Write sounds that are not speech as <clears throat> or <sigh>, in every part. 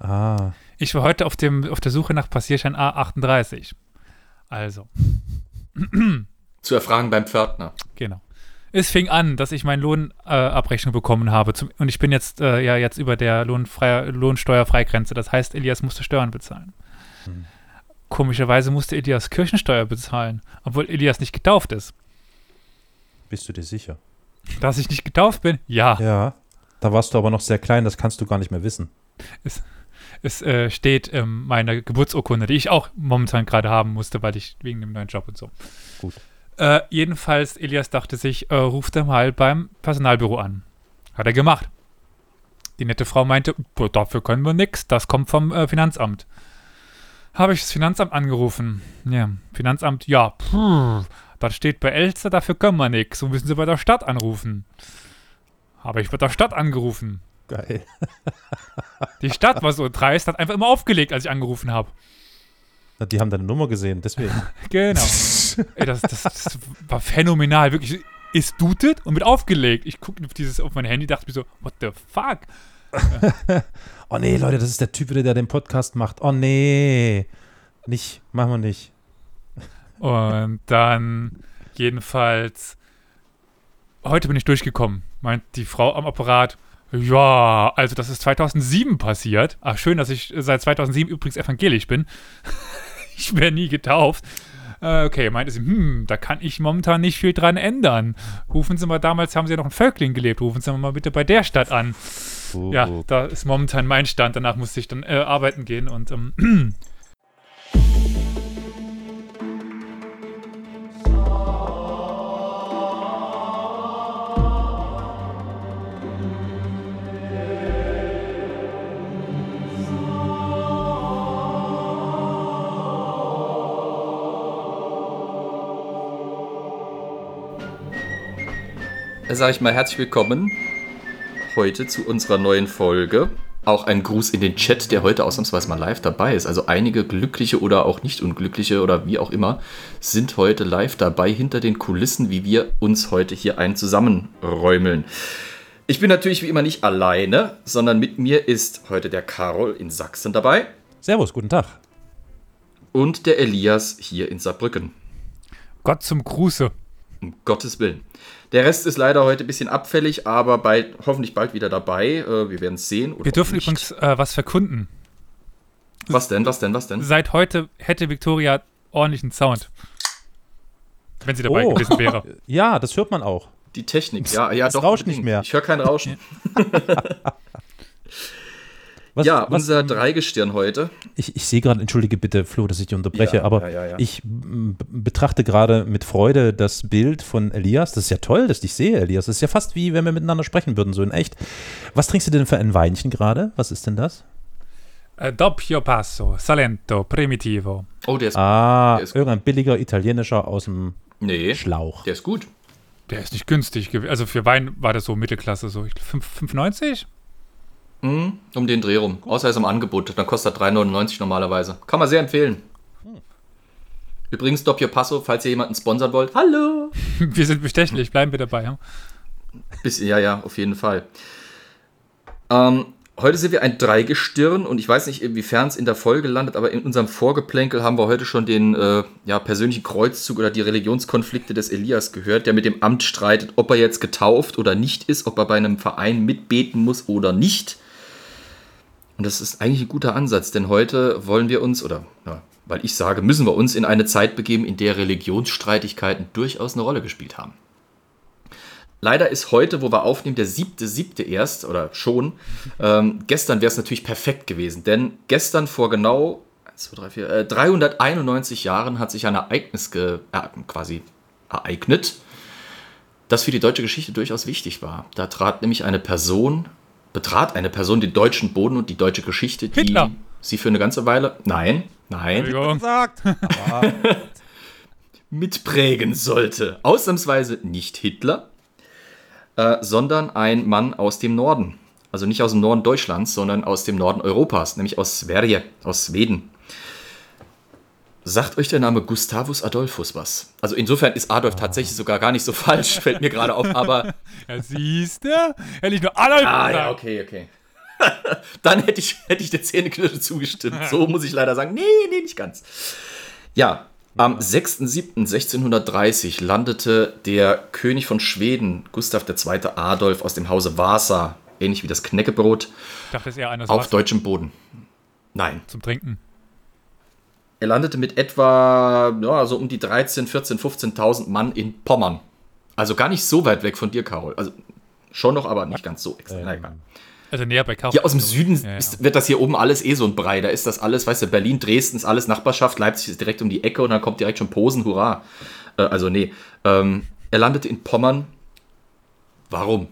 Ah. Ich war heute auf, dem, auf der Suche nach Passierschein A38. Also. Zu erfragen beim Pförtner. Genau. Es fing an, dass ich meine Lohnabrechnung äh, bekommen habe. Zum, und ich bin jetzt äh, ja jetzt über der Lohnsteuerfreigrenze. Das heißt, Elias musste Steuern bezahlen. Hm. Komischerweise musste Elias Kirchensteuer bezahlen, obwohl Elias nicht getauft ist. Bist du dir sicher? Dass ich nicht getauft bin? Ja. Ja. Da warst du aber noch sehr klein, das kannst du gar nicht mehr wissen. Es, es äh, steht in ähm, meiner Geburtsurkunde, die ich auch momentan gerade haben musste, weil ich wegen dem neuen Job und so. Gut. Äh, jedenfalls, Elias dachte sich, äh, ruft er mal beim Personalbüro an. Hat er gemacht. Die nette Frau meinte, dafür können wir nichts, das kommt vom äh, Finanzamt. Habe ich das Finanzamt angerufen. Ja, Finanzamt, ja, das steht bei Elster, dafür können wir nichts. So müssen Sie bei der Stadt anrufen. Habe ich bei der Stadt angerufen. Geil. Die Stadt war so dreist, hat einfach immer aufgelegt, als ich angerufen habe. Die haben deine Nummer gesehen, deswegen. <laughs> genau. Ey, das, das, das, war phänomenal. Wirklich, ist dutet und mit aufgelegt. Ich gucke auf, dieses, auf mein Handy, dachte mir so, what the fuck? <laughs> oh nee, Leute, das ist der Typ wieder, der den Podcast macht. Oh nee. Nicht, machen wir nicht. Und dann, jedenfalls, heute bin ich durchgekommen, meint die Frau am Apparat. Ja, also das ist 2007 passiert. Ach, schön, dass ich seit 2007 übrigens evangelisch bin. <laughs> ich wäre nie getauft. Äh, okay, meinte sie, hm, da kann ich momentan nicht viel dran ändern. Rufen Sie mal, damals haben Sie ja noch in Völkling gelebt, rufen Sie mal bitte bei der Stadt an. Oh, ja, oh. da ist momentan mein Stand. Danach musste ich dann äh, arbeiten gehen und ähm, <clears throat> sage ich mal herzlich willkommen heute zu unserer neuen Folge. Auch ein Gruß in den Chat, der heute ausnahmsweise mal live dabei ist. Also einige glückliche oder auch nicht unglückliche oder wie auch immer sind heute live dabei hinter den Kulissen, wie wir uns heute hier ein zusammenräumeln. Ich bin natürlich wie immer nicht alleine, sondern mit mir ist heute der Carol in Sachsen dabei. Servus, guten Tag. Und der Elias hier in Saarbrücken. Gott zum Gruße. Um Gottes Willen. Der Rest ist leider heute ein bisschen abfällig, aber bald, hoffentlich bald wieder dabei. Äh, wir werden es sehen. wir dürfen übrigens äh, was verkunden. Was denn, was denn, was denn? Seit heute hätte Victoria ordentlichen Sound. Wenn sie dabei oh. gewesen wäre. <laughs> Ja, das hört man auch. Die Technik, ja, ja, das doch. rauscht nicht mehr. Ich höre kein Rauschen. <laughs> <laughs> Was, ja, was, unser Dreigestirn heute. Ich, ich sehe gerade, entschuldige bitte, Flo, dass ich dich unterbreche, ja, aber ja, ja, ich betrachte gerade mit Freude das Bild von Elias. Das ist ja toll, dass ich dich sehe, Elias. Das ist ja fast wie, wenn wir miteinander sprechen würden, so in echt. Was trinkst du denn für ein Weinchen gerade? Was ist denn das? Äh, Doppio Passo, Salento, Primitivo. Oh, der ist Ah, der ist irgendein billiger italienischer aus dem nee, Schlauch. Der ist gut. Der ist nicht günstig. Also für Wein war das so Mittelklasse, so 5,90? Mhm, um den Dreh rum. Außer er ist im Angebot. Dann kostet er 3,99 normalerweise. Kann man sehr empfehlen. Hm. Übrigens, Doppio Passo, falls ihr jemanden sponsern wollt. Hallo! <laughs> wir sind bestechlich, bleiben wir dabei. Ja, Bisschen, ja, ja, auf jeden Fall. Ähm, heute sind wir ein Dreigestirn und ich weiß nicht, inwiefern es in der Folge landet, aber in unserem Vorgeplänkel haben wir heute schon den äh, ja, persönlichen Kreuzzug oder die Religionskonflikte des Elias gehört, der mit dem Amt streitet, ob er jetzt getauft oder nicht ist, ob er bei einem Verein mitbeten muss oder nicht. Und das ist eigentlich ein guter Ansatz, denn heute wollen wir uns, oder ja, weil ich sage, müssen wir uns in eine Zeit begeben, in der Religionsstreitigkeiten durchaus eine Rolle gespielt haben. Leider ist heute, wo wir aufnehmen, der siebte, siebte erst oder schon. Ähm, gestern wäre es natürlich perfekt gewesen, denn gestern vor genau 1, 2, 3, 4, äh, 391 Jahren hat sich ein Ereignis äh, quasi ereignet, das für die deutsche Geschichte durchaus wichtig war. Da trat nämlich eine Person betrat eine Person den deutschen Boden und die deutsche Geschichte, die Hitler. sie für eine ganze Weile, nein, nein, Gesagt. <laughs> mitprägen sollte. Ausnahmsweise nicht Hitler, äh, sondern ein Mann aus dem Norden. Also nicht aus dem Norden Deutschlands, sondern aus dem Norden Europas, nämlich aus Sverige, aus Schweden. Sagt euch der Name Gustavus Adolphus was? Also insofern ist Adolf tatsächlich sogar gar nicht so <laughs> falsch, fällt mir gerade auf, aber. <laughs> Ja, siehst du? Hätte ich nur Adolf Ah, gesagt. ja, okay, okay. <laughs> Dann hätte ich, hätte ich der Zähneknirsche zugestimmt. So muss ich leider sagen. Nee, nee, nicht ganz. Ja, am 6.7.1630 landete der König von Schweden, Gustav II. Adolf, aus dem Hause Vasa, ähnlich wie das Knäckebrot, Ich dachte, das eher einer auf deutschem Boden. Nein. zum Trinken. Er landete mit etwa ja, so um die 13, 14, 15.000 Mann in Pommern. Also gar nicht so weit weg von dir, Carol. Also schon noch, aber nicht ganz so extrem. Egal. Also näher bei Kaufmann. Hier aus dem Süden Ja, ja. Ist, wird das hier oben alles eh so ein Brei. Da ist das alles, weißt du, Berlin, Dresden ist alles Nachbarschaft, Leipzig ist direkt um die Ecke und dann kommt direkt schon Posen, hurra. Äh, also nee, ähm, er landete in Pommern. Warum?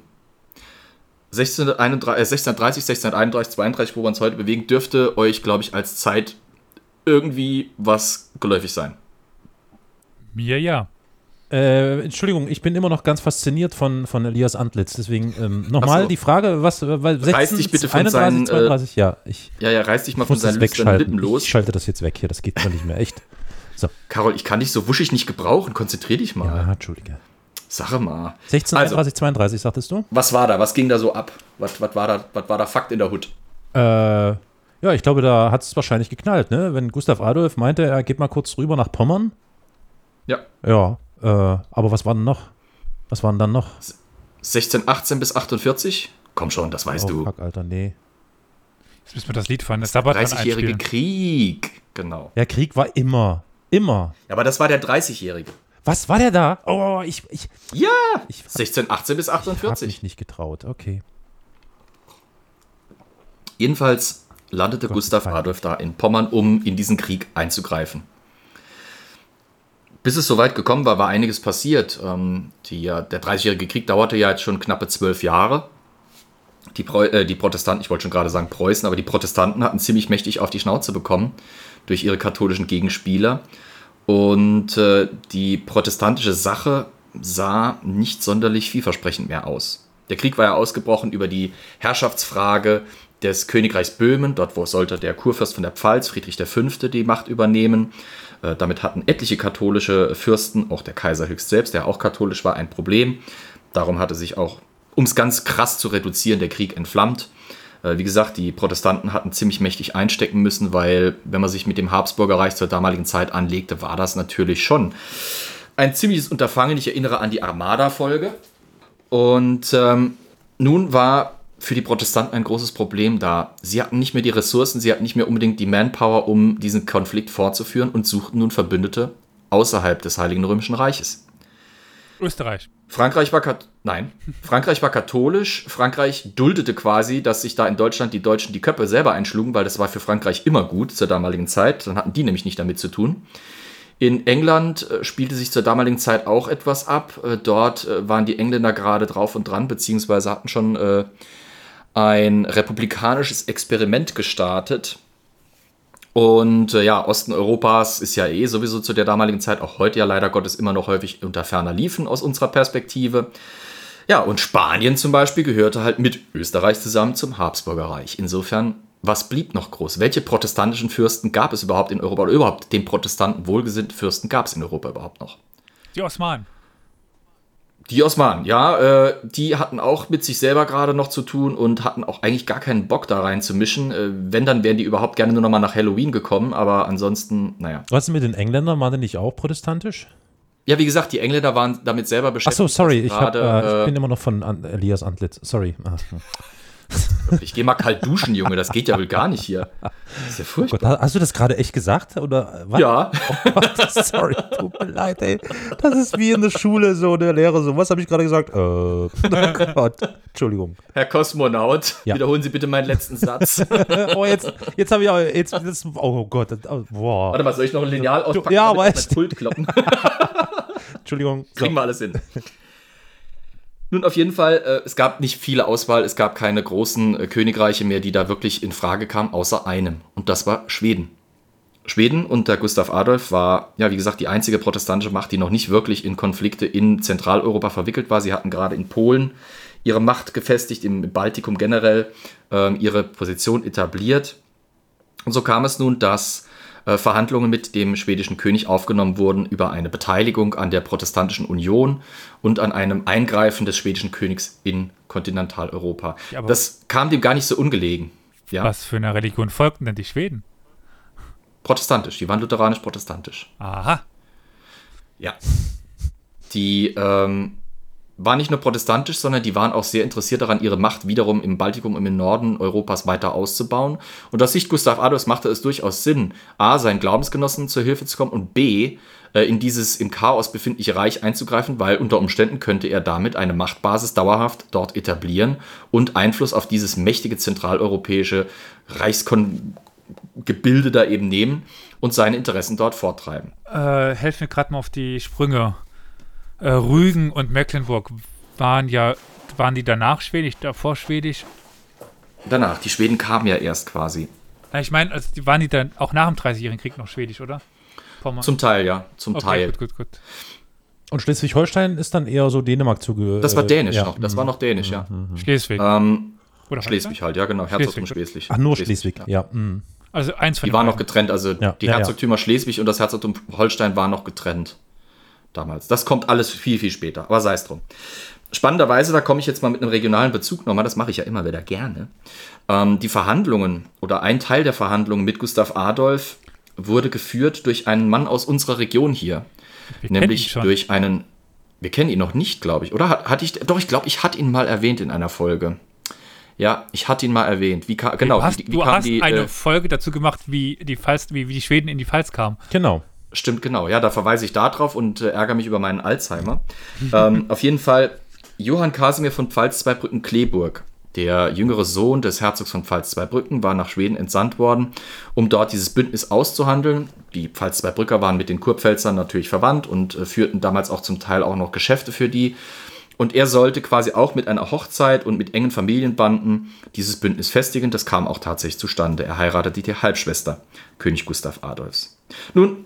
1631, äh, 1630, 1631, 32, wo wir uns heute bewegen, dürfte euch, glaube ich, als Zeit irgendwie was geläufig sein. Mir ja. Äh, Entschuldigung, ich bin immer noch ganz fasziniert von, von Elias Antlitz. Deswegen ähm, nochmal so. die Frage, was, äh, weil 16, Reiß dich bitte von 31, seinen, äh, 32, ja, ich Ja, ja, reiß dich mal von seinen. Lippen los. Ich schalte das jetzt weg hier, das geht gar nicht mehr, echt. Carol, ich kann dich so wuschig nicht gebrauchen. Konzentrier dich mal. Ja, Entschuldige. Sache mal. 16, Also. 31, 32, sagtest du? Was war da? Was ging da so ab? Was, was, war, da, was war da Fakt in der Hut? Äh, ja, ich glaube, da hat es wahrscheinlich geknallt, ne? Wenn Gustav Adolf meinte, er geht mal kurz rüber nach Pommern. Ja. Ja, äh, aber was war denn noch? Was waren dann noch? 1618 bis 48? Komm schon, das weißt oh, du. fuck, Alter, nee. Jetzt müssen wir das Lied fahren. Das Sabbat 30-jährige einspielen. Krieg. Genau. Ja, Krieg war immer, immer. Ja, aber das war der 30-jährige. Was war der da? Oh, ich, ich, Ja! ich 1618 bis hab 48. mich nicht getraut. Okay. Jedenfalls landete Gustav. Adolf da in Pommern, um in diesen Krieg einzugreifen. Bis es soweit gekommen war, war einiges passiert. Ähm, die, der 30-jährige Krieg dauerte ja jetzt schon knappe zwölf Jahre. Die, Preu äh, die Protestanten, ich wollte schon gerade sagen Preußen, aber die Protestanten hatten ziemlich mächtig auf die Schnauze bekommen durch ihre katholischen Gegenspieler. Und äh, die protestantische Sache sah nicht sonderlich vielversprechend mehr aus. Der Krieg war ja ausgebrochen über die Herrschaftsfrage des Königreichs Böhmen. Dort wo sollte der Kurfürst von der Pfalz, Friedrich V., die Macht übernehmen. Äh, damit hatten etliche katholische Fürsten, auch der Kaiser höchst selbst, der auch katholisch war, ein Problem. Darum hatte sich auch, um es ganz krass zu reduzieren, der Krieg entflammt. Äh, Wie gesagt, die Protestanten hatten ziemlich mächtig einstecken müssen, weil wenn man sich mit dem Habsburger Reich zur damaligen Zeit anlegte, war das natürlich schon ein ziemliches Unterfangen. Ich erinnere an die Armada-Folge. Und ähm, nun war für die Protestanten ein großes Problem da. Sie hatten nicht mehr die Ressourcen, sie hatten nicht mehr unbedingt die Manpower, um diesen Konflikt fortzuführen und suchten nun Verbündete außerhalb des Heiligen Römischen Reiches. Österreich. Frankreich war kat nein, Frankreich war katholisch. Frankreich duldete quasi, dass sich da in Deutschland die Deutschen die Köpfe selber einschlugen, weil das war für Frankreich immer gut zur damaligen Zeit. Dann hatten die nämlich nicht damit zu tun. In England äh, spielte sich zur damaligen Zeit auch etwas ab. Äh, dort äh, waren die Engländer gerade drauf und dran, beziehungsweise hatten schon ein republikanisches Experiment gestartet. Und äh, ja, Osten Europas ist ja eh sowieso zu der damaligen Zeit, auch heute ja leider Gottes immer noch häufig unter ferner Liefen aus unserer Perspektive. Ja, und Spanien zum Beispiel gehörte halt mit Österreich zusammen zum Habsburger Reich. Insofern, was blieb noch groß? Welche protestantischen Fürsten gab es überhaupt in Europa? Oder überhaupt den Protestanten wohlgesinnten Fürsten gab es in Europa überhaupt noch? Die Osmanen. Die Osmanen, ja, äh, die hatten auch mit sich selber gerade noch zu tun und hatten auch eigentlich gar keinen Bock da rein zu mischen. Äh, wenn, dann wären die überhaupt gerne nur noch mal nach Halloween gekommen, aber ansonsten, naja. Was ist mit den Engländern? Waren die nicht auch protestantisch? Ja, wie gesagt, die Engländer waren damit selber Ach beschäftigt. so, sorry, ich, hab, gerade, äh, ich bin immer noch von An Elias Antlitz. Sorry. Ich gehe mal kalt duschen, Junge, das geht ja wohl gar nicht hier. Das ist ja furchtbar. Gott, hast du das gerade echt gesagt? Oder was? Ja, Oh Gott, <laughs> sorry, tut mir leid, ey. Das ist wie in der Schule so, der Lehrer so, was habe ich gerade gesagt? Äh, <laughs> oh Gott, Entschuldigung. Herr Kosmonaut, Ja. wiederholen Sie bitte meinen letzten Satz. <laughs> Oh, jetzt, jetzt habe ich auch, jetzt, jetzt, oh Gott, das- oh, boah. Warte mal, soll ich noch ein Lineal auspacken? Ja, aber echt. Pult kloppen? Entschuldigung. So. Kriegen wir alles hin. Nun, auf jeden Fall, äh, es gab nicht viele Auswahl, es gab keine großen äh, Königreiche mehr, die da wirklich in Frage kamen, außer einem. Und das war Schweden. Schweden unter Gustav Adolf war, ja, wie gesagt, die einzige protestantische Macht, die noch nicht wirklich in Konflikte in Zentraleuropa verwickelt war. Sie hatten gerade in Polen ihre Macht gefestigt, im Baltikum generell äh, ihre Position etabliert. Und so kam es nun, dass Verhandlungen mit dem schwedischen König aufgenommen wurden über eine Beteiligung an der Protestantischen Union und an einem Eingreifen des schwedischen Königs in Kontinentaleuropa. Ja, das kam dem gar nicht so ungelegen. Ja? Was für eine Religion folgten denn die Schweden? Protestantisch, die waren lutheranisch-protestantisch. Aha. Ja. Die ähm, war nicht nur protestantisch, sondern die waren auch sehr interessiert daran, ihre Macht wiederum im Baltikum und im Norden Europas weiter auszubauen. Und aus Sicht Gustav Adolfs machte es durchaus Sinn, a, seinen Glaubensgenossen zur Hilfe zu kommen und b, äh, in dieses im Chaos befindliche Reich einzugreifen, weil unter Umständen könnte er damit eine Machtbasis dauerhaft dort etablieren und Einfluss auf dieses mächtige zentraleuropäische Reichsgebilde da eben nehmen und seine Interessen dort vortreiben. Äh, helf mir gerade mal auf die Sprünge äh, Rügen und Mecklenburg waren ja, waren die danach schwedisch, davor schwedisch? Danach, die Schweden kamen ja erst quasi. Ich meine, also die waren die dann auch nach dem 30-jährigen Krieg noch schwedisch, oder? Pommern. Zum Teil, ja, zum okay, Teil. Gut, gut, gut. Und Schleswig-Holstein ist dann eher so Dänemark zuge. Das war dänisch ja. noch, das war noch dänisch, ja. Mhm. Schleswig. Ähm, oder Schleswig halt, ja, genau. Herzog von Schleswig. Ach, nur Schleswig, Schleswig ja. ja. Mhm. Also eins von Die waren noch getrennt, also ja. die Herzogtümer Schleswig und das Herzogtum Holstein waren noch getrennt damals. Das kommt alles viel, viel später, aber sei es drum. Spannenderweise, da komme ich jetzt mal mit einem regionalen Bezug nochmal, das mache ich ja immer wieder gerne. Ähm, die Verhandlungen oder ein Teil der Verhandlungen mit Gustav Adolf wurde geführt durch einen Mann aus unserer Region hier. Wir nämlich durch einen, wir kennen ihn noch nicht, glaube ich, oder? Hatte ich, doch, ich glaube, ich hatte ihn mal erwähnt in einer Folge. Ja, ich hatte ihn mal erwähnt. Wie genau, du hast, wie, wie du hast die, eine äh, Folge dazu gemacht, wie die, Pfalz, wie, wie die Schweden in die Pfalz kamen. Genau. Stimmt, genau. Ja, da verweise ich darauf und äh, ärgere mich über meinen Alzheimer. ähm, <laughs> auf jeden Fall Johann Kasimir von Pfalz-Zweibrücken-Kleeburg, der jüngere Sohn des Herzogs von Pfalz-Zweibrücken, war nach Schweden entsandt worden, um dort dieses Bündnis auszuhandeln. Die Pfalz-Zweibrücker waren mit den Kurpfälzern natürlich verwandt und äh, führten damals auch zum Teil auch noch Geschäfte für die. Und er sollte quasi auch mit einer Hochzeit und mit engen Familienbanden dieses Bündnis festigen. Das kam auch tatsächlich zustande. Er heiratete die Halbschwester König Gustav Adolfs. Nun,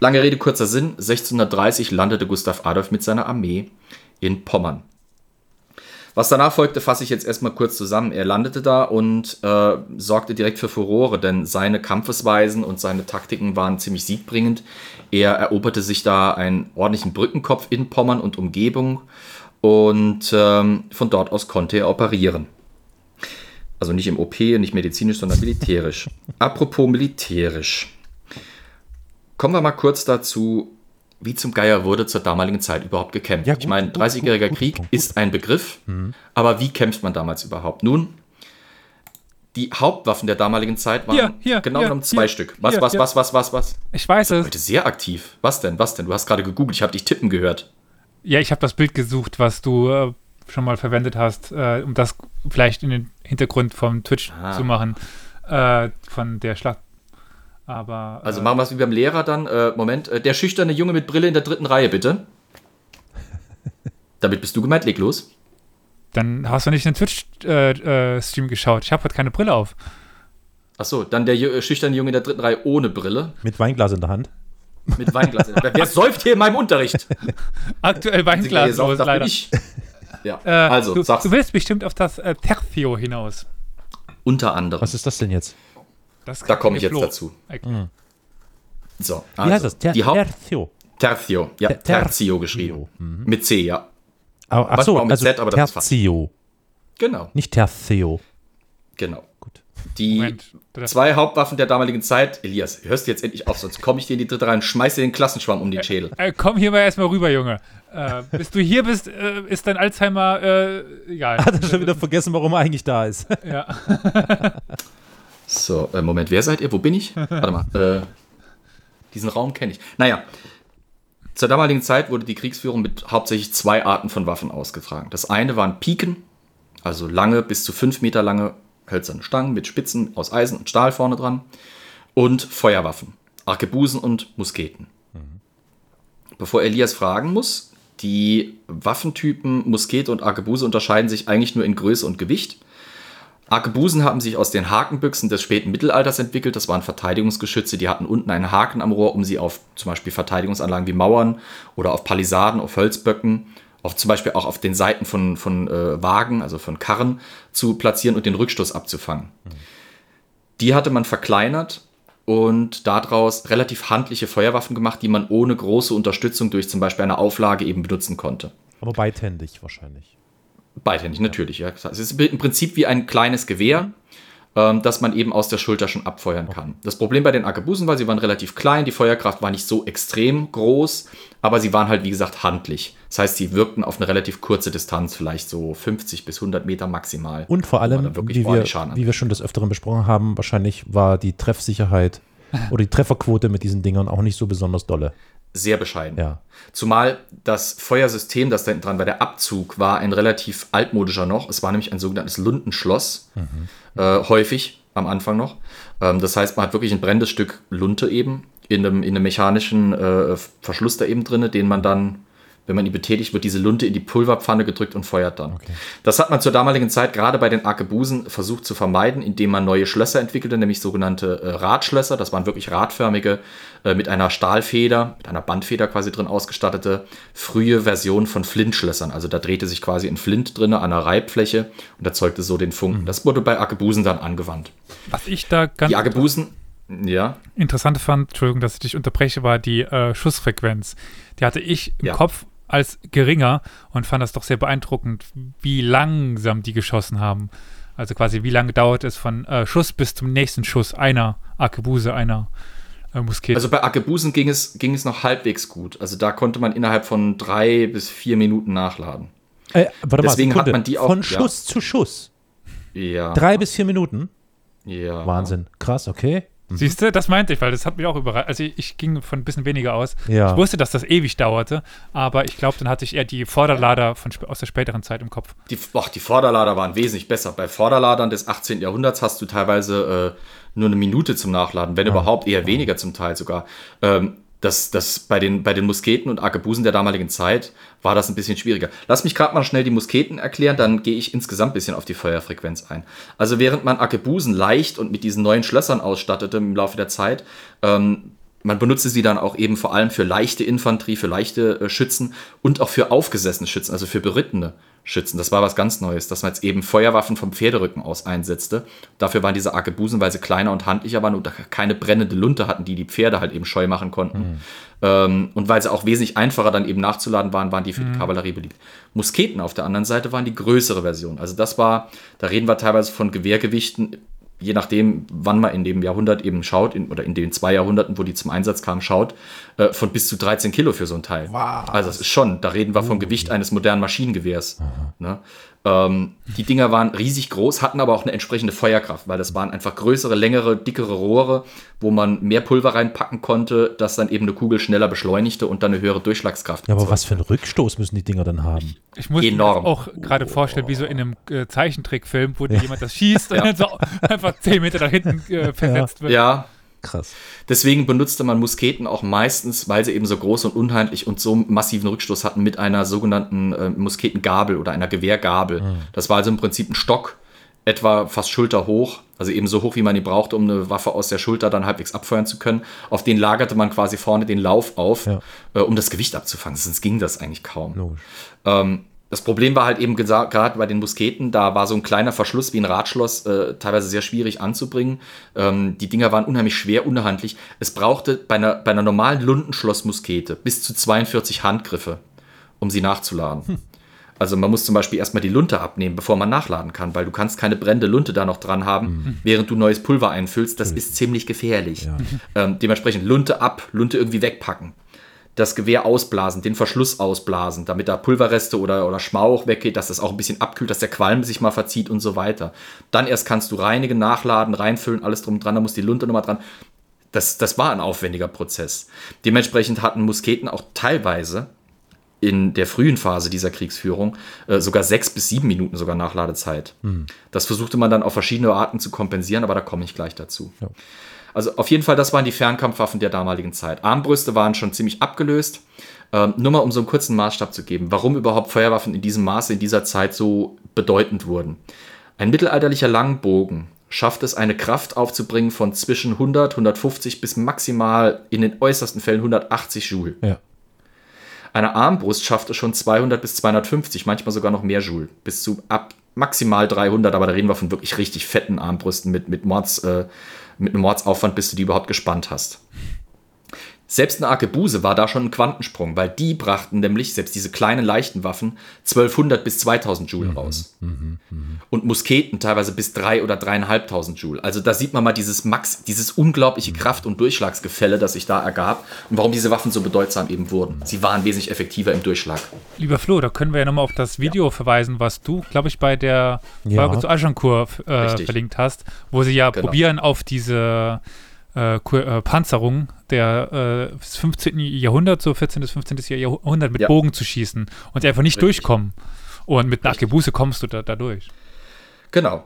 Lange Rede, kurzer Sinn. 1630 landete Gustav Adolf mit seiner Armee in Pommern. Was danach folgte, fasse ich jetzt erstmal kurz zusammen. Er landete da und äh, sorgte direkt für Furore, denn seine Kampfesweisen und seine Taktiken waren ziemlich siegbringend. Er eroberte sich da einen ordentlichen Brückenkopf in Pommern und Umgebung und ähm, von dort aus konnte er operieren. Also nicht im OP, nicht medizinisch, sondern militärisch. Apropos militärisch. Kommen wir mal kurz dazu, wie zum Geier wurde zur damaligen Zeit überhaupt gekämpft. Ja, gut, ich meine, 30-jähriger Krieg gut, gut, ist ein Begriff, mhm. aber wie kämpft man damals überhaupt? Nun, die Hauptwaffen der damaligen Zeit waren hier, hier, genau genommen zwei hier, Stück. Was, was, was, was, was, was? Ich weiß es. Heute sehr aktiv. Was denn, was denn? Du hast gerade gegoogelt, ich habe dich tippen gehört. Ja, ich habe das Bild gesucht, was du äh, schon mal verwendet hast, äh, um das vielleicht in den Hintergrund vom Twitch ah. zu machen, äh, von der Schlacht aber, also äh, machen wir es wie beim Lehrer dann. Äh, Moment, äh, der schüchterne Junge mit Brille in der dritten Reihe, bitte. <laughs> Damit bist du gemeint, leg los. Dann hast du nicht den Twitch-Stream äh, geschaut. Ich habe heute keine Brille auf. Achso, dann der äh, schüchterne Junge in der dritten Reihe ohne Brille. Mit Weinglas in der Hand. Mit Weinglas in der Hand. Wer säuft hier in meinem Unterricht? <laughs> Aktuell Weinglas los, leider. Ich. Ja, äh, also, du, sag's. du willst bestimmt auf das äh, Tertio hinaus. Unter anderem. Was ist das denn jetzt? Da komme ich jetzt Flo. dazu. Mhm. So, also, Wie heißt das? Ter die Haupt Tertio. Tertio, ja, Ter Tertio geschrieben. Mhm. Mit C, ja. Oh, ach so, mit also Z, aber das Tertio. Genau. Nicht Tertio. Genau. Gut. Die Moment, zwei Hauptwaffen der damaligen Zeit, Elias, hörst du jetzt endlich auf, sonst komme ich dir in die dritte rein, schmeiß dir den Klassenschwamm um den Schädel. Äh, äh, komm hier mal erstmal rüber, Junge. Äh, bis du hier bist, äh, ist dein Alzheimer äh, egal. <laughs> Hat er schon wieder vergessen, warum er eigentlich da ist. Ja. <laughs> So, äh, Moment, wer seid ihr? Wo bin ich? <laughs> Warte mal. Äh, diesen Raum kenne ich. Naja, zur damaligen Zeit wurde die Kriegsführung mit hauptsächlich zwei Arten von Waffen ausgetragen. Das eine waren Piken, also lange, bis zu fünf Meter lange hölzerne Stangen mit Spitzen aus Eisen und Stahl vorne dran. Und Feuerwaffen, Arkebusen und Musketen. Mhm. Bevor Elias fragen muss, Die Waffentypen Muskete und Arkebuse unterscheiden sich eigentlich nur in Größe und Gewicht. Arkebusen haben sich aus den Hakenbüchsen des späten Mittelalters entwickelt. Das waren Verteidigungsgeschütze, die hatten unten einen Haken am Rohr, um sie auf zum Beispiel Verteidigungsanlagen wie Mauern oder auf Palisaden, auf Hölzböcken, auf zum Beispiel auch auf den Seiten von, von äh, Wagen, also von Karren, zu platzieren und den Rückstoß abzufangen. Mhm. Die hatte man verkleinert und daraus relativ handliche Feuerwaffen gemacht, die man ohne große Unterstützung durch zum Beispiel eine Auflage eben benutzen konnte. Aber beidhändig wahrscheinlich. Beidhändig, natürlich, ja. Es ist im Prinzip wie ein kleines Gewehr, ähm, das man eben aus der Schulter schon abfeuern kann. Das Problem bei den Arkebusen war, sie waren relativ klein, die Feuerkraft war nicht so extrem groß, aber sie waren halt, wie gesagt, handlich. Das heißt, sie wirkten auf eine relativ kurze Distanz, vielleicht so 50 bis 100 Meter maximal. Und vor allem, wie wir, wie wir schon des Öfteren besprochen haben, wahrscheinlich war die Treffsicherheit <laughs> oder die Trefferquote mit diesen Dingern auch nicht so besonders dolle sehr bescheiden. Ja. Zumal das Feuersystem, das da hinten dran war, der Abzug, war ein relativ altmodischer noch. Es war nämlich ein sogenanntes Lundenschloss, mhm. äh, häufig am Anfang noch. Ähm, das heißt, man hat wirklich ein brennendes Stück Lunte eben in einem, in einem mechanischen äh, Verschluss da eben drin, den man dann wenn man ihn betätigt, wird diese Lunte in die Pulverpfanne gedrückt und feuert dann. Okay. Das hat man zur damaligen Zeit gerade bei den Arkebusen versucht zu vermeiden, indem man neue Schlösser entwickelte, nämlich sogenannte äh, Radschlösser. Das waren wirklich radförmige, äh, mit einer Stahlfeder, mit einer Bandfeder quasi drin ausgestattete, frühe Version von Flintschlössern. Also da drehte sich quasi ein Flint drin an der Reibfläche und erzeugte so den Funken. Mhm. Das wurde bei Arkebusen dann angewandt. Was ich da ganz die Arkebusen, ja. interessant fand, Entschuldigung, dass ich dich unterbreche, war die äh, Schussfrequenz. Die hatte ich im ja. Kopf als geringer und fand das doch sehr beeindruckend, wie langsam die geschossen haben. Also quasi, wie lange dauert es von äh, Schuss bis zum nächsten Schuss einer Arkebuse, einer äh, Muskete. Also bei Arkebusen ging es, ging es noch halbwegs gut. Also da konnte man innerhalb von drei bis vier Minuten nachladen. Äh, warte Deswegen mal, hat man die auch. Von Schuss ja. zu Schuss. Ja. Drei bis vier Minuten? Ja. Wahnsinn. Krass, okay. Mhm. Siehst du, das meinte ich, weil das hat mich auch überrascht. Also ich, ich ging von ein bisschen weniger aus. Ja. Ich wusste, dass das ewig dauerte, aber ich glaube, dann hatte ich eher die Vorderlader von, aus der späteren Zeit im Kopf. Die, ach, die Vorderlader waren wesentlich besser. Bei Vorderladern des 18. Jahrhunderts hast du teilweise äh, nur eine Minute zum Nachladen, wenn ja. überhaupt eher weniger zum Teil sogar. Ähm, das, das bei, den, bei den Musketen und Arkebusen der damaligen Zeit war das ein bisschen schwieriger. Lass mich gerade mal schnell die Musketen erklären, dann gehe ich insgesamt ein bisschen auf die Feuerfrequenz ein. Also während man Arkebusen leicht und mit diesen neuen Schlössern ausstattete im Laufe der Zeit, ähm, man benutzte sie dann auch eben vor allem für leichte Infanterie, für leichte äh, Schützen und auch für aufgesessene Schützen, also für berittene schützen. Das war was ganz Neues, dass man jetzt eben Feuerwaffen vom Pferderücken aus einsetzte. Dafür waren diese Arkebusen, weil sie kleiner und handlicher waren und keine brennende Lunte hatten, die die Pferde halt eben scheu machen konnten. Mhm. Ähm, und weil sie auch wesentlich einfacher dann eben nachzuladen waren, waren die für mhm. die Kavallerie beliebt. Musketen auf der anderen Seite waren die größere Version. Also das war, da reden wir teilweise von Gewehrgewichten je nachdem, wann man in dem Jahrhundert eben schaut, in, oder in den zwei Jahrhunderten, wo die zum Einsatz kamen, schaut, äh, von bis zu 13 Kilo für so ein Teil. Wow. Also das ist schon, da reden wir vom Gewicht eines modernen Maschinengewehrs. Ne? Ähm, die Dinger waren riesig groß, hatten aber auch eine entsprechende Feuerkraft, weil das waren einfach größere, längere, dickere Rohre, wo man mehr Pulver reinpacken konnte, das dann eben eine Kugel schneller beschleunigte und dann eine höhere Durchschlagskraft. Ja, aber was für einen Rückstoß müssen die Dinger dann haben? Ich, ich muss Enorm. mir auch gerade vorstellen, wie so in einem äh, Zeichentrickfilm, wo ja. jemand das schießt und dann so <laughs> einfach 10 Meter da hinten äh, versetzt ja. wird. Ja, Krass. Deswegen benutzte man Musketen auch meistens, weil sie eben so groß und unheimlich und so massiven Rückstoß hatten, mit einer sogenannten äh, Musketengabel oder einer Gewehrgabel. Mhm. Das war also im Prinzip ein Stock, etwa fast schulterhoch, also eben so hoch, wie man ihn brauchte, um eine Waffe aus der Schulter dann halbwegs abfeuern zu können. Auf den lagerte man quasi vorne den Lauf auf, ja. äh, um das Gewicht abzufangen. Sonst ging das eigentlich kaum. Ähm, das Problem war halt eben gerade bei den Musketen, da war so ein kleiner Verschluss wie ein Radschloss äh, teilweise sehr schwierig anzubringen. Ähm, die Dinger waren unheimlich schwer, unhandlich. Es brauchte bei einer, bei einer normalen Lundenschlossmuskete bis zu 42 Handgriffe, um sie nachzuladen. Hm. Also man muss zum Beispiel erstmal die Lunte abnehmen, bevor man nachladen kann, weil du kannst keine brennende Lunte da noch dran haben, mhm. während du neues Pulver einfüllst. Das mhm. ist ziemlich gefährlich. Ja. Ähm, dementsprechend Lunte ab, Lunte irgendwie wegpacken das Gewehr ausblasen, den Verschluss ausblasen, damit da Pulverreste oder, oder Schmauch weggeht, dass das auch ein bisschen abkühlt, dass der Qualm sich mal verzieht und so weiter. Dann erst kannst du reinigen, nachladen, reinfüllen, alles drum und dran, da muss die Lunte nochmal dran. Das, das war ein aufwendiger Prozess. Dementsprechend hatten Musketen auch teilweise in der frühen Phase dieser Kriegsführung äh, sogar sechs bis sieben Minuten sogar Nachladezeit. Mhm. Das versuchte man dann auf verschiedene Arten zu kompensieren, aber da komme ich gleich dazu. Ja. Also auf jeden Fall, das waren die Fernkampfwaffen der damaligen Zeit. Armbrüste waren schon ziemlich abgelöst. Ähm, nur mal um so einen kurzen Maßstab zu geben, warum überhaupt Feuerwaffen in diesem Maße in dieser Zeit so bedeutend wurden. Ein mittelalterlicher Langbogen schafft es, eine Kraft aufzubringen von zwischen 100, 150 bis maximal in den äußersten Fällen 180 Joule. Ja. Eine Armbrust schafft es schon 200 bis 250, manchmal sogar noch mehr Joule, bis zu ab maximal 300, aber da reden wir von wirklich richtig fetten Armbrüsten mit, mit, Mords, äh, mit einem Mordsaufwand, bis du die überhaupt gespannt hast. Selbst eine Arkebuse war da schon ein Quantensprung, weil die brachten nämlich, selbst diese kleinen leichten Waffen, 1200 bis 2000 Joule mhm, raus. Mhm, mh. Und Musketen teilweise bis 3 oder 3500 Joule. Also da sieht man mal dieses Max, dieses unglaubliche Kraft- und Durchschlagsgefälle, das sich da ergab und warum diese Waffen so bedeutsam eben wurden. Sie waren wesentlich effektiver im Durchschlag. Lieber Flo, da können wir ja nochmal auf das Video ja. verweisen, was du, glaube ich, bei der Folge ja. zu Agincourt äh, verlinkt hast, wo sie ja genau. probieren, auf diese äh, äh, Panzerung der, äh, 15. Jahrhundert, so 14. bis 15. Jahrhundert mit ja. Bogen zu schießen und einfach nicht Richtig. durchkommen. Und mit Nachgebuse kommst du da, da durch. Genau.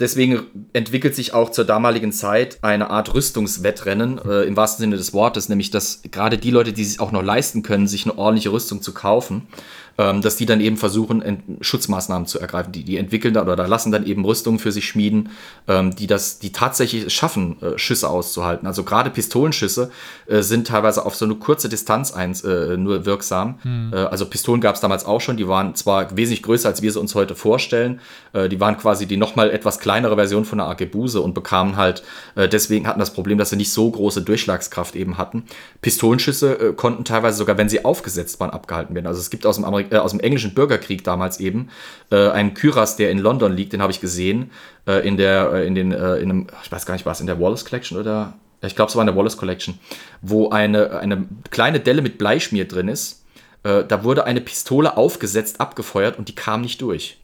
Deswegen entwickelt sich auch zur damaligen Zeit eine Art Rüstungswettrennen äh, im wahrsten Sinne des Wortes, nämlich dass gerade die Leute, die sich auch noch leisten können, sich eine ordentliche Rüstung zu kaufen, dass die dann eben versuchen, Schutzmaßnahmen zu ergreifen. Die, die entwickeln dann oder lassen dann eben Rüstungen für sich schmieden, ähm, die das, die tatsächlich schaffen, äh, Schüsse auszuhalten. Also gerade Pistolenschüsse äh, sind teilweise auf so eine kurze Distanz eins, äh, nur wirksam. Mhm. also Pistolen gab es damals auch schon, die waren zwar wesentlich größer, als wir sie uns heute vorstellen. Die waren quasi die nochmal etwas kleinere Version von einer Arkebuse und bekamen halt, deswegen hatten das Problem, dass sie nicht so große Durchschlagskraft eben hatten. Pistolenschüsse konnten teilweise sogar, wenn sie aufgesetzt waren, abgehalten werden. Also es gibt aus dem Amerikanischen äh, aus dem englischen Bürgerkrieg damals eben, äh, einen Kyras, der in London liegt, den habe ich gesehen, äh, in der, äh, in den, äh, in einem, ich weiß gar nicht was, in der Wallace Collection oder, ich glaube, es war in der Wallace Collection, wo eine, eine kleine Delle mit Bleischmier drin ist. Äh, da wurde eine Pistole aufgesetzt, abgefeuert und die kam nicht durch.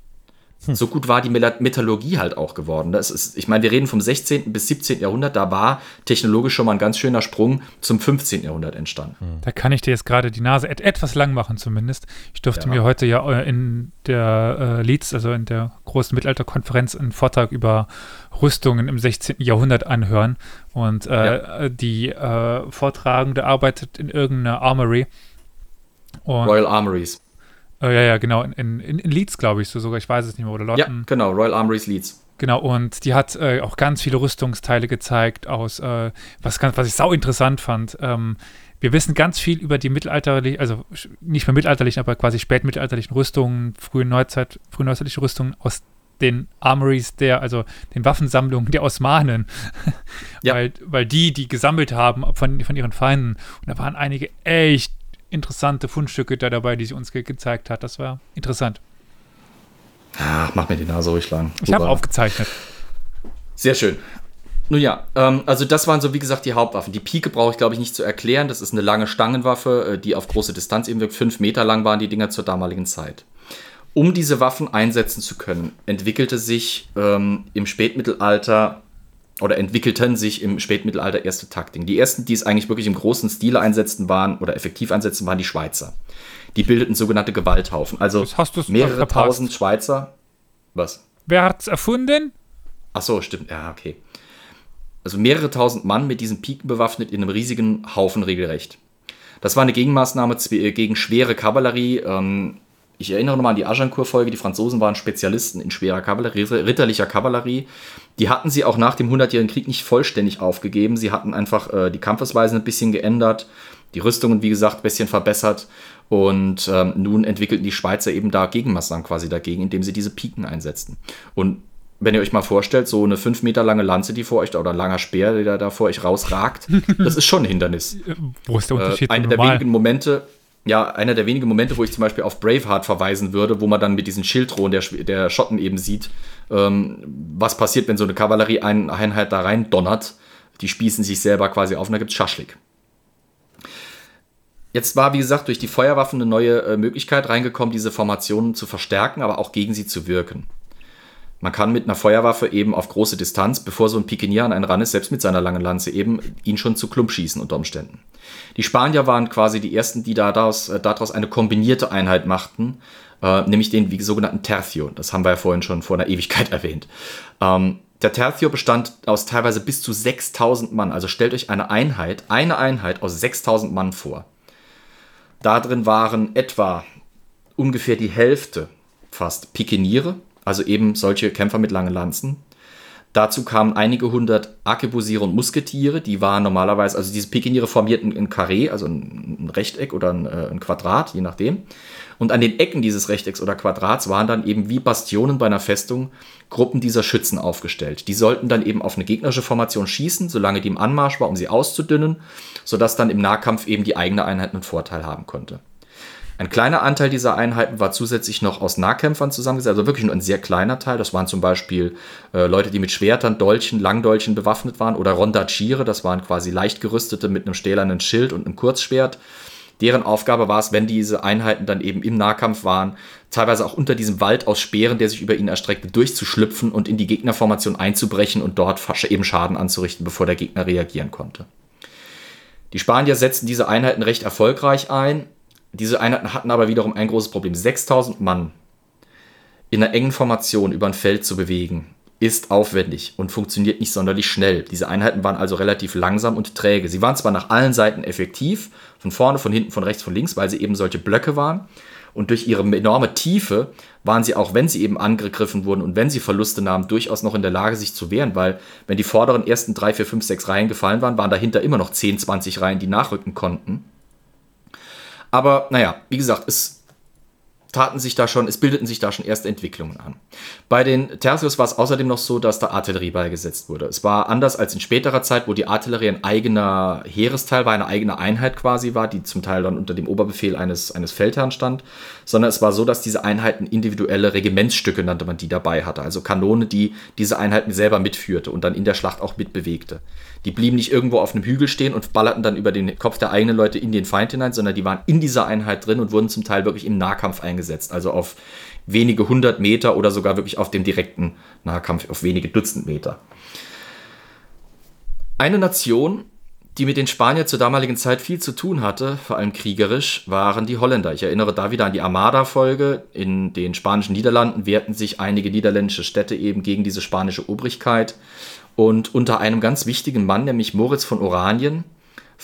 Hm. So gut war die Metallurgie halt auch geworden. Das ist, ich meine, wir reden vom 16. bis 17. Jahrhundert, da war technologisch schon mal ein ganz schöner Sprung zum 15. Jahrhundert entstanden. Hm. Da kann ich dir jetzt gerade die Nase et etwas lang machen zumindest. Ich durfte ja. mir heute ja äh, in der äh, Leeds, also in der großen Mittelalterkonferenz, einen Vortrag über Rüstungen im 16. Jahrhundert anhören. Und äh, ja. die äh, Vortragende arbeitet in irgendeiner Armory. Und Royal Armories. Äh, ja, ja, genau. In, in, in Leeds, glaube ich, so sogar. Ich weiß es nicht mehr. Oder London. Ja, genau. Royal Armories Leeds. Genau, und die hat äh, auch ganz viele Rüstungsteile gezeigt aus, äh, was, ganz, was ich sau interessant fand. Ähm, wir wissen ganz viel über die mittelalterlichen, also nicht mehr mittelalterlichen, aber quasi spätmittelalterlichen Rüstungen, frühe Neuzeit, frühneuzeitliche Rüstungen aus den Armories der, also den Waffensammlungen der Osmanen. ja. <laughs> weil, weil die, die gesammelt haben von, von ihren Feinden. Und da waren einige echt interessante Fundstücke da dabei, die sie uns ge gezeigt hat. Das war interessant. Ach, mach mir die Nase ruhig lang. Ich habe aufgezeichnet. Sehr schön. Nun ja, ähm, also das waren so wie gesagt die Hauptwaffen. Die Pike brauche ich glaube ich nicht zu erklären. Das ist eine lange Stangenwaffe, äh, die auf große Distanz eben wirkt. Fünf Meter lang waren die Dinger zur damaligen Zeit. Um diese Waffen einsetzen zu können, entwickelte sich ähm, im Spätmittelalter oder entwickelten sich im Spätmittelalter erste Taktiken. Die ersten, die es eigentlich wirklich im großen Stile einsetzten waren oder effektiv einsetzten, waren die Schweizer. Die bildeten sogenannte Gewalthaufen. Also mehrere tausend Schweizer. Was? Wer hat es erfunden? Ach so, stimmt. Ja, okay. Also mehrere tausend Mann mit diesen Piken bewaffnet in einem riesigen Haufen regelrecht. Das war eine Gegenmaßnahme gegen schwere Kavallerie. Ähm, ich erinnere nochmal an die Agincourt-Folge, die Franzosen waren Spezialisten in schwerer Kavallerie, ritterlicher Kavallerie. Die hatten sie auch nach dem Hundertjährigen Krieg nicht vollständig aufgegeben. Sie hatten einfach äh, die Kampfesweise ein bisschen geändert, die Rüstungen, wie gesagt, ein bisschen verbessert. Und ähm, nun entwickelten die Schweizer eben da Gegenmaßnahmen quasi dagegen, indem sie diese Piken einsetzten. Und wenn ihr euch mal vorstellt, so eine fünf Meter lange Lanze, die vor euch, oder ein langer Speer, der da vor euch rausragt, <laughs> das ist schon ein Hindernis. Wo ist der Unterschied? Äh, eine der wenigen Momente, ja, einer der wenigen Momente, wo ich zum Beispiel auf Braveheart verweisen würde, wo man dann mit diesen Schildrohen der, der Schotten eben sieht, ähm, was passiert, wenn so eine Kavallerieeinheit da rein donnert. Die spießen sich selber quasi auf und da gibt es Schaschlik. Jetzt war, wie gesagt, durch die Feuerwaffen eine neue äh, Möglichkeit reingekommen, diese Formationen zu verstärken, aber auch gegen sie zu wirken. Man kann mit einer Feuerwaffe eben auf große Distanz, bevor so ein Pikenier an einen ran ist, selbst mit seiner langen Lanze eben, ihn schon zu Klump schießen unter Umständen. Die Spanier waren quasi die ersten, die daraus, äh, daraus eine kombinierte Einheit machten, äh, nämlich den wie, sogenannten Tercio. Das haben wir ja vorhin schon vor einer Ewigkeit <laughs> erwähnt. Ähm, der Tercio bestand aus teilweise bis zu 6000 Mann. Also stellt euch eine Einheit, eine Einheit aus 6000 Mann vor. Da drin waren etwa ungefähr die Hälfte fast Pikeniere, also eben solche Kämpfer mit langen Lanzen. Dazu kamen einige hundert Arkebusiere und Musketiere, die waren normalerweise, also diese Pikeniere formierten ein Karree, also ein Rechteck oder ein, äh, ein Quadrat, je nachdem. Und an den Ecken dieses Rechtecks oder Quadrats waren dann eben wie Bastionen bei einer Festung Gruppen dieser Schützen aufgestellt. Die sollten dann eben auf eine gegnerische Formation schießen, solange die im Anmarsch war, um sie auszudünnen, sodass dann im Nahkampf eben die eigene Einheit einen Vorteil haben konnte. Ein kleiner Anteil dieser Einheiten war zusätzlich noch aus Nahkämpfern zusammengesetzt, also wirklich nur ein sehr kleiner Teil. Das waren zum Beispiel äh, Leute, die mit Schwertern, Dolchen, Langdolchen bewaffnet waren oder Rondaciere, das waren quasi leicht gerüstete mit einem stählernen Schild und einem Kurzschwert. Deren Aufgabe war es, wenn diese Einheiten dann eben im Nahkampf waren, teilweise auch unter diesem Wald aus Speeren, der sich über ihnen erstreckte, durchzuschlüpfen und in die Gegnerformation einzubrechen und dort eben Schaden anzurichten, bevor der Gegner reagieren konnte. Die Spanier setzten diese Einheiten recht erfolgreich ein, diese Einheiten hatten aber wiederum ein großes Problem. 6000 Mann in einer engen Formation über ein Feld zu bewegen, ist aufwendig und funktioniert nicht sonderlich schnell. Diese Einheiten waren also relativ langsam und träge. Sie waren zwar nach allen Seiten effektiv, von vorne, von hinten, von rechts, von links, weil sie eben solche Blöcke waren. Und durch ihre enorme Tiefe waren sie auch, wenn sie eben angegriffen wurden und wenn sie Verluste nahmen, durchaus noch in der Lage, sich zu wehren, weil wenn die vorderen ersten drei, vier, fünf, sechs Reihen gefallen waren, waren dahinter immer noch 10, 20 Reihen, die nachrücken konnten. Aber naja, wie gesagt, es taten sich da schon, es bildeten sich da schon erste Entwicklungen an. Bei den Tertius war es außerdem noch so, dass da Artillerie beigesetzt wurde. Es war anders als in späterer Zeit, wo die Artillerie ein eigener Heeresteil war, eine eigene Einheit quasi war, die zum Teil dann unter dem Oberbefehl eines, eines Feldherrn stand, sondern es war so, dass diese Einheiten individuelle Regimentsstücke nannte man die dabei hatte, also Kanone, die diese Einheiten selber mitführte und dann in der Schlacht auch mitbewegte. Die blieben nicht irgendwo auf einem Hügel stehen und ballerten dann über den Kopf der eigenen Leute in den Feind hinein, sondern die waren in dieser Einheit drin und wurden zum Teil wirklich im Nahkampf eingesetzt. Also auf wenige hundert Meter oder sogar wirklich auf dem direkten Nahkampf auf wenige Dutzend Meter. Eine Nation, die mit den Spaniern zur damaligen Zeit viel zu tun hatte, vor allem kriegerisch, waren die Holländer. Ich erinnere da wieder an die Armada-Folge. In den spanischen Niederlanden wehrten sich einige niederländische Städte eben gegen diese spanische Obrigkeit. Und unter einem ganz wichtigen Mann, nämlich Moritz von Oranien,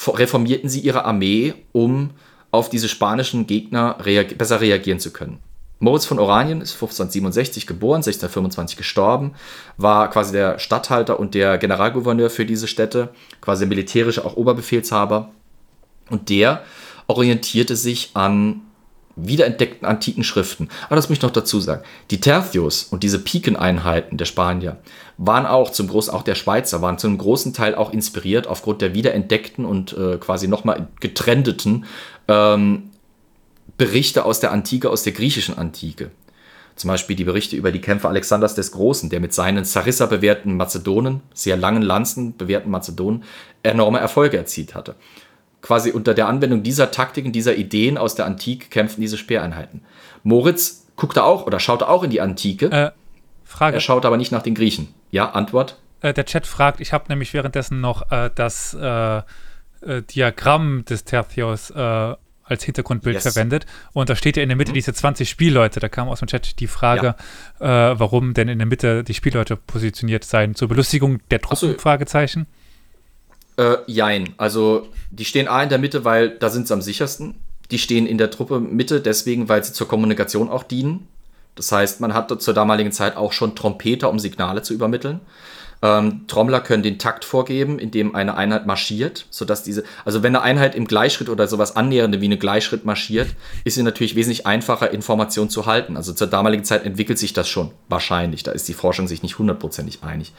reformierten sie ihre Armee, um auf diese spanischen Gegner reag besser reagieren zu können. Moritz von Oranien ist 1567 geboren, 1625 gestorben, war quasi der Statthalter und der Generalgouverneur für diese Städte, quasi militärischer auch Oberbefehlshaber. Und der orientierte sich an wiederentdeckten antiken Schriften. Aber das möchte ich noch dazu sagen. Die Tertius und diese Pikeneinheiten der Spanier waren auch zum großen, auch der Schweizer, waren zu einem großen Teil auch inspiriert aufgrund der wiederentdeckten und äh, quasi nochmal getrendeten ähm, Berichte aus der Antike, aus der griechischen Antike. Zum Beispiel die Berichte über die Kämpfe Alexanders des Großen, der mit seinen Sarissa bewährten Mazedonen, sehr langen Lanzen bewährten Mazedonen, enorme Erfolge erzielt hatte quasi unter der Anwendung dieser Taktiken, dieser Ideen aus der Antike kämpfen diese Speereinheiten. Moritz guckte auch oder schaute auch in die Antike. Äh, Frage. Er schaut aber nicht nach den Griechen. Ja, Antwort? Äh, der Chat fragt, ich habe nämlich währenddessen noch äh, das äh, äh, Diagramm des Tertios äh, als Hintergrundbild yes. verwendet. Und da steht ja in der Mitte mhm. diese 20 Spielleute. Da kam aus dem Chat die Frage, ja. warum denn in der Mitte die Spielleute positioniert seien. Zur Belustigung der Truppen? So. Fragezeichen. Äh, jein. Also, die stehen A in der Mitte, weil da sind sie am sichersten. Die stehen in der Truppe Mitte deswegen, weil sie zur Kommunikation auch dienen. Das heißt, man hat zur damaligen Zeit auch schon Trompeter, um Signale zu übermitteln. Ähm, Trommler können den Takt vorgeben, indem eine Einheit marschiert, sodass diese, also wenn eine Einheit im Gleichschritt oder sowas annähernde wie eine Gleichschritt marschiert, ist sie natürlich wesentlich einfacher, Informationen zu halten. Also zur damaligen Zeit entwickelt sich das schon wahrscheinlich. Da ist die Forschung sich nicht hundertprozentig einig.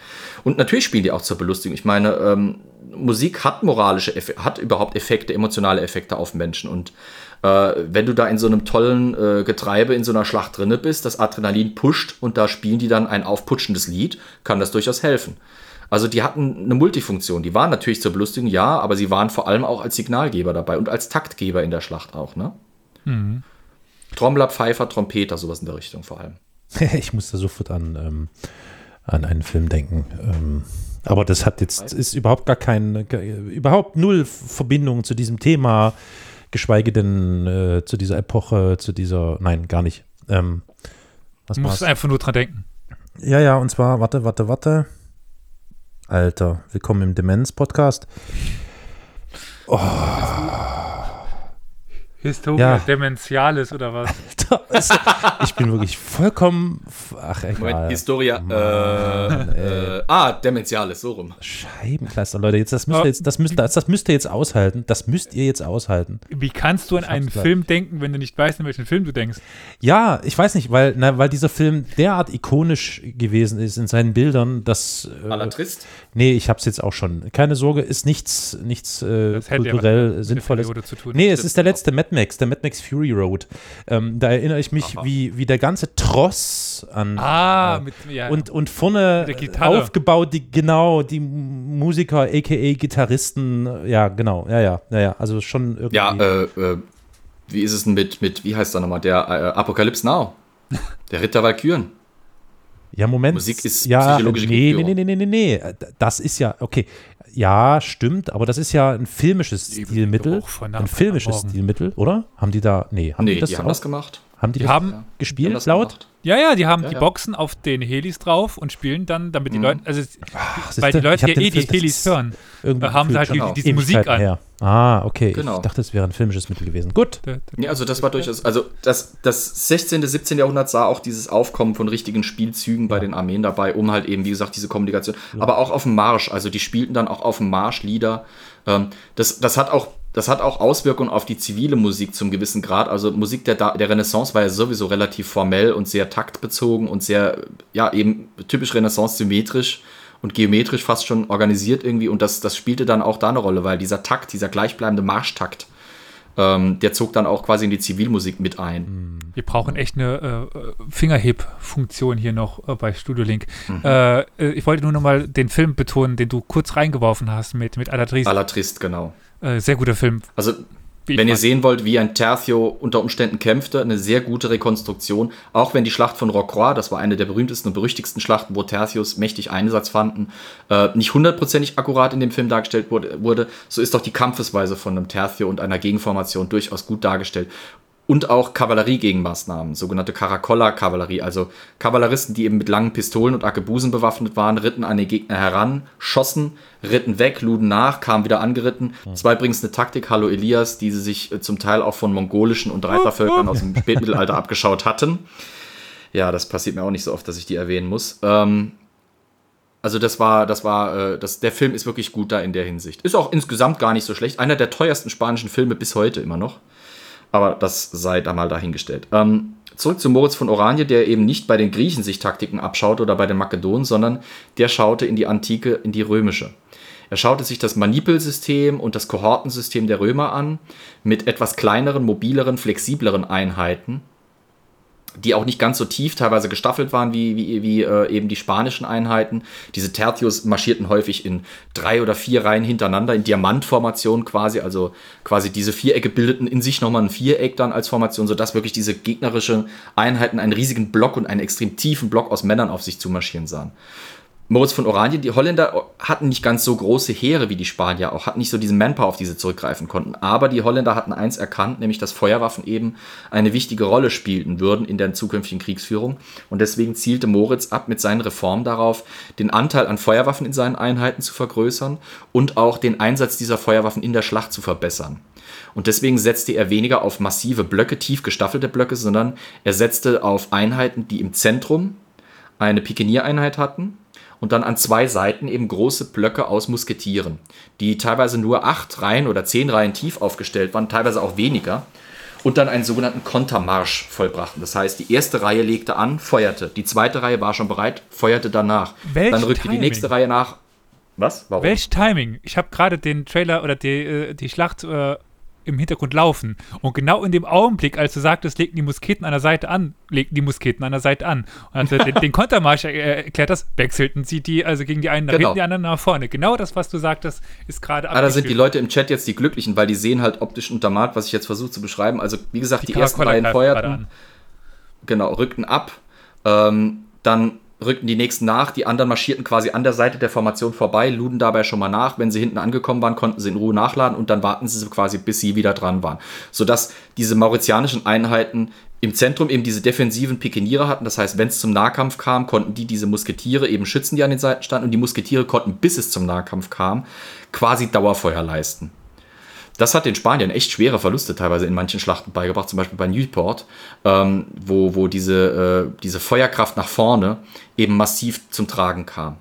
Und natürlich spielen die auch zur Belustigung. Ich meine, ähm, Musik hat moralische, Effekte, hat überhaupt Effekte, emotionale Effekte auf Menschen und wenn du da in so einem tollen äh, Getreibe in so einer Schlacht drinne bist, das Adrenalin pusht und da spielen die dann ein aufputschendes Lied, kann das durchaus helfen. Also die hatten eine Multifunktion. Die waren natürlich zur Belustigung, ja, aber sie waren vor allem auch als Signalgeber dabei und als Taktgeber in der Schlacht auch, ne? Mhm. Trommler, Pfeifer, Trompeter, sowas in der Richtung vor allem. <laughs> ich muss da sofort an, ähm, an einen Film denken. Ähm, aber das hat jetzt, ist überhaupt gar kein, überhaupt null Verbindung zu diesem Thema, geschweige denn äh, zu dieser Epoche, zu dieser, nein, gar nicht. Ähm, was du musst einfach nur dran denken. Ja, ja, und zwar, warte, warte, warte. Alter, willkommen im Demenz-Podcast. Oh. Historia ja. Dementialis oder was? <laughs> ich bin wirklich vollkommen. Ach, egal. Moment, Historia. Mann, äh, äh, ah, Dementialis, so rum. Scheibenkleister, Leute. Jetzt, das, müsst ihr jetzt, das, müsst, das, das müsst ihr jetzt aushalten. Das müsst ihr jetzt aushalten. Wie kannst du an einen Film gleich. denken, wenn du nicht weißt, in welchen Film du denkst? Ja, ich weiß nicht, weil, na, weil dieser Film derart ikonisch gewesen ist in seinen Bildern, dass. Äh, Alatrist? Nee, ich hab's jetzt auch schon. Keine Sorge, ist nichts, nichts äh, kulturell Sinnvolles. Nee, es ist der letzte Mad Max, der Mad Max Fury Road. Ähm, da erinnere ich mich, wie, wie der ganze Tross an. Ah, äh, mit, ja, und, und vorne aufgebaut, die, genau, die Musiker, aka Gitarristen, ja, genau, ja, ja, ja, ja, also schon irgendwie. Ja, äh, äh, wie ist es denn mit, mit wie heißt er nochmal, der äh, Apocalypse Now? Der Ritter Valkyren. Ja, Moment. Musik ist ja, psychologische nee, nee, nee, nee, nee, nee. Das ist ja, okay. Ja, stimmt, aber das ist ja ein filmisches Stilmittel. Ein filmisches Stilmittel, oder? Haben die da, nee, haben nee, die das die haben das gemacht. Haben die, haben ja, gespielt laut? Gemacht. Ja, ja, die haben ja, die ja. Boxen auf den Helis drauf und spielen dann, damit die mhm. Leute, also Ach, weil die Leute ja eh die Helis hören, haben sie halt genau. diese Musik an. Her. Ah, okay. Genau. Ich dachte, es wäre ein filmisches Mittel gewesen. Gut. Ja, also das war durchaus, also das, das 16., 17. Jahrhundert sah auch dieses Aufkommen von richtigen Spielzügen bei den Armeen dabei, um halt eben, wie gesagt, diese Kommunikation, aber auch auf dem Marsch, also die spielten dann auch auf dem Marsch Lieder. Ähm, das, das hat auch das hat auch Auswirkungen auf die zivile Musik zum gewissen Grad. Also Musik der, der Renaissance war ja sowieso relativ formell und sehr taktbezogen und sehr, ja, eben typisch Renaissance symmetrisch und geometrisch fast schon organisiert irgendwie. Und das, das spielte dann auch da eine Rolle, weil dieser Takt, dieser gleichbleibende Marschtakt, ähm, der zog dann auch quasi in die Zivilmusik mit ein. Wir brauchen echt eine äh, Fingerheb-Funktion hier noch äh, bei Studio Link. Mhm. Äh, äh ich wollte nur noch mal den Film betonen, den du kurz reingeworfen hast mit, mit Alatrist. Alatrist, genau. Äh, sehr guter Film. Also, wie wenn ihr sehen wollt, wie ein Tercio unter Umständen kämpfte, eine sehr gute Rekonstruktion. Auch wenn die Schlacht von Rocroi, das war eine der berühmtesten und berüchtigsten Schlachten, wo Tercios mächtig Einsatz fanden, äh, nicht hundertprozentig akkurat in dem Film dargestellt wurde, wurde, so ist doch die Kampfesweise von einem Tercio und einer Gegenformation durchaus gut dargestellt und auch Kavalleriegegenmaßnahmen, sogenannte Caracolla-Kavallerie, also Kavalleristen, die eben mit langen Pistolen und Arkebusen bewaffnet waren, ritten an den Gegner heran, schossen, ritten weg, luden nach, kamen wieder angeritten. Das war übrigens eine Taktik, hallo Elias, die sie sich äh, zum Teil auch von mongolischen und Reitervölkern aus dem <laughs> Spätmittelalter abgeschaut hatten. Ja, das passiert mir auch nicht so oft, dass ich die erwähnen muss. Ähm, also das war, das war, äh, das, der Film ist wirklich gut da in der Hinsicht. Ist auch insgesamt gar nicht so schlecht. Einer der teuersten spanischen Filme bis heute immer noch. Aber das sei da mal dahingestellt. Ähm, zurück zu Moritz von Oranje, der eben nicht bei den Griechen sich Taktiken abschaut oder bei den Makedonen, sondern der schaute in die Antike, in die römische. Er schaute sich das Manipelsystem und das Kohortensystem der Römer an, mit etwas kleineren, mobileren, flexibleren Einheiten die auch nicht ganz so tief teilweise gestaffelt waren wie, wie, wie äh, eben die spanischen Einheiten. Diese Tertius marschierten häufig in drei oder vier Reihen hintereinander, in Diamantformation quasi, also quasi diese Vierecke bildeten in sich nochmal ein Viereck dann als Formation, sodass wirklich diese gegnerischen Einheiten einen riesigen Block und einen extrem tiefen Block aus Männern auf sich zu marschieren sahen. Moritz von Oranien, die Holländer hatten nicht ganz so große Heere wie die Spanier, auch hatten nicht so diesen Manpower, auf die sie zurückgreifen konnten. Aber die Holländer hatten eins erkannt, nämlich dass Feuerwaffen eben eine wichtige Rolle spielten würden in der zukünftigen Kriegsführung. Und deswegen zielte Moritz ab mit seinen Reformen darauf, den Anteil an Feuerwaffen in seinen Einheiten zu vergrößern und auch den Einsatz dieser Feuerwaffen in der Schlacht zu verbessern. Und deswegen setzte er weniger auf massive Blöcke, tief gestaffelte Blöcke, sondern er setzte auf Einheiten, die im Zentrum eine Pikeniereinheit hatten und dann an zwei Seiten eben große Blöcke aus Musketieren, die teilweise nur acht Reihen oder zehn Reihen tief aufgestellt waren, teilweise auch weniger, und dann einen sogenannten Kontermarsch vollbrachten. Das heißt, die erste Reihe legte an, feuerte, die zweite Reihe war schon bereit, feuerte danach. Welch dann rückte Timing? die nächste Reihe nach. Was? Warum? Welch Timing? Ich habe gerade den Trailer oder die, äh, die Schlacht äh, im Hintergrund laufen. Und genau in dem Augenblick, als du sagtest, legten die Musketen an der Seite an, legten die Musketen an der Seite an. Und als du den, den Kontermarsch er, erklärt hast, wechselten sie die, also gegen die einen nach genau. hinten, die anderen nach vorne. Genau das, was du sagtest, ist gerade Ah, da sind die Leute im Chat jetzt die Glücklichen, weil die sehen halt optisch untermalt, was ich jetzt versuche zu beschreiben. Also, wie gesagt, die, die ersten beiden feuerten. Genau, rückten ab Ähm, dann rückten die nächsten nach, die anderen marschierten quasi an der Seite der Formation vorbei, luden dabei schon mal nach. Wenn sie hinten angekommen waren, konnten sie in Ruhe nachladen und dann warten sie quasi, bis sie wieder dran waren. Sodass diese mauritianischen Einheiten im Zentrum eben diese defensiven Pikeniere hatten. Das heißt, wenn es zum Nahkampf kam, konnten die diese Musketiere eben schützen, die an den Seiten standen. Und die Musketiere konnten, bis es zum Nahkampf kam, quasi Dauerfeuer leisten. Das hat den Spaniern echt schwere Verluste teilweise in manchen Schlachten beigebracht, zum Beispiel bei Newport, ähm, wo, wo diese, äh, diese Feuerkraft nach vorne eben massiv zum Tragen kam.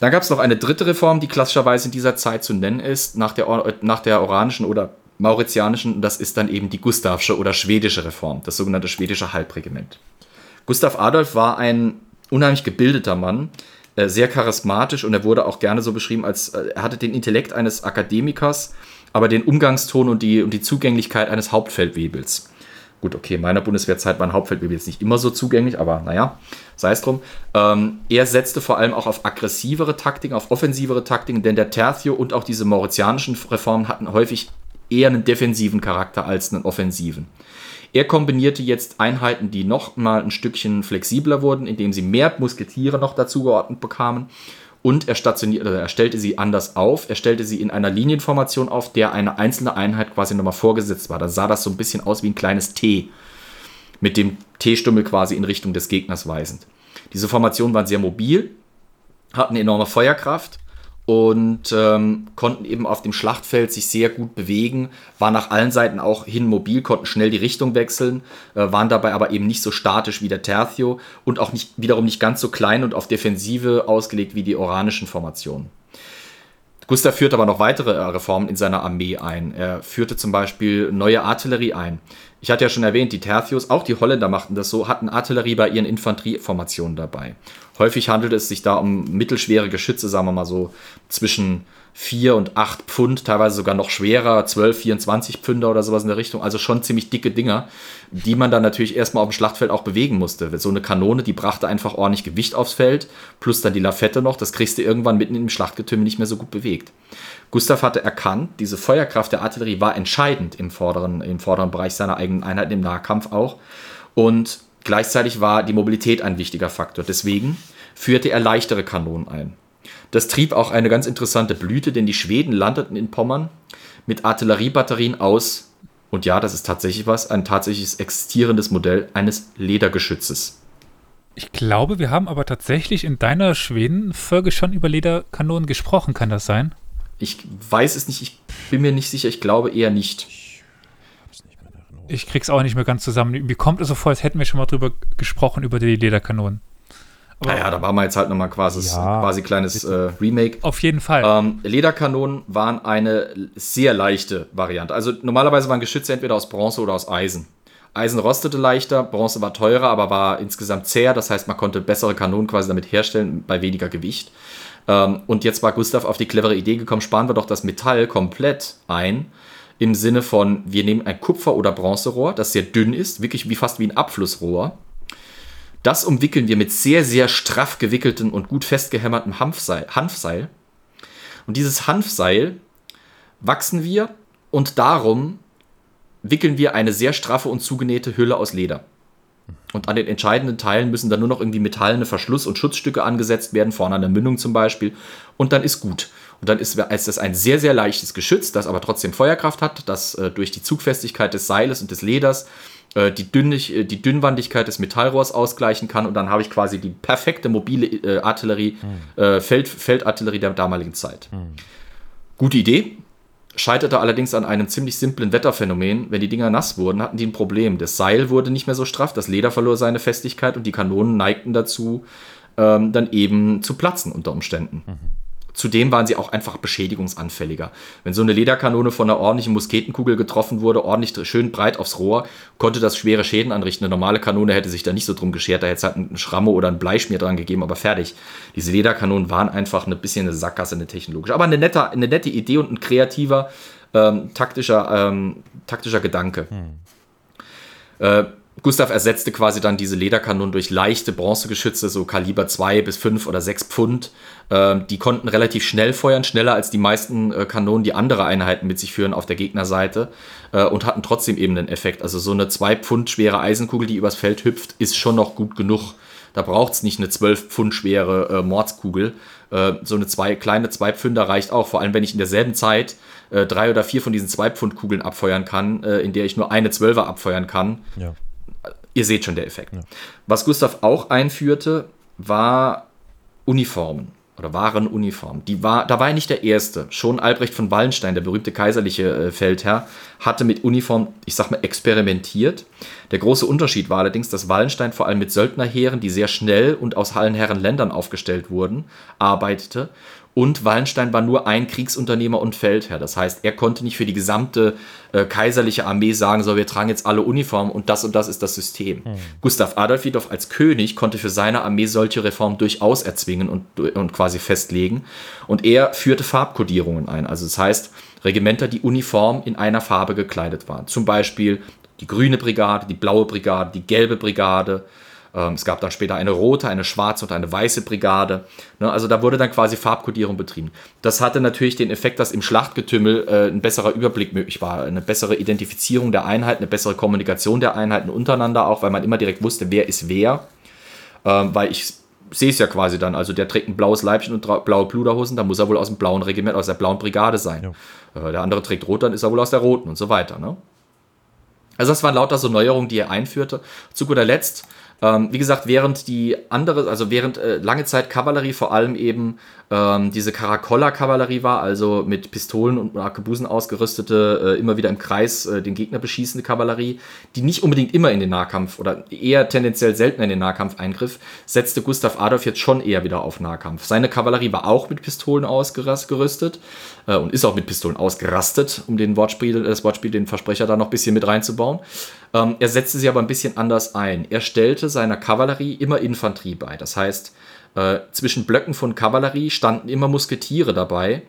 Dann gab es noch eine dritte Reform, die klassischerweise in dieser Zeit zu nennen ist, nach der, nach der oranischen oder mauritianischen, das ist dann eben die Gustavsche oder schwedische Reform, das sogenannte schwedische Halbregiment. Gustav Adolf war ein unheimlich gebildeter Mann, äh, sehr charismatisch und er wurde auch gerne so beschrieben, als äh, er hatte den Intellekt eines Akademikers, aber den Umgangston und die, und die Zugänglichkeit eines Hauptfeldwebels. Gut, okay, in meiner Bundeswehrzeit waren Hauptfeldwebel jetzt nicht immer so zugänglich, aber naja, sei es drum. Ähm, er setzte vor allem auch auf aggressivere Taktiken, auf offensivere Taktiken, denn der Tertio und auch diese mauritianischen Reformen hatten häufig eher einen defensiven Charakter als einen offensiven. Er kombinierte jetzt Einheiten, die noch mal ein Stückchen flexibler wurden, indem sie mehr Musketiere noch dazugeordnet bekamen und er stationierte, er stellte sie anders auf. Er stellte sie in einer Linienformation auf, der eine einzelne Einheit quasi nochmal vorgesetzt war. Da sah das so ein bisschen aus wie ein kleines T, mit dem T-Stummel quasi in Richtung des Gegners weisend. Diese Formationen waren sehr mobil, hatten enorme Feuerkraft und ähm, konnten eben auf dem Schlachtfeld sich sehr gut bewegen, waren nach allen Seiten auch hin mobil, konnten schnell die Richtung wechseln, äh, waren dabei aber eben nicht so statisch wie der Tertio und auch nicht, wiederum nicht ganz so klein und auf Defensive ausgelegt wie die oranischen Formationen. Gustav führte aber noch weitere äh, Reformen in seiner Armee ein. Er führte zum Beispiel neue Artillerie ein. Ich hatte ja schon erwähnt, die Tertius, auch die Holländer machten das so, hatten Artillerie bei ihren Infanterieformationen dabei. Häufig handelt es sich da um mittelschwere Geschütze, sagen wir mal so zwischen 4 und 8 Pfund, teilweise sogar noch schwerer, 12, 24 Pfünder oder sowas in der Richtung. Also schon ziemlich dicke Dinger, die man dann natürlich erstmal auf dem Schlachtfeld auch bewegen musste. So eine Kanone, die brachte einfach ordentlich Gewicht aufs Feld, plus dann die Lafette noch, das kriegst du irgendwann mitten im Schlachtgetümmel nicht mehr so gut bewegt. Gustav hatte erkannt, diese Feuerkraft der Artillerie war entscheidend im vorderen, im vorderen Bereich seiner eigenen Einheit, im Nahkampf auch. Und gleichzeitig war die Mobilität ein wichtiger Faktor. Deswegen führte er leichtere Kanonen ein. Das trieb auch eine ganz interessante Blüte, denn die Schweden landeten in Pommern mit Artilleriebatterien aus, und ja, das ist tatsächlich was, ein tatsächliches existierendes Modell eines Ledergeschützes. Ich glaube, wir haben aber tatsächlich in deiner Schweden-Folge schon über Lederkanonen gesprochen, kann das sein? Ich weiß es nicht, ich bin mir nicht sicher, ich glaube eher nicht. Ich krieg's auch nicht mehr ganz zusammen. Wie kommt es so vor, als hätten wir schon mal drüber gesprochen, über die Lederkanonen? Aber naja, da machen wir jetzt halt nochmal quasi, ja, quasi kleines äh, Remake. Auf jeden Fall. Ähm, Lederkanonen waren eine sehr leichte Variante. Also normalerweise waren Geschütze entweder aus Bronze oder aus Eisen. Eisen rostete leichter, Bronze war teurer, aber war insgesamt zäher. Das heißt, man konnte bessere Kanonen quasi damit herstellen bei weniger Gewicht. Ähm, und jetzt war Gustav auf die clevere Idee gekommen, sparen wir doch das Metall komplett ein. Im Sinne von, wir nehmen ein Kupfer- oder Bronzerohr, das sehr dünn ist, wirklich wie fast wie ein Abflussrohr das umwickeln wir mit sehr, sehr straff gewickeltem und gut festgehämmertem Hanfseil. Hanfseil. Und dieses Hanfseil wachsen wir und darum wickeln wir eine sehr straffe und zugenähte Hülle aus Leder. Und an den entscheidenden Teilen müssen dann nur noch irgendwie metallene Verschluss- und Schutzstücke angesetzt werden, vorne an der Mündung zum Beispiel. Und dann ist gut. Und dann ist, ist das ein sehr, sehr leichtes Geschütz, das aber trotzdem Feuerkraft hat, das äh, durch die Zugfestigkeit des Seiles und des Leders die, Dünnig, äh, die Dünnwandigkeit des Metallrohrs ausgleichen kann und dann habe ich quasi die perfekte mobile äh, Artillerie, hm. äh, Feld, Feldartillerie der damaligen Zeit. Hm. Gute Idee, scheiterte allerdings an einem ziemlich simplen Wetterphänomen. Wenn die Dinger nass wurden, hatten die ein Problem. Das Seil wurde nicht mehr so straff, das Leder verlor seine Festigkeit und die Kanonen neigten dazu, ähm, dann eben zu platzen unter Umständen. Mhm. Zudem waren sie auch einfach beschädigungsanfälliger. Wenn so eine Lederkanone von einer ordentlichen Musketenkugel getroffen wurde, ordentlich schön breit aufs Rohr, konnte das schwere Schäden anrichten. Eine normale Kanone hätte sich da nicht so drum geschert, da hätte es halt einen Schramme oder einen Bleischmier dran gegeben, aber fertig. Diese Lederkanonen waren einfach ein bisschen eine Sackgasse, eine technologische. Aber eine nette, eine nette Idee und ein kreativer, ähm, taktischer, ähm, taktischer Gedanke. Hm. Äh, Gustav ersetzte quasi dann diese Lederkanonen durch leichte Bronzegeschütze, so Kaliber 2 bis 5 oder 6 Pfund. Ähm, die konnten relativ schnell feuern, schneller als die meisten äh, Kanonen, die andere Einheiten mit sich führen auf der Gegnerseite äh, und hatten trotzdem eben einen Effekt. Also so eine 2 Pfund schwere Eisenkugel, die übers Feld hüpft, ist schon noch gut genug. Da braucht es nicht eine 12 Pfund schwere äh, Mordskugel. Äh, so eine zwei, kleine 2 Pfünder reicht auch, vor allem wenn ich in derselben Zeit äh, drei oder vier von diesen 2 Pfund Kugeln abfeuern kann, äh, in der ich nur eine Zwölfer abfeuern kann. Ja Ihr seht schon der Effekt. Ja. Was Gustav auch einführte, war Uniformen oder waren Uniformen. Die war, da war er nicht der Erste. Schon Albrecht von Wallenstein, der berühmte kaiserliche äh, Feldherr, hatte mit Uniform, ich sag mal, experimentiert. Der große Unterschied war allerdings, dass Wallenstein vor allem mit Söldnerheeren, die sehr schnell und aus allen Herren Ländern aufgestellt wurden, arbeitete und Wallenstein war nur ein Kriegsunternehmer und Feldherr. Das heißt, er konnte nicht für die gesamte äh, kaiserliche Armee sagen, so, wir tragen jetzt alle Uniformen und das und das ist das System. Mhm. Gustav Adolf jedoch als König konnte für seine Armee solche Reformen durchaus erzwingen und, und quasi festlegen. Und er führte Farbkodierungen ein. Also das heißt, Regimenter, die uniform in einer Farbe gekleidet waren. Zum Beispiel die grüne Brigade, die blaue Brigade, die gelbe Brigade, es gab dann später eine rote, eine schwarze und eine weiße Brigade. Ne, also da wurde dann quasi Farbkodierung betrieben. Das hatte natürlich den Effekt, dass im Schlachtgetümmel äh, ein besserer Überblick möglich war, eine bessere Identifizierung der Einheiten, eine bessere Kommunikation der Einheiten untereinander auch, weil man immer direkt wusste, wer ist wer. Ähm, weil ich sehe es ja quasi dann. Also der trägt ein blaues Leibchen und blaue Pluderhosen, dann muss er wohl aus dem blauen Regiment, aus der blauen Brigade sein. Ja. Äh, der andere trägt rot, dann ist er wohl aus der roten und so weiter. Ne? Also das waren lauter so Neuerungen, die er einführte. Zu guter Letzt ähm, wie gesagt, während die andere, also während äh, lange Zeit Kavallerie vor allem eben ähm, diese Caracolla-Kavallerie war, also mit Pistolen und Arkebusen ausgerüstete, äh, immer wieder im Kreis äh, den Gegner beschießende Kavallerie, die nicht unbedingt immer in den Nahkampf oder eher tendenziell selten in den Nahkampf eingriff, setzte Gustav Adolf jetzt schon eher wieder auf Nahkampf. Seine Kavallerie war auch mit Pistolen ausgerüstet äh, und ist auch mit Pistolen ausgerastet, um den Wortspiel, das Wortspiel, den Versprecher da noch ein bisschen mit reinzubauen. Ähm, er setzte sie aber ein bisschen anders ein. Er stellte seiner Kavallerie immer Infanterie bei. Das heißt, äh, zwischen Blöcken von Kavallerie standen immer Musketiere dabei,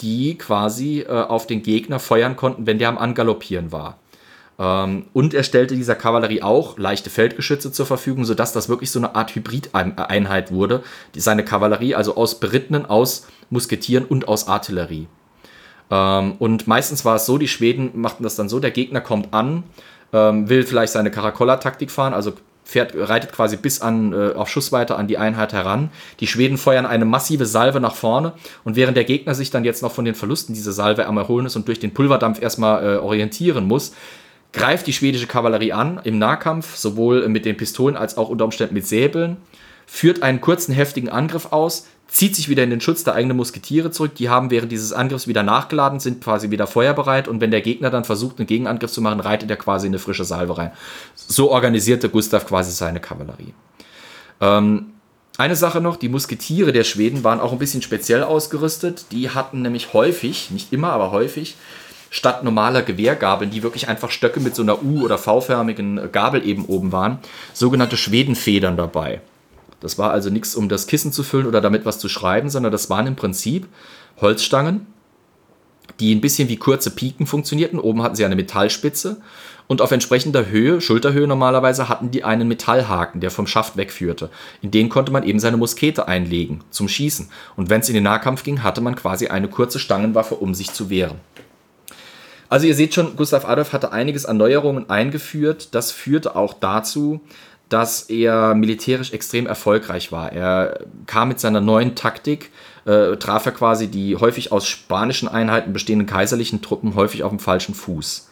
die quasi äh, auf den Gegner feuern konnten, wenn der am Angaloppieren war. Ähm, und er stellte dieser Kavallerie auch leichte Feldgeschütze zur Verfügung, sodass das wirklich so eine Art Hybrid-Einheit wurde. Die, seine Kavallerie also aus Berittenen, aus Musketieren und aus Artillerie. Ähm, und meistens war es so, die Schweden machten das dann so, der Gegner kommt an, ähm, will vielleicht seine Caracolla-Taktik fahren, also fährt, reitet quasi bis an, äh, auf Schussweite an die Einheit heran. Die Schweden feuern eine massive Salve nach vorne und während der Gegner sich dann jetzt noch von den Verlusten dieser Salve am Erholen ist und durch den Pulverdampf erstmal äh, orientieren muss, greift die schwedische Kavallerie an im Nahkampf, sowohl mit den Pistolen als auch unter Umständen mit Säbeln, führt einen kurzen heftigen Angriff aus, zieht sich wieder in den Schutz der eigenen Musketiere zurück. Die haben während dieses Angriffs wieder nachgeladen, sind quasi wieder feuerbereit und wenn der Gegner dann versucht, einen Gegenangriff zu machen, reitet er quasi in eine frische Salve rein. So organisierte Gustav quasi seine Kavallerie. Ähm, eine Sache noch, die Musketiere der Schweden waren auch ein bisschen speziell ausgerüstet. Die hatten nämlich häufig, nicht immer, aber häufig, statt normaler Gewehrgabeln, die wirklich einfach Stöcke mit so einer U- oder V-förmigen Gabel eben oben waren, sogenannte Schwedenfedern dabei. Das war also nichts, um das Kissen zu füllen oder damit was zu schreiben, sondern das waren im Prinzip Holzstangen, die ein bisschen wie kurze Piken funktionierten. Oben hatten sie eine Metallspitze und auf entsprechender Höhe, Schulterhöhe normalerweise, hatten die einen Metallhaken, der vom Schaft wegführte. In den konnte man eben seine Muskete einlegen zum Schießen. Und wenn es in den Nahkampf ging, hatte man quasi eine kurze Stangenwaffe, um sich zu wehren. Also ihr seht schon, Gustav Adolf hatte einiges an Neuerungen eingeführt. Das führte auch dazu, dass er militärisch extrem erfolgreich war. Er kam mit seiner neuen Taktik, äh, traf er quasi die häufig aus spanischen Einheiten bestehenden kaiserlichen Truppen häufig auf dem falschen Fuß.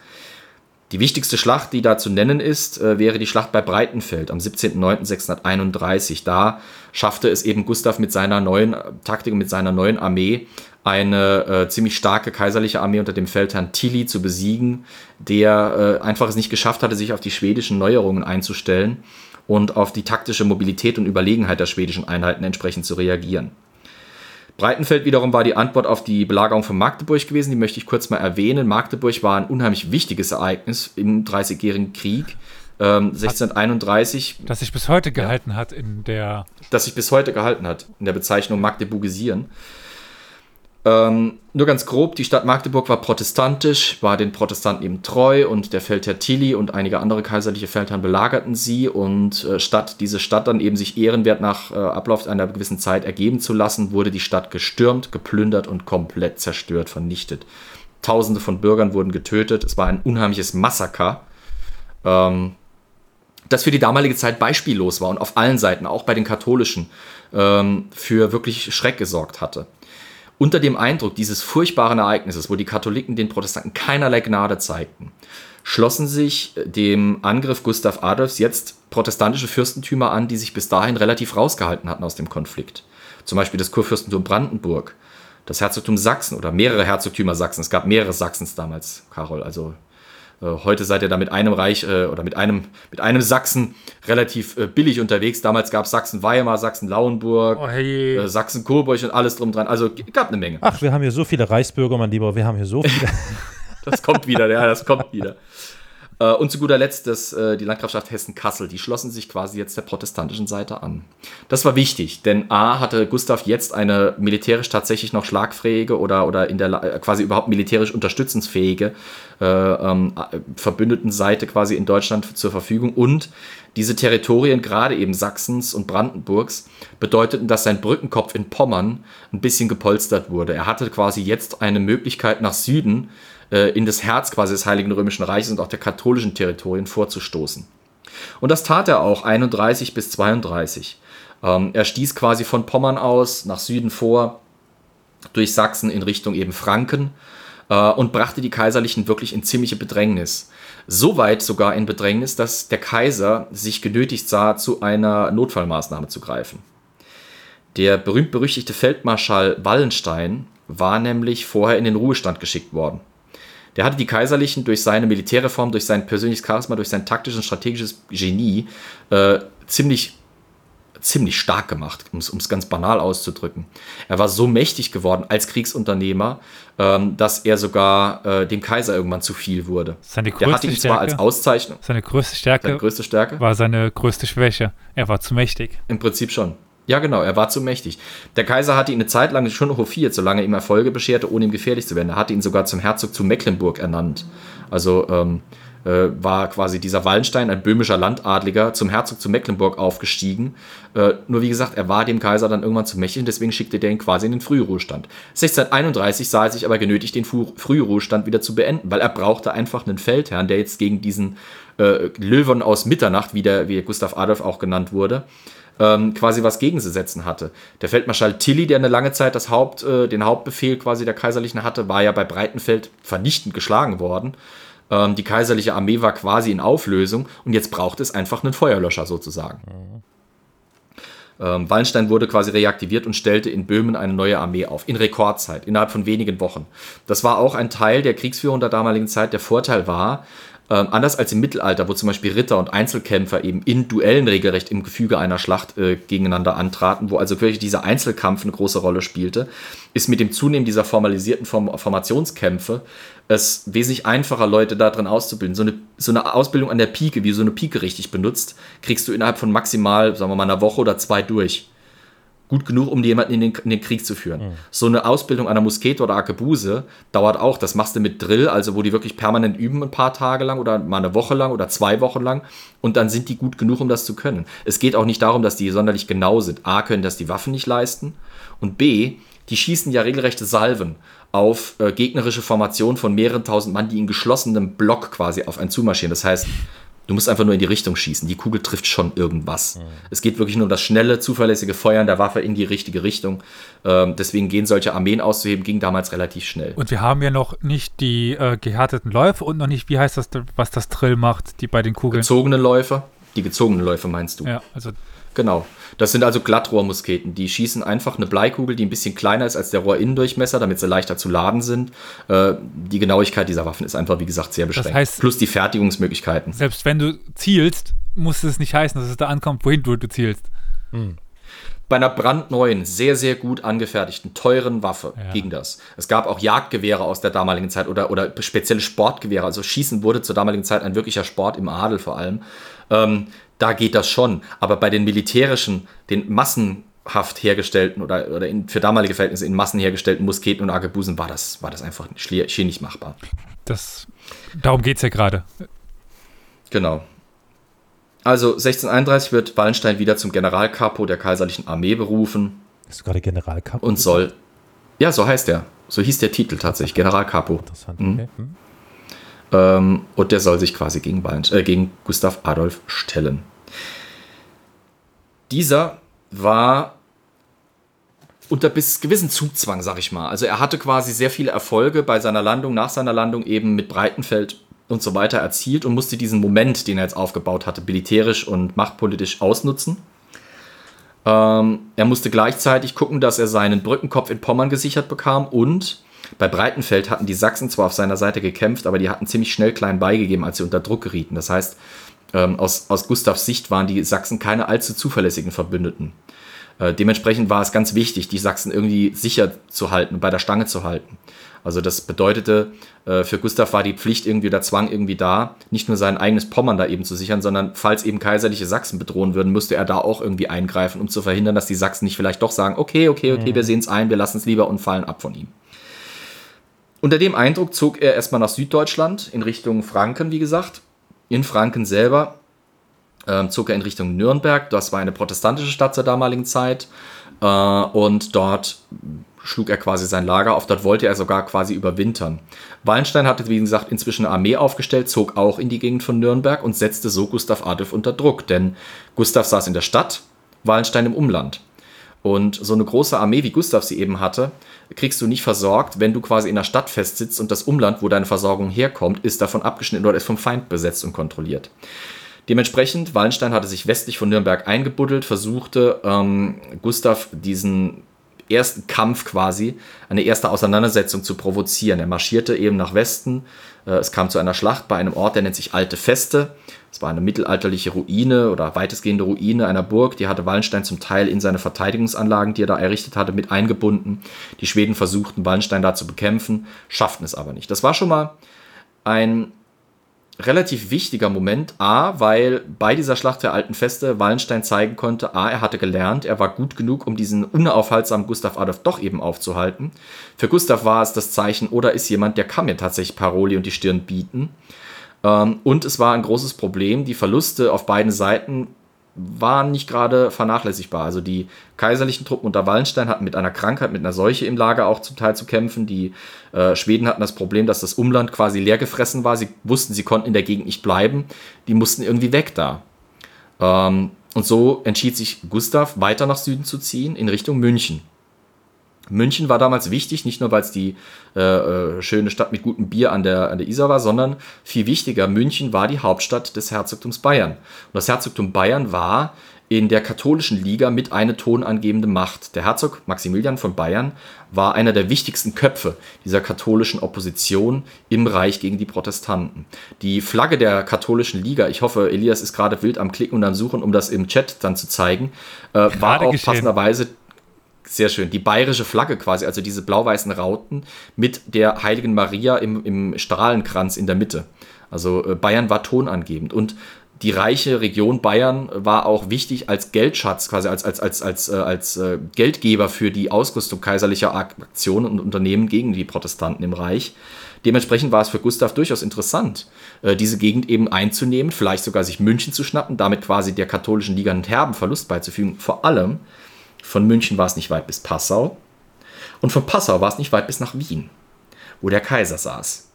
Die wichtigste Schlacht, die da zu nennen ist, äh, wäre die Schlacht bei Breitenfeld am 17.09.631. Da schaffte es eben Gustav mit seiner neuen Taktik und mit seiner neuen Armee eine äh, ziemlich starke kaiserliche Armee unter dem Feldherrn Tilly zu besiegen, der äh, einfach es nicht geschafft hatte, sich auf die schwedischen Neuerungen einzustellen und auf die taktische Mobilität und Überlegenheit der schwedischen Einheiten entsprechend zu reagieren. Breitenfeld wiederum war die Antwort auf die Belagerung von Magdeburg gewesen. Die möchte ich kurz mal erwähnen. Magdeburg war ein unheimlich wichtiges Ereignis im Dreißigjährigen Krieg. Ähm, 1631. Das sich bis heute gehalten ja, hat in der. Das sich bis heute gehalten hat in der Bezeichnung Magdeburgisieren. Ähm, nur ganz grob, die Stadt Magdeburg war protestantisch, war den Protestanten eben treu und der Feldherr Tilly und einige andere kaiserliche Feldherren belagerten sie und äh, statt diese Stadt dann eben sich ehrenwert nach äh, Ablauf einer gewissen Zeit ergeben zu lassen, wurde die Stadt gestürmt, geplündert und komplett zerstört, vernichtet. Tausende von Bürgern wurden getötet, es war ein unheimliches Massaker, ähm, das für die damalige Zeit beispiellos war und auf allen Seiten, auch bei den Katholischen, ähm, für wirklich Schreck gesorgt hatte unter dem Eindruck dieses furchtbaren Ereignisses, wo die Katholiken den Protestanten keinerlei Gnade zeigten, schlossen sich dem Angriff Gustav Adolfs jetzt protestantische Fürstentümer an, die sich bis dahin relativ rausgehalten hatten aus dem Konflikt. Zum Beispiel das Kurfürstentum Brandenburg, das Herzogtum Sachsen oder mehrere Herzogtümer Sachsen. Es gab mehrere Sachsens damals, Karol. Also äh, heute seid ihr da mit einem Reich äh, oder mit einem, mit einem Sachsen relativ äh, billig unterwegs. Damals gab es Sachsen-Weimar, Sachsen-Lauenburg, oh, hey. äh, Sachsen-Coburg und alles drum dran. Also gab eine Menge. Ach, wir haben hier so viele Reichsbürger, mein Lieber. Wir haben hier so viele. <laughs> das kommt wieder, ja, das kommt wieder. Äh, und zu guter Letzt das, äh, die Landgrafschaft Hessen-Kassel. Die schlossen sich quasi jetzt der protestantischen Seite an. Das war wichtig, denn A hatte Gustav jetzt eine militärisch tatsächlich noch schlagfähige oder, oder in der äh, quasi überhaupt militärisch unterstützensfähige äh, ähm, Verbündetenseite quasi in Deutschland zur Verfügung und diese Territorien, gerade eben Sachsens und Brandenburgs, bedeuteten, dass sein Brückenkopf in Pommern ein bisschen gepolstert wurde. Er hatte quasi jetzt eine Möglichkeit nach Süden in das Herz quasi des Heiligen Römischen Reiches und auch der katholischen Territorien vorzustoßen. Und das tat er auch 31 bis 32. Ähm, er stieß quasi von Pommern aus nach Süden vor, durch Sachsen in Richtung eben Franken äh, und brachte die Kaiserlichen wirklich in ziemliche Bedrängnis. Soweit sogar in Bedrängnis, dass der Kaiser sich genötigt sah, zu einer Notfallmaßnahme zu greifen. Der berühmt-berüchtigte Feldmarschall Wallenstein war nämlich vorher in den Ruhestand geschickt worden. Der hatte die Kaiserlichen durch seine Militärreform, durch sein persönliches Charisma, durch sein taktisches und strategisches Genie äh, ziemlich, ziemlich stark gemacht, um es ganz banal auszudrücken. Er war so mächtig geworden als Kriegsunternehmer, ähm, dass er sogar äh, dem Kaiser irgendwann zu viel wurde. Seine größte Der hatte ihn zwar als Auszeichnung. Seine größte Stärke, seine größte Stärke war seine größte Schwäche. Er war zu mächtig. Im Prinzip schon. Ja, genau, er war zu mächtig. Der Kaiser hatte ihn eine Zeit lang schon hofiert, solange er ihm Erfolge bescherte, ohne ihm gefährlich zu werden. Er hatte ihn sogar zum Herzog zu Mecklenburg ernannt. Also ähm, äh, war quasi dieser Wallenstein, ein böhmischer Landadliger, zum Herzog zu Mecklenburg aufgestiegen. Äh, nur wie gesagt, er war dem Kaiser dann irgendwann zu mächtig und deswegen schickte der ihn quasi in den Frühruhestand. 1631 sah er sich aber genötigt, den Frühruhestand wieder zu beenden, weil er brauchte einfach einen Feldherrn, der jetzt gegen diesen äh, Löwen aus Mitternacht, wie, der, wie Gustav Adolf auch genannt wurde, ähm, quasi was gegenzusetzen hatte. Der Feldmarschall Tilly, der eine lange Zeit das Haupt, äh, den Hauptbefehl quasi der Kaiserlichen hatte, war ja bei Breitenfeld vernichtend geschlagen worden. Ähm, die kaiserliche Armee war quasi in Auflösung und jetzt braucht es einfach einen Feuerlöscher sozusagen. Mhm. Ähm, Wallenstein wurde quasi reaktiviert und stellte in Böhmen eine neue Armee auf, in Rekordzeit, innerhalb von wenigen Wochen. Das war auch ein Teil der Kriegsführung der damaligen Zeit. Der Vorteil war, ähm, anders als im Mittelalter, wo zum Beispiel Ritter und Einzelkämpfer eben in Duellen regelrecht im Gefüge einer Schlacht äh, gegeneinander antraten, wo also wirklich dieser Einzelkampf eine große Rolle spielte, ist mit dem Zunehmen dieser formalisierten Form Formationskämpfe es wesentlich einfacher, Leute da drin auszubilden. So eine, so eine Ausbildung an der Pike, wie du so eine Pike richtig benutzt, kriegst du innerhalb von maximal, sagen wir mal, einer Woche oder zwei durch gut genug, um jemanden in den, in den Krieg zu führen. Mhm. So eine Ausbildung einer Muskete oder Arkebuse dauert auch. Das machst du mit Drill, also wo die wirklich permanent üben, ein paar Tage lang oder mal eine Woche lang oder zwei Wochen lang. Und dann sind die gut genug, um das zu können. Es geht auch nicht darum, dass die sonderlich genau sind. A, können das die Waffen nicht leisten. Und B, die schießen ja regelrechte Salven auf äh, gegnerische Formationen von mehreren tausend Mann, die in geschlossenem Block quasi auf einen zumarschieren. Das heißt, Du musst einfach nur in die Richtung schießen. Die Kugel trifft schon irgendwas. Mhm. Es geht wirklich nur um das schnelle, zuverlässige Feuern der Waffe in die richtige Richtung. Ähm, deswegen gehen solche Armeen auszuheben, ging damals relativ schnell. Und wir haben ja noch nicht die äh, gehärteten Läufe und noch nicht, wie heißt das, was das Drill macht, die bei den Kugeln. Gezogene Läufe. Die gezogenen Läufe meinst du? Ja, also Genau. Das sind also Glattrohrmusketen. Die schießen einfach eine Bleikugel, die ein bisschen kleiner ist als der Rohrinnendurchmesser, damit sie leichter zu laden sind. Äh, die Genauigkeit dieser Waffen ist einfach, wie gesagt, sehr beschränkt. Das heißt, Plus die Fertigungsmöglichkeiten. Selbst wenn du zielst, muss es nicht heißen, dass es da ankommt, wohin du, du zielst. Hm. Bei einer brandneuen, sehr, sehr gut angefertigten, teuren Waffe ja. ging das. Es gab auch Jagdgewehre aus der damaligen Zeit oder, oder spezielle Sportgewehre. Also Schießen wurde zur damaligen Zeit ein wirklicher Sport im Adel vor allem. Ähm, da geht das schon. Aber bei den militärischen, den Massen massenhaft hergestellten oder, oder in, für damalige Verhältnisse in Massen hergestellten Musketen und Arkebusen war das, war das einfach schier nicht machbar. Das, darum geht es ja gerade. Genau. Also 1631 wird Wallenstein wieder zum Generalkapo der kaiserlichen Armee berufen. Ist du gerade Generalkapo? Und soll. Ja, so heißt er. So hieß der Titel tatsächlich, Generalkapo. Interessant, mhm. okay. Mhm. Ähm, und der soll sich quasi gegen, äh, gegen Gustav Adolf stellen. Dieser war unter bis gewissen Zugzwang, sag ich mal. Also er hatte quasi sehr viele Erfolge bei seiner Landung, nach seiner Landung eben mit Breitenfeld und so weiter erzielt und musste diesen Moment, den er jetzt aufgebaut hatte, militärisch und machtpolitisch ausnutzen. Ähm, er musste gleichzeitig gucken, dass er seinen Brückenkopf in Pommern gesichert bekam und bei Breitenfeld hatten die Sachsen zwar auf seiner Seite gekämpft, aber die hatten ziemlich schnell klein beigegeben, als sie unter Druck gerieten. Das heißt, ähm, aus, aus Gustavs Sicht waren die Sachsen keine allzu zuverlässigen Verbündeten. Äh, dementsprechend war es ganz wichtig, die Sachsen irgendwie sicher zu halten und bei der Stange zu halten. Also das bedeutete, äh, für Gustav war die Pflicht irgendwie der Zwang irgendwie da, nicht nur sein eigenes Pommern da eben zu sichern, sondern falls eben kaiserliche Sachsen bedrohen würden, müsste er da auch irgendwie eingreifen, um zu verhindern, dass die Sachsen nicht vielleicht doch sagen, okay, okay, okay, wir sehen es ein, wir lassen es lieber und fallen ab von ihm. Unter dem Eindruck zog er erstmal nach Süddeutschland in Richtung Franken, wie gesagt. In Franken selber ähm, zog er in Richtung Nürnberg. Das war eine protestantische Stadt zur damaligen Zeit. Äh, und dort schlug er quasi sein Lager auf. Dort wollte er sogar quasi überwintern. Wallenstein hatte, wie gesagt, inzwischen eine Armee aufgestellt, zog auch in die Gegend von Nürnberg und setzte so Gustav Adolf unter Druck. Denn Gustav saß in der Stadt, Wallenstein im Umland. Und so eine große Armee, wie Gustav sie eben hatte, kriegst du nicht versorgt, wenn du quasi in der Stadt festsitzt und das Umland, wo deine Versorgung herkommt, ist davon abgeschnitten oder ist vom Feind besetzt und kontrolliert. Dementsprechend, Wallenstein hatte sich westlich von Nürnberg eingebuddelt, versuchte ähm, Gustav diesen ersten Kampf quasi, eine erste Auseinandersetzung zu provozieren. Er marschierte eben nach Westen. Äh, es kam zu einer Schlacht bei einem Ort, der nennt sich Alte Feste. Es war eine mittelalterliche Ruine oder weitestgehende Ruine einer Burg. Die hatte Wallenstein zum Teil in seine Verteidigungsanlagen, die er da errichtet hatte, mit eingebunden. Die Schweden versuchten, Wallenstein da zu bekämpfen, schafften es aber nicht. Das war schon mal ein relativ wichtiger Moment. A, weil bei dieser Schlacht der alten Feste Wallenstein zeigen konnte, A, er hatte gelernt, er war gut genug, um diesen unaufhaltsamen Gustav Adolf doch eben aufzuhalten. Für Gustav war es das Zeichen, oder ist jemand, der kann mir tatsächlich Paroli und die Stirn bieten. Ähm, und es war ein großes Problem, die Verluste auf beiden Seiten waren nicht gerade vernachlässigbar. Also die kaiserlichen Truppen unter Wallenstein hatten mit einer Krankheit, mit einer Seuche im Lager auch zum Teil zu kämpfen. Die äh, Schweden hatten das Problem, dass das Umland quasi leer gefressen war. Sie wussten, sie konnten in der Gegend nicht bleiben. Die mussten irgendwie weg da. Ähm, und so entschied sich Gustav, weiter nach Süden zu ziehen, in Richtung München. München war damals wichtig, nicht nur weil es die äh, äh, schöne Stadt mit gutem Bier an der, an der Isar war, sondern viel wichtiger, München war die Hauptstadt des Herzogtums Bayern. Und das Herzogtum Bayern war in der katholischen Liga mit eine tonangebende Macht. Der Herzog Maximilian von Bayern war einer der wichtigsten Köpfe dieser katholischen Opposition im Reich gegen die Protestanten. Die Flagge der katholischen Liga, ich hoffe, Elias ist gerade wild am Klicken und am Suchen, um das im Chat dann zu zeigen, äh, war auch geschehen. passenderweise sehr schön. Die bayerische Flagge quasi, also diese blau-weißen Rauten mit der heiligen Maria im, im Strahlenkranz in der Mitte. Also äh, Bayern war tonangebend. Und die reiche Region Bayern war auch wichtig als Geldschatz, quasi als, als, als, als, äh, als äh, Geldgeber für die Ausrüstung kaiserlicher Aktionen und Unternehmen gegen die Protestanten im Reich. Dementsprechend war es für Gustav durchaus interessant, äh, diese Gegend eben einzunehmen, vielleicht sogar sich München zu schnappen, damit quasi der katholischen Liga einen herben Verlust beizufügen. Vor allem, von München war es nicht weit bis Passau. Und von Passau war es nicht weit bis nach Wien, wo der Kaiser saß.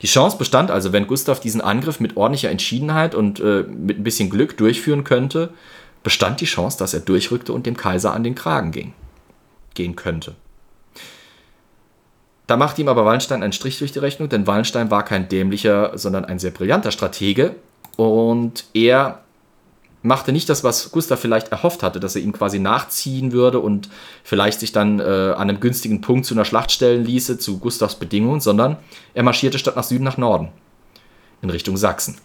Die Chance bestand also, wenn Gustav diesen Angriff mit ordentlicher Entschiedenheit und äh, mit ein bisschen Glück durchführen könnte, bestand die Chance, dass er durchrückte und dem Kaiser an den Kragen ging. Gehen könnte. Da macht ihm aber Wallenstein einen Strich durch die Rechnung, denn Wallenstein war kein dämlicher, sondern ein sehr brillanter Stratege. Und er machte nicht das, was Gustav vielleicht erhofft hatte, dass er ihm quasi nachziehen würde und vielleicht sich dann äh, an einem günstigen Punkt zu einer Schlacht stellen ließe, zu Gustavs Bedingungen, sondern er marschierte statt nach Süden nach Norden, in Richtung Sachsen.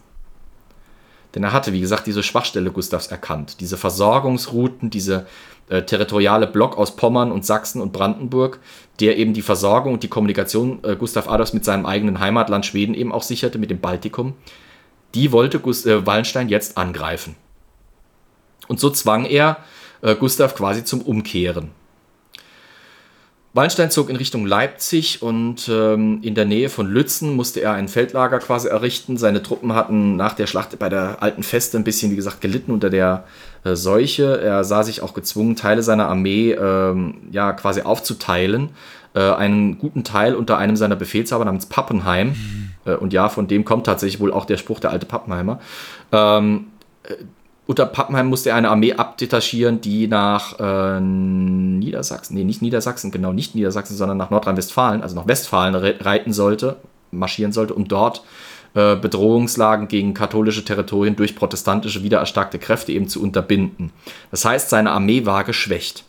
Denn er hatte, wie gesagt, diese Schwachstelle Gustavs erkannt, diese Versorgungsrouten, diese äh, territoriale Block aus Pommern und Sachsen und Brandenburg, der eben die Versorgung und die Kommunikation äh, Gustav Adolfs mit seinem eigenen Heimatland Schweden eben auch sicherte, mit dem Baltikum, die wollte Gust äh, Wallenstein jetzt angreifen. Und so zwang er äh, Gustav quasi zum Umkehren. Wallenstein zog in Richtung Leipzig und ähm, in der Nähe von Lützen musste er ein Feldlager quasi errichten. Seine Truppen hatten nach der Schlacht bei der alten Feste ein bisschen, wie gesagt, gelitten unter der äh, Seuche. Er sah sich auch gezwungen, Teile seiner Armee ähm, ja quasi aufzuteilen. Äh, einen guten Teil unter einem seiner Befehlshaber namens Pappenheim. Mhm. Äh, und ja, von dem kommt tatsächlich wohl auch der Spruch der alte Pappenheimer. Ähm, äh, unter Pappenheim musste er eine Armee abdetachieren, die nach äh, Niedersachsen, nee, nicht Niedersachsen, genau nicht Niedersachsen, sondern nach Nordrhein-Westfalen, also nach Westfalen reiten sollte, marschieren sollte, um dort äh, Bedrohungslagen gegen katholische Territorien durch protestantische wiedererstarkte Kräfte eben zu unterbinden. Das heißt, seine Armee war geschwächt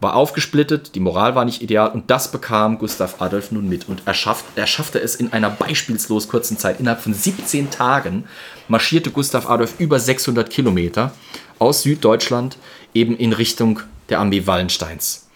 war aufgesplittet, die Moral war nicht ideal und das bekam Gustav Adolf nun mit. Und er, schafft, er schaffte es in einer beispielslos kurzen Zeit. Innerhalb von 17 Tagen marschierte Gustav Adolf über 600 Kilometer aus Süddeutschland eben in Richtung der Armee Wallensteins.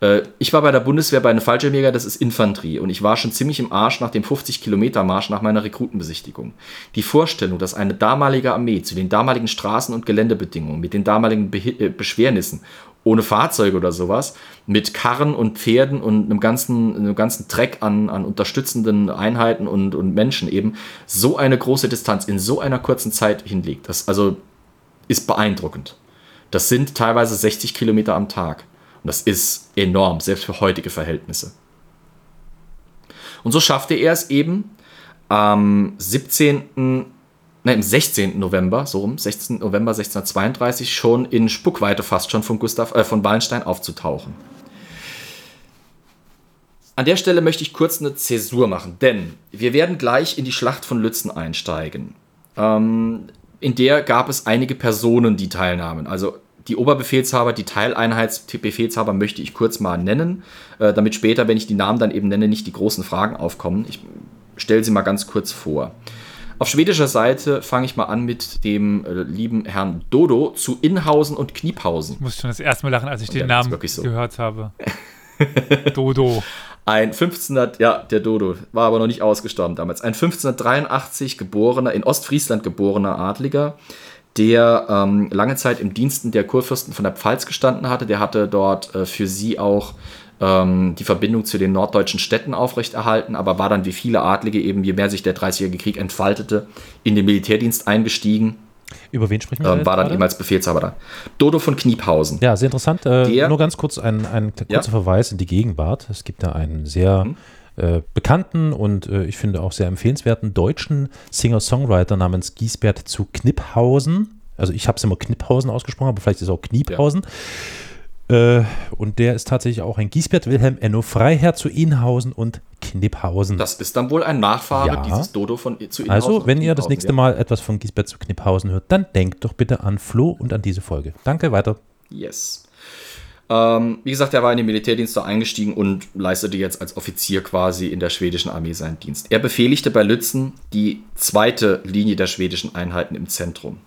Äh, ich war bei der Bundeswehr bei einem Fallschirmjäger, das ist Infanterie. Und ich war schon ziemlich im Arsch nach dem 50-Kilometer-Marsch nach meiner Rekrutenbesichtigung. Die Vorstellung, dass eine damalige Armee zu den damaligen Straßen- und Geländebedingungen, mit den damaligen Be äh, Beschwernissen ohne Fahrzeuge oder sowas, mit Karren und Pferden und einem ganzen, einem ganzen Treck an, an unterstützenden Einheiten und, und Menschen eben so eine große Distanz in so einer kurzen Zeit hinlegt. Das also ist beeindruckend. Das sind teilweise 60 Kilometer am Tag. Und das ist enorm, selbst für heutige Verhältnisse. Und so schaffte er es eben am 17 nein, im 16. November, so rum, 16. November 1632, schon in Spuckweite fast schon von Gustav, äh, von Wallenstein aufzutauchen. An der Stelle möchte ich kurz eine Zäsur machen, denn wir werden gleich in die Schlacht von Lützen einsteigen. Ähm, in der gab es einige Personen, die teilnahmen. Also die Oberbefehlshaber, die Teileinheitsbefehlshaber möchte ich kurz mal nennen, äh, damit später, wenn ich die Namen dann eben nenne, nicht die großen Fragen aufkommen. Ich stelle sie mal ganz kurz vor. Auf schwedischer Seite fange ich mal an mit dem äh, lieben Herrn Dodo zu Inhausen und Kniphausen. Ich muss schon das erste Mal lachen, als ich und den Namen so. gehört habe. <laughs> Dodo. Ein 1500, ja, der Dodo, war aber noch nicht ausgestorben damals. Ein 1583 geborener, in Ostfriesland geborener Adliger, der ähm, lange Zeit im Diensten der Kurfürsten von der Pfalz gestanden hatte. Der hatte dort äh, für sie auch ähm, die Verbindung zu den norddeutschen Städten aufrechterhalten, aber war dann wie viele Adlige eben, je mehr sich der Dreißigjährige Krieg entfaltete, in den Militärdienst eingestiegen. Über wen sprechen wir? Ähm, war dann eben als Befehlshaber da. Dodo von Kniephausen. Ja, sehr interessant. Äh, der, nur ganz kurz ein, ein kurzer ja. Verweis in die Gegenwart. Es gibt da einen sehr mhm. äh, bekannten und äh, ich finde auch sehr empfehlenswerten deutschen Singer-Songwriter namens Giesbert zu Kniphausen. Also ich habe es immer Kniphausen ausgesprochen, aber vielleicht ist es auch Kniephausen. Ja. Äh, und der ist tatsächlich auch ein Giesbert Wilhelm Enno Freiherr zu Inhausen und Kniphausen. Das ist dann wohl ein Nachfahre ja. dieses Dodo von zu Inhausen. Also, wenn ihr das nächste Mal etwas von Giesbert zu Kniphausen hört, dann denkt doch bitte an Flo und an diese Folge. Danke, weiter. Yes. Ähm, wie gesagt, er war in den Militärdienst eingestiegen und leistete jetzt als Offizier quasi in der schwedischen Armee seinen Dienst. Er befehligte bei Lützen die zweite Linie der schwedischen Einheiten im Zentrum.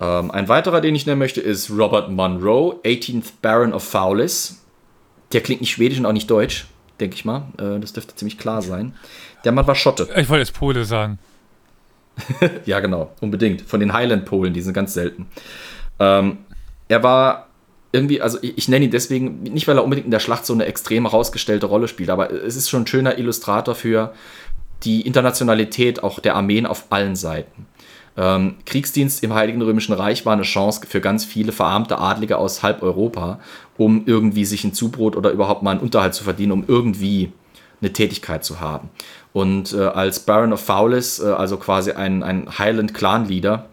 Ähm, ein weiterer, den ich nennen möchte, ist Robert Monroe, 18th Baron of Fowlis. Der klingt nicht schwedisch und auch nicht deutsch, denke ich mal. Äh, das dürfte ziemlich klar sein. Der Mann war Schotte. Ich wollte jetzt Pole sagen. <laughs> ja, genau, unbedingt. Von den Highland-Polen, die sind ganz selten. Ähm, er war irgendwie, also ich, ich nenne ihn deswegen, nicht weil er unbedingt in der Schlacht so eine extrem herausgestellte Rolle spielt, aber es ist schon ein schöner Illustrator für die Internationalität auch der Armeen auf allen Seiten. Ähm, Kriegsdienst im Heiligen Römischen Reich war eine Chance für ganz viele verarmte Adlige aus halb Europa, um irgendwie sich ein Zubrot oder überhaupt mal einen Unterhalt zu verdienen, um irgendwie eine Tätigkeit zu haben. Und äh, als Baron of Fowlis, äh, also quasi ein, ein Highland-Clan-Leader,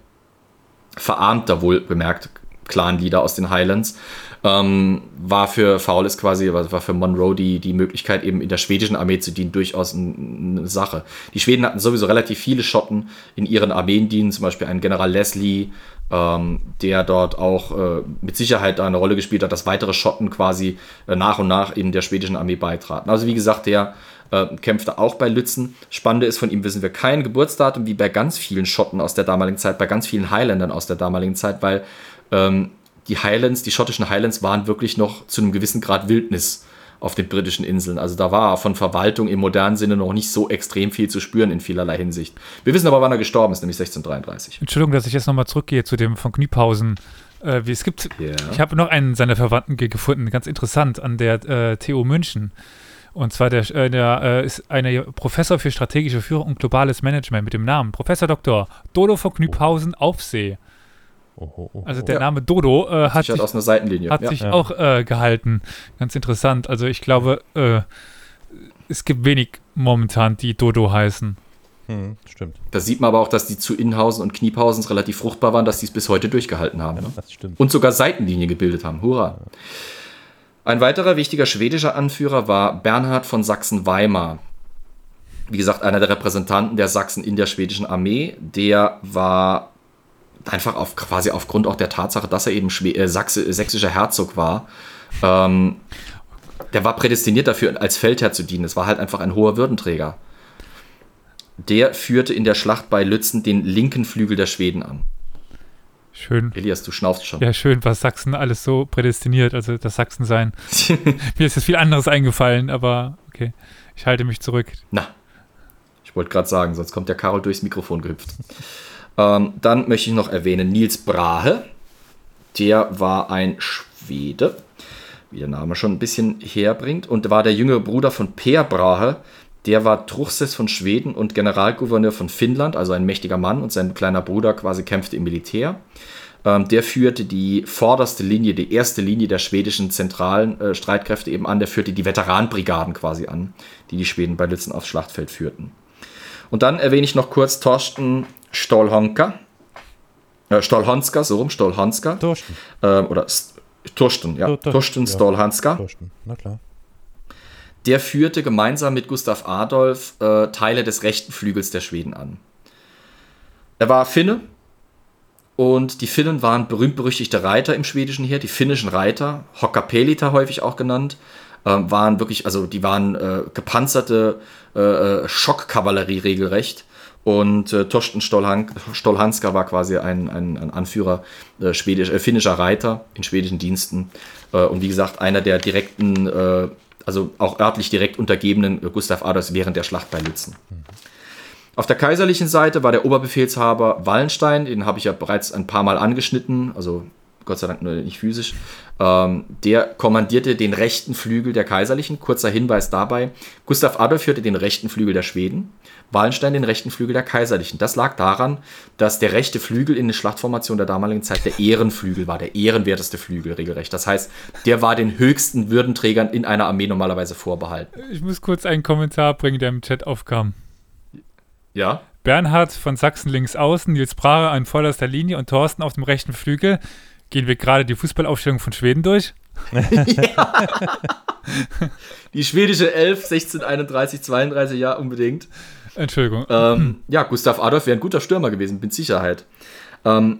verarmter wohl bemerkt Clan-Leader aus den Highlands, ähm, war für Faules quasi, war für Monroe die, die Möglichkeit, eben in der schwedischen Armee zu dienen, durchaus eine Sache. Die Schweden hatten sowieso relativ viele Schotten in ihren Armeen dienen, zum Beispiel ein General Leslie, ähm, der dort auch äh, mit Sicherheit eine Rolle gespielt hat, dass weitere Schotten quasi äh, nach und nach in der schwedischen Armee beitraten. Also wie gesagt, der äh, kämpfte auch bei Lützen. Spannende ist, von ihm wissen wir kein Geburtsdatum, wie bei ganz vielen Schotten aus der damaligen Zeit, bei ganz vielen Highlandern aus der damaligen Zeit, weil ähm, die Highlands, die schottischen Highlands waren wirklich noch zu einem gewissen Grad Wildnis auf den britischen Inseln. Also da war von Verwaltung im modernen Sinne noch nicht so extrem viel zu spüren in vielerlei Hinsicht. Wir wissen aber, wann er gestorben ist, nämlich 1633. Entschuldigung, dass ich jetzt nochmal zurückgehe zu dem von Kniphausen. Äh, es gibt, yeah. ich habe noch einen seiner Verwandten gefunden, ganz interessant, an der äh, TU München. Und zwar der, äh, der äh, ist ein Professor für strategische Führung und globales Management mit dem Namen Professor Dr. Dodo von Knüpphausen Aufsee. Oh, oh, oh, also der ja. Name Dodo äh, hat, sich, aus einer Seitenlinie. hat ja. sich ja. auch äh, gehalten. Ganz interessant. Also ich glaube, äh, es gibt wenig momentan, die Dodo heißen. Hm, stimmt. Da sieht man aber auch, dass die zu Innenhausen und Kniepausens relativ fruchtbar waren, dass die es bis heute durchgehalten haben. Ne? Das stimmt. Und sogar Seitenlinie gebildet haben. Hurra. Ein weiterer wichtiger schwedischer Anführer war Bernhard von Sachsen-Weimar. Wie gesagt, einer der Repräsentanten der Sachsen in der schwedischen Armee. Der war einfach auf, quasi aufgrund auch der Tatsache, dass er eben Schwe äh, Sachse, sächsischer Herzog war, ähm, der war prädestiniert dafür, als Feldherr zu dienen. Es war halt einfach ein hoher Würdenträger. Der führte in der Schlacht bei Lützen den linken Flügel der Schweden an. Schön. Elias, du schnaufst schon. Ja, schön, was Sachsen alles so prädestiniert, also das Sachsensein. <laughs> Mir ist jetzt viel anderes eingefallen, aber okay, ich halte mich zurück. Na, ich wollte gerade sagen, sonst kommt der Karol durchs Mikrofon gehüpft. Ähm, dann möchte ich noch erwähnen Nils Brahe. Der war ein Schwede, wie der Name schon ein bisschen herbringt, und war der jüngere Bruder von Per Brahe, der war Truchsess von Schweden und Generalgouverneur von Finnland, also ein mächtiger Mann, und sein kleiner Bruder quasi kämpfte im Militär. Ähm, der führte die vorderste Linie, die erste Linie der schwedischen zentralen äh, Streitkräfte eben an. Der führte die Veteranenbrigaden quasi an, die die Schweden bei Lützen aufs Schlachtfeld führten. Und dann erwähne ich noch kurz Torsten Stolhonka. Äh, Stolhanska, so rum, Stolhanska. Torsten. Ähm, oder St Torsten, ja. Torsten Stolhanska. Torsten, na klar der führte gemeinsam mit Gustav Adolf äh, Teile des rechten Flügels der Schweden an. Er war Finne und die Finnen waren berühmt-berüchtigte Reiter im schwedischen Heer, die finnischen Reiter, Hokkapelita häufig auch genannt, äh, waren wirklich, also die waren äh, gepanzerte äh, äh Schockkavallerie regelrecht. Und äh, Torsten Stolhan Stolhanska war quasi ein, ein, ein Anführer äh, schwedisch, äh, finnischer Reiter in schwedischen Diensten. Äh, und wie gesagt, einer der direkten äh, also auch örtlich direkt untergebenen Gustav Adolfs während der Schlacht bei Lützen. Auf der kaiserlichen Seite war der Oberbefehlshaber Wallenstein, den habe ich ja bereits ein paar Mal angeschnitten, also Gott sei Dank nur nicht physisch. Ähm, der kommandierte den rechten Flügel der Kaiserlichen. Kurzer Hinweis dabei: Gustav Adolf führte den rechten Flügel der Schweden. Wallenstein den rechten Flügel der Kaiserlichen. Das lag daran, dass der rechte Flügel in der Schlachtformation der damaligen Zeit der Ehrenflügel war, der ehrenwerteste Flügel regelrecht. Das heißt, der war den höchsten Würdenträgern in einer Armee normalerweise vorbehalten. Ich muss kurz einen Kommentar bringen, der im Chat aufkam. Ja? Bernhard von Sachsen links außen, Nils Brahe an vorderster Linie und Thorsten auf dem rechten Flügel. Gehen wir gerade die Fußballaufstellung von Schweden durch? ja. <laughs> Die schwedische 11, 16, 31, 32, ja, unbedingt. Entschuldigung. Ähm, ja, Gustav Adolf wäre ein guter Stürmer gewesen, mit Sicherheit. Ähm,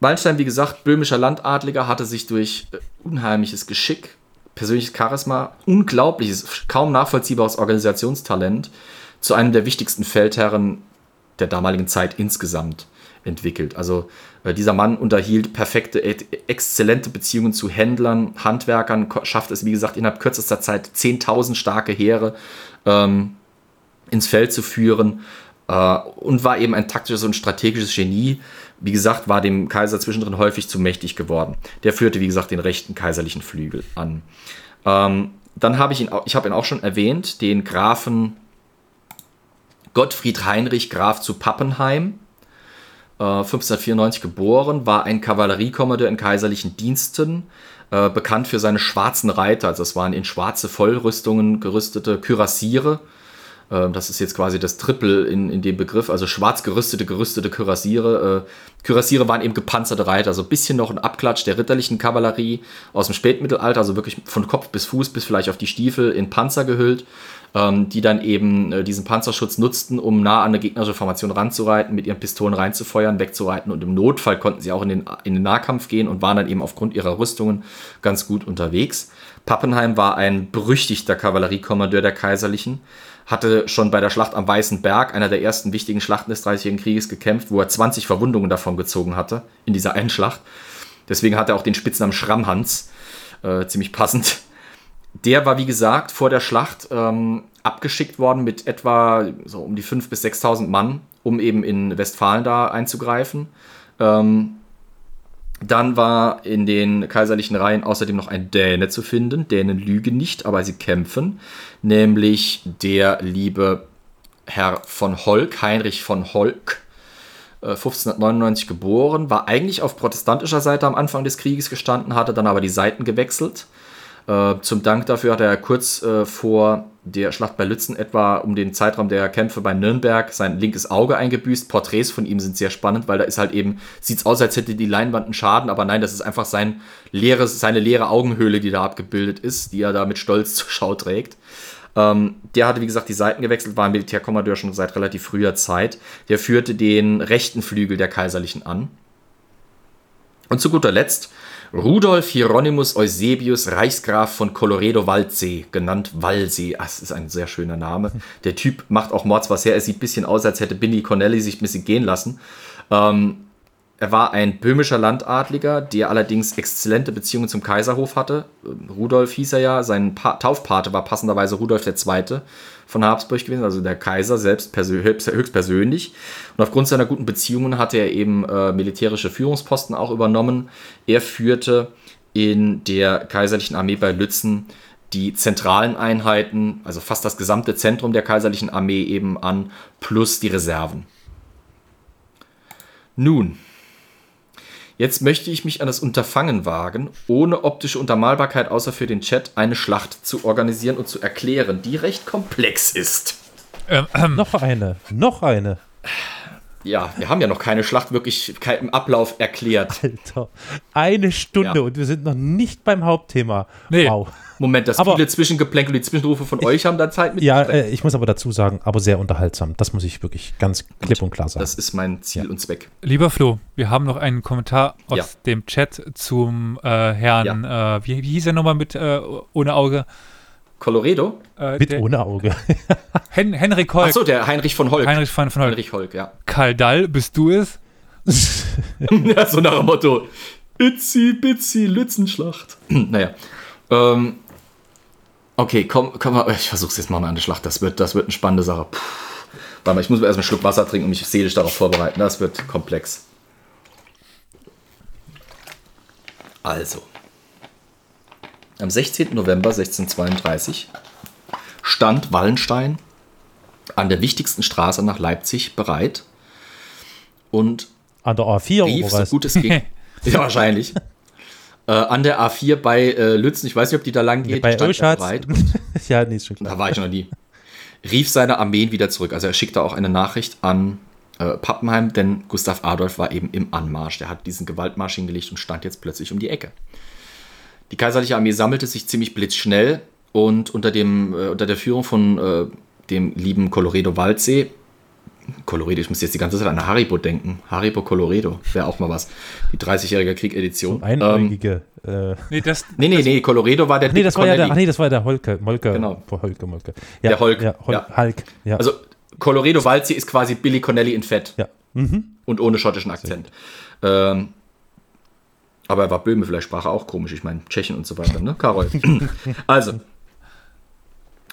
Wallenstein, wie gesagt, böhmischer Landadliger, hatte sich durch äh, unheimliches Geschick, persönliches Charisma, unglaubliches, kaum nachvollziehbares Organisationstalent zu einem der wichtigsten Feldherren der damaligen Zeit insgesamt entwickelt. Also dieser Mann unterhielt perfekte, exzellente Beziehungen zu Händlern, Handwerkern, schafft es, wie gesagt, innerhalb kürzester Zeit 10.000 starke Heere ähm, ins Feld zu führen äh, und war eben ein taktisches und strategisches Genie. Wie gesagt, war dem Kaiser zwischendrin häufig zu mächtig geworden. Der führte, wie gesagt, den rechten kaiserlichen Flügel an. Ähm, dann habe ich ihn, ich habe ihn auch schon erwähnt, den Grafen Gottfried Heinrich Graf zu Pappenheim. 1594 äh, geboren, war ein Kavalleriekommandeur in kaiserlichen Diensten, äh, bekannt für seine schwarzen Reiter. Also es waren in schwarze Vollrüstungen gerüstete Kürassiere, ähm, das ist jetzt quasi das Triple in, in dem Begriff, also schwarz gerüstete, gerüstete Kürassiere. Äh, Kürassiere waren eben gepanzerte Reiter, also ein bisschen noch ein Abklatsch der ritterlichen Kavallerie aus dem Spätmittelalter, also wirklich von Kopf bis Fuß bis vielleicht auf die Stiefel in Panzer gehüllt, ähm, die dann eben äh, diesen Panzerschutz nutzten, um nah an eine gegnerische Formation ranzureiten, mit ihren Pistolen reinzufeuern, wegzureiten und im Notfall konnten sie auch in den, in den Nahkampf gehen und waren dann eben aufgrund ihrer Rüstungen ganz gut unterwegs. Pappenheim war ein berüchtigter Kavalleriekommandeur der Kaiserlichen hatte schon bei der Schlacht am Weißen Berg, einer der ersten wichtigen Schlachten des Dreißigjährigen Krieges, gekämpft, wo er 20 Verwundungen davon gezogen hatte in dieser einen Schlacht. Deswegen hat er auch den Spitznamen Schrammhans, äh, ziemlich passend. Der war, wie gesagt, vor der Schlacht ähm, abgeschickt worden mit etwa so um die 5.000 bis 6.000 Mann, um eben in Westfalen da einzugreifen. Ähm, Dann war in den kaiserlichen Reihen außerdem noch ein Däne zu finden. Dänen lügen nicht, aber sie kämpfen. Nämlich der liebe Herr von Holk, Heinrich von Holk, 1599 äh, geboren, war eigentlich auf protestantischer Seite am Anfang des Krieges gestanden, hatte dann aber die Seiten gewechselt. Äh, zum Dank dafür hat er kurz äh, vor der Schlacht bei Lützen etwa um den Zeitraum der Kämpfe bei Nürnberg sein linkes Auge eingebüßt. Porträts von ihm sind sehr spannend, weil da ist halt eben, sieht es aus, als hätte die Leinwand einen Schaden, aber nein, das ist einfach sein leeres, seine leere Augenhöhle, die da abgebildet ist, die er da mit Stolz <laughs> zur Schau trägt. Ähm, der hatte, wie gesagt, die Seiten gewechselt, war Militärkommandeur schon seit relativ früher Zeit. Der führte den rechten Flügel der Kaiserlichen an. Und zu guter Letzt Rudolf Hieronymus Eusebius, Reichsgraf von Colloredo-Waldsee, genannt Wallsee. Ah, das ist ein sehr schöner Name. Der Typ macht auch Mords was her. Er sieht ein bisschen aus, als hätte Binny Cornelli sich ein bisschen gehen lassen. Ähm, er war ein böhmischer Landadliger, der allerdings exzellente Beziehungen zum Kaiserhof hatte. Rudolf hieß er ja, sein pa Taufpate war passenderweise Rudolf II. Von Habsburg gewesen, also der Kaiser selbst höchstpersönlich. Und aufgrund seiner guten Beziehungen hatte er eben äh, militärische Führungsposten auch übernommen. Er führte in der kaiserlichen Armee bei Lützen die zentralen Einheiten, also fast das gesamte Zentrum der kaiserlichen Armee eben an, plus die Reserven. Nun, Jetzt möchte ich mich an das Unterfangen wagen, ohne optische Untermalbarkeit außer für den Chat eine Schlacht zu organisieren und zu erklären, die recht komplex ist. Ähm, ähm. Noch eine, noch eine. Ja, wir haben ja noch keine Schlacht wirklich im Ablauf erklärt. Alter, eine Stunde ja. und wir sind noch nicht beim Hauptthema. Nee. Wow. Moment, das aber, viele Zwischengeplänkel, die Zwischenrufe von euch haben da Zeit mit. Ja, äh, ich muss aber dazu sagen, aber sehr unterhaltsam. Das muss ich wirklich ganz klipp und klar sagen. Das ist mein Ziel ja. und Zweck. Lieber Flo, wir haben noch einen Kommentar aus ja. dem Chat zum äh, Herrn, äh, wie, wie, hieß er nochmal mit äh, ohne Auge? Colorado? Äh, mit ohne Auge. <laughs> Hen Henrik Holk. Achso, der Heinrich von Holk. Heinrich von, von Holk. Heinrich Holk, ja. Karl Dall, bist du es? <laughs> ja, so nach dem Motto. Itzy, bitzy, Lützenschlacht. <clears throat> naja. Ähm, Okay, komm, komm mal. Ich versuch's jetzt mal an der Schlacht. Das wird, das wird eine spannende Sache. Puh. Warte mal, ich muss mir erstmal einen Schluck Wasser trinken und mich seelisch darauf vorbereiten. Das wird komplex. Also. Am 16. November 1632 stand Wallenstein an der wichtigsten Straße nach Leipzig bereit und an der A4 rief, so gut es ging. <laughs> ja, wahrscheinlich äh, an der A4 bei äh, Lützen, ich weiß nicht, ob die da lang geht, bei stand bereit. <laughs> ja, nee, ist schon klar. Da war ich noch nie. Rief seine Armeen wieder zurück. Also er schickte auch eine Nachricht an äh, Pappenheim, denn Gustav Adolf war eben im Anmarsch. Der hat diesen Gewaltmarsch hingelegt und stand jetzt plötzlich um die Ecke. Die kaiserliche Armee sammelte sich ziemlich blitzschnell und unter, dem, äh, unter der Führung von äh, dem lieben Colloredo Waldsee Colorado, ich muss jetzt die ganze Zeit an Haribo denken. Haribo Colorado wäre auch mal was. Die 30-jährige Krieg-Edition. So einäugige. Ähm, äh, nee, das, nee, nee, nee, Colorado war der Nee, das war ja der, ach nee, das war der Holke. Molke. Genau. Holke, Molke. Ja, der Holk. Ja, Hol ja. Hulk. Ja. Also, Colorado Walzi ist quasi Billy Connelly in Fett. Ja. Mhm. Und ohne schottischen Akzent. Ähm, aber er war Böhme, vielleicht sprach er auch komisch. Ich meine, Tschechen und so weiter, ne, Karol? <laughs> also,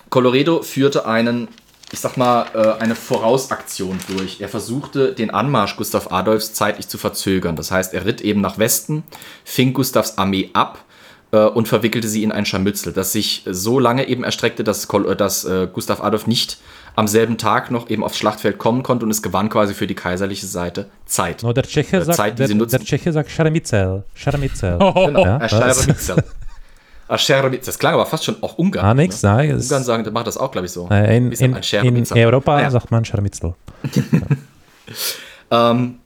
Colorado führte einen ich sag mal, äh, eine Vorausaktion durch. Er versuchte, den Anmarsch Gustav Adolfs zeitlich zu verzögern. Das heißt, er ritt eben nach Westen, fing Gustavs Armee ab äh, und verwickelte sie in ein Scharmützel, das sich so lange eben erstreckte, dass, äh, dass Gustav Adolf nicht am selben Tag noch eben aufs Schlachtfeld kommen konnte und es gewann quasi für die kaiserliche Seite Zeit. No, der Tscheche sagt, Zeit, der, der Tscheche sagt Scharmützel. Scharmützel. <laughs> Genau, ja, Scharmützel. Das klang aber fast schon auch Ungarn. Ah, nix, ne? nein. Ungarn sagen, macht das auch, glaube ich, so. Äh, in, in, in, Europa ah, ja. sagt man Scharmützel. <laughs> ähm,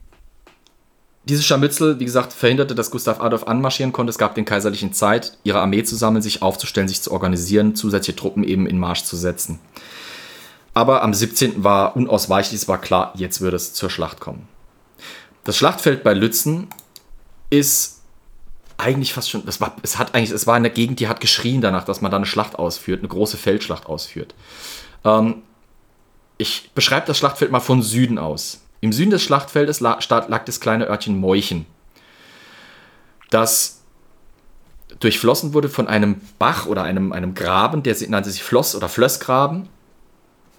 dieses Scharmützel, wie gesagt, verhinderte, dass Gustav Adolf anmarschieren konnte. Es gab den Kaiserlichen Zeit, ihre Armee zu sammeln, sich aufzustellen, sich zu organisieren, zusätzliche Truppen eben in Marsch zu setzen. Aber am 17. war unausweichlich, es war klar, jetzt würde es zur Schlacht kommen. Das Schlachtfeld bei Lützen ist eigentlich fast schon, das war, es hat eigentlich, es war in der Gegend, die hat geschrien danach, dass man da eine Schlacht ausführt, eine große Feldschlacht ausführt. Ähm, ich beschreibe das Schlachtfeld mal von Süden aus. Im Süden des Schlachtfeldes lag, lag das kleine Örtchen Meuchen, das durchflossen wurde von einem Bach oder einem, einem Graben, der nannte sich Floss- oder Flössgraben.